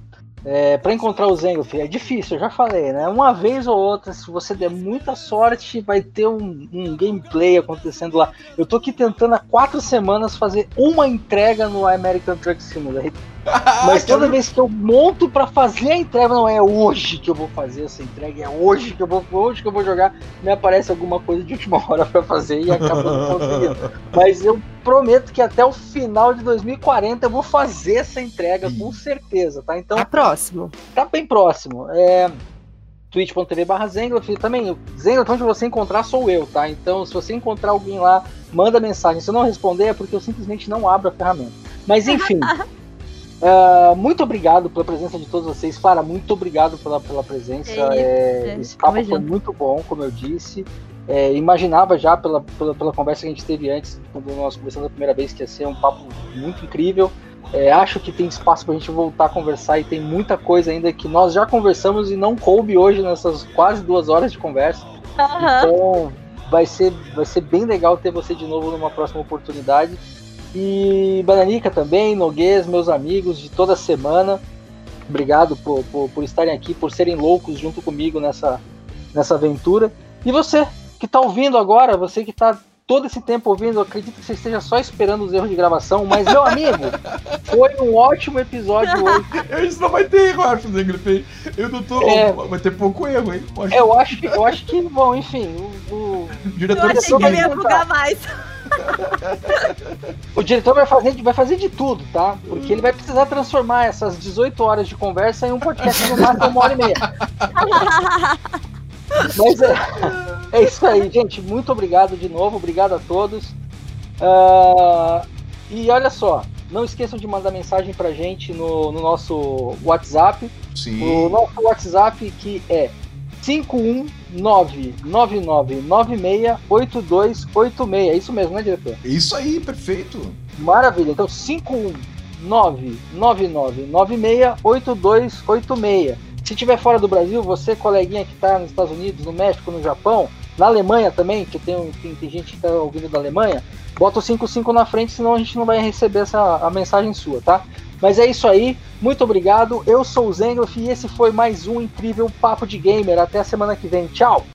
É, para encontrar o Zengoff é difícil, eu já falei, né? Uma vez ou outra, se você der muita sorte, vai ter um, um gameplay acontecendo lá. Eu tô aqui tentando há quatro semanas fazer uma entrega no American Truck Simulator. Mas toda vez que eu monto pra fazer a entrega, não é hoje que eu vou fazer essa entrega, é hoje que eu vou, hoje que eu vou jogar, me aparece alguma coisa de última hora pra fazer e acaba não conseguindo. Mas eu prometo que até o final de 2040 eu vou fazer essa entrega, com certeza, tá? Então Tá próximo. tá bem próximo. É twitch.tv barra. Também, Zengloff, onde você encontrar sou eu, tá? Então, se você encontrar alguém lá, manda mensagem. Se eu não responder, é porque eu simplesmente não abro a ferramenta. Mas enfim. ah, muito obrigado pela presença de todos vocês. Clara, muito obrigado pela, pela presença. É É, esse papo foi junto. muito bom, como eu disse. É, imaginava já pela, pela, pela conversa que a gente teve antes, quando nós conversamos a primeira vez, que ia ser um papo muito incrível. É, acho que tem espaço pra gente voltar a conversar e tem muita coisa ainda que nós já conversamos e não coube hoje nessas quase duas horas de conversa. Aham. Então vai ser, vai ser bem legal ter você de novo numa próxima oportunidade. E Bananica também, Noguês, meus amigos de toda semana. Obrigado por, por, por estarem aqui, por serem loucos junto comigo nessa, nessa aventura. E você que está ouvindo agora, você que está todo esse tempo ouvindo, eu acredito que você esteja só esperando os erros de gravação, mas meu amigo, foi um ótimo episódio hoje. Isso não vai ter erro, eu acho, Zengloff. Eu não tô. É. Vai ter pouco erro, hein? Eu acho Eu acho que, eu acho que bom, enfim, o- o, o Eu diretor achei que ele ia vai bugar mais. O diretor vai fazer, vai fazer de tudo, tá? Porque ele vai precisar transformar essas 18 horas de conversa em um podcast no máximo uma hora e meia. Mas é, é isso aí, gente. Muito obrigado de novo, obrigado a todos. Ah, e olha só, não esqueçam de mandar mensagem pra gente no, no nosso WhatsApp. O Sim. nosso WhatsApp que é 51999968286. É isso mesmo, né, diretor? Isso aí, perfeito. Maravilha. Então, 51999968286. Se tiver fora do Brasil, você, coleguinha que está nos Estados Unidos, no México, no Japão, na Alemanha também, que tem, tem, tem gente que está ouvindo da Alemanha, bota o 55 na frente, senão a gente não vai receber essa, a mensagem sua, tá? Mas é isso aí. Muito obrigado. Eu sou o Zengloff e esse foi mais um incrível Papo de Gamer. Até a semana que vem. Tchau!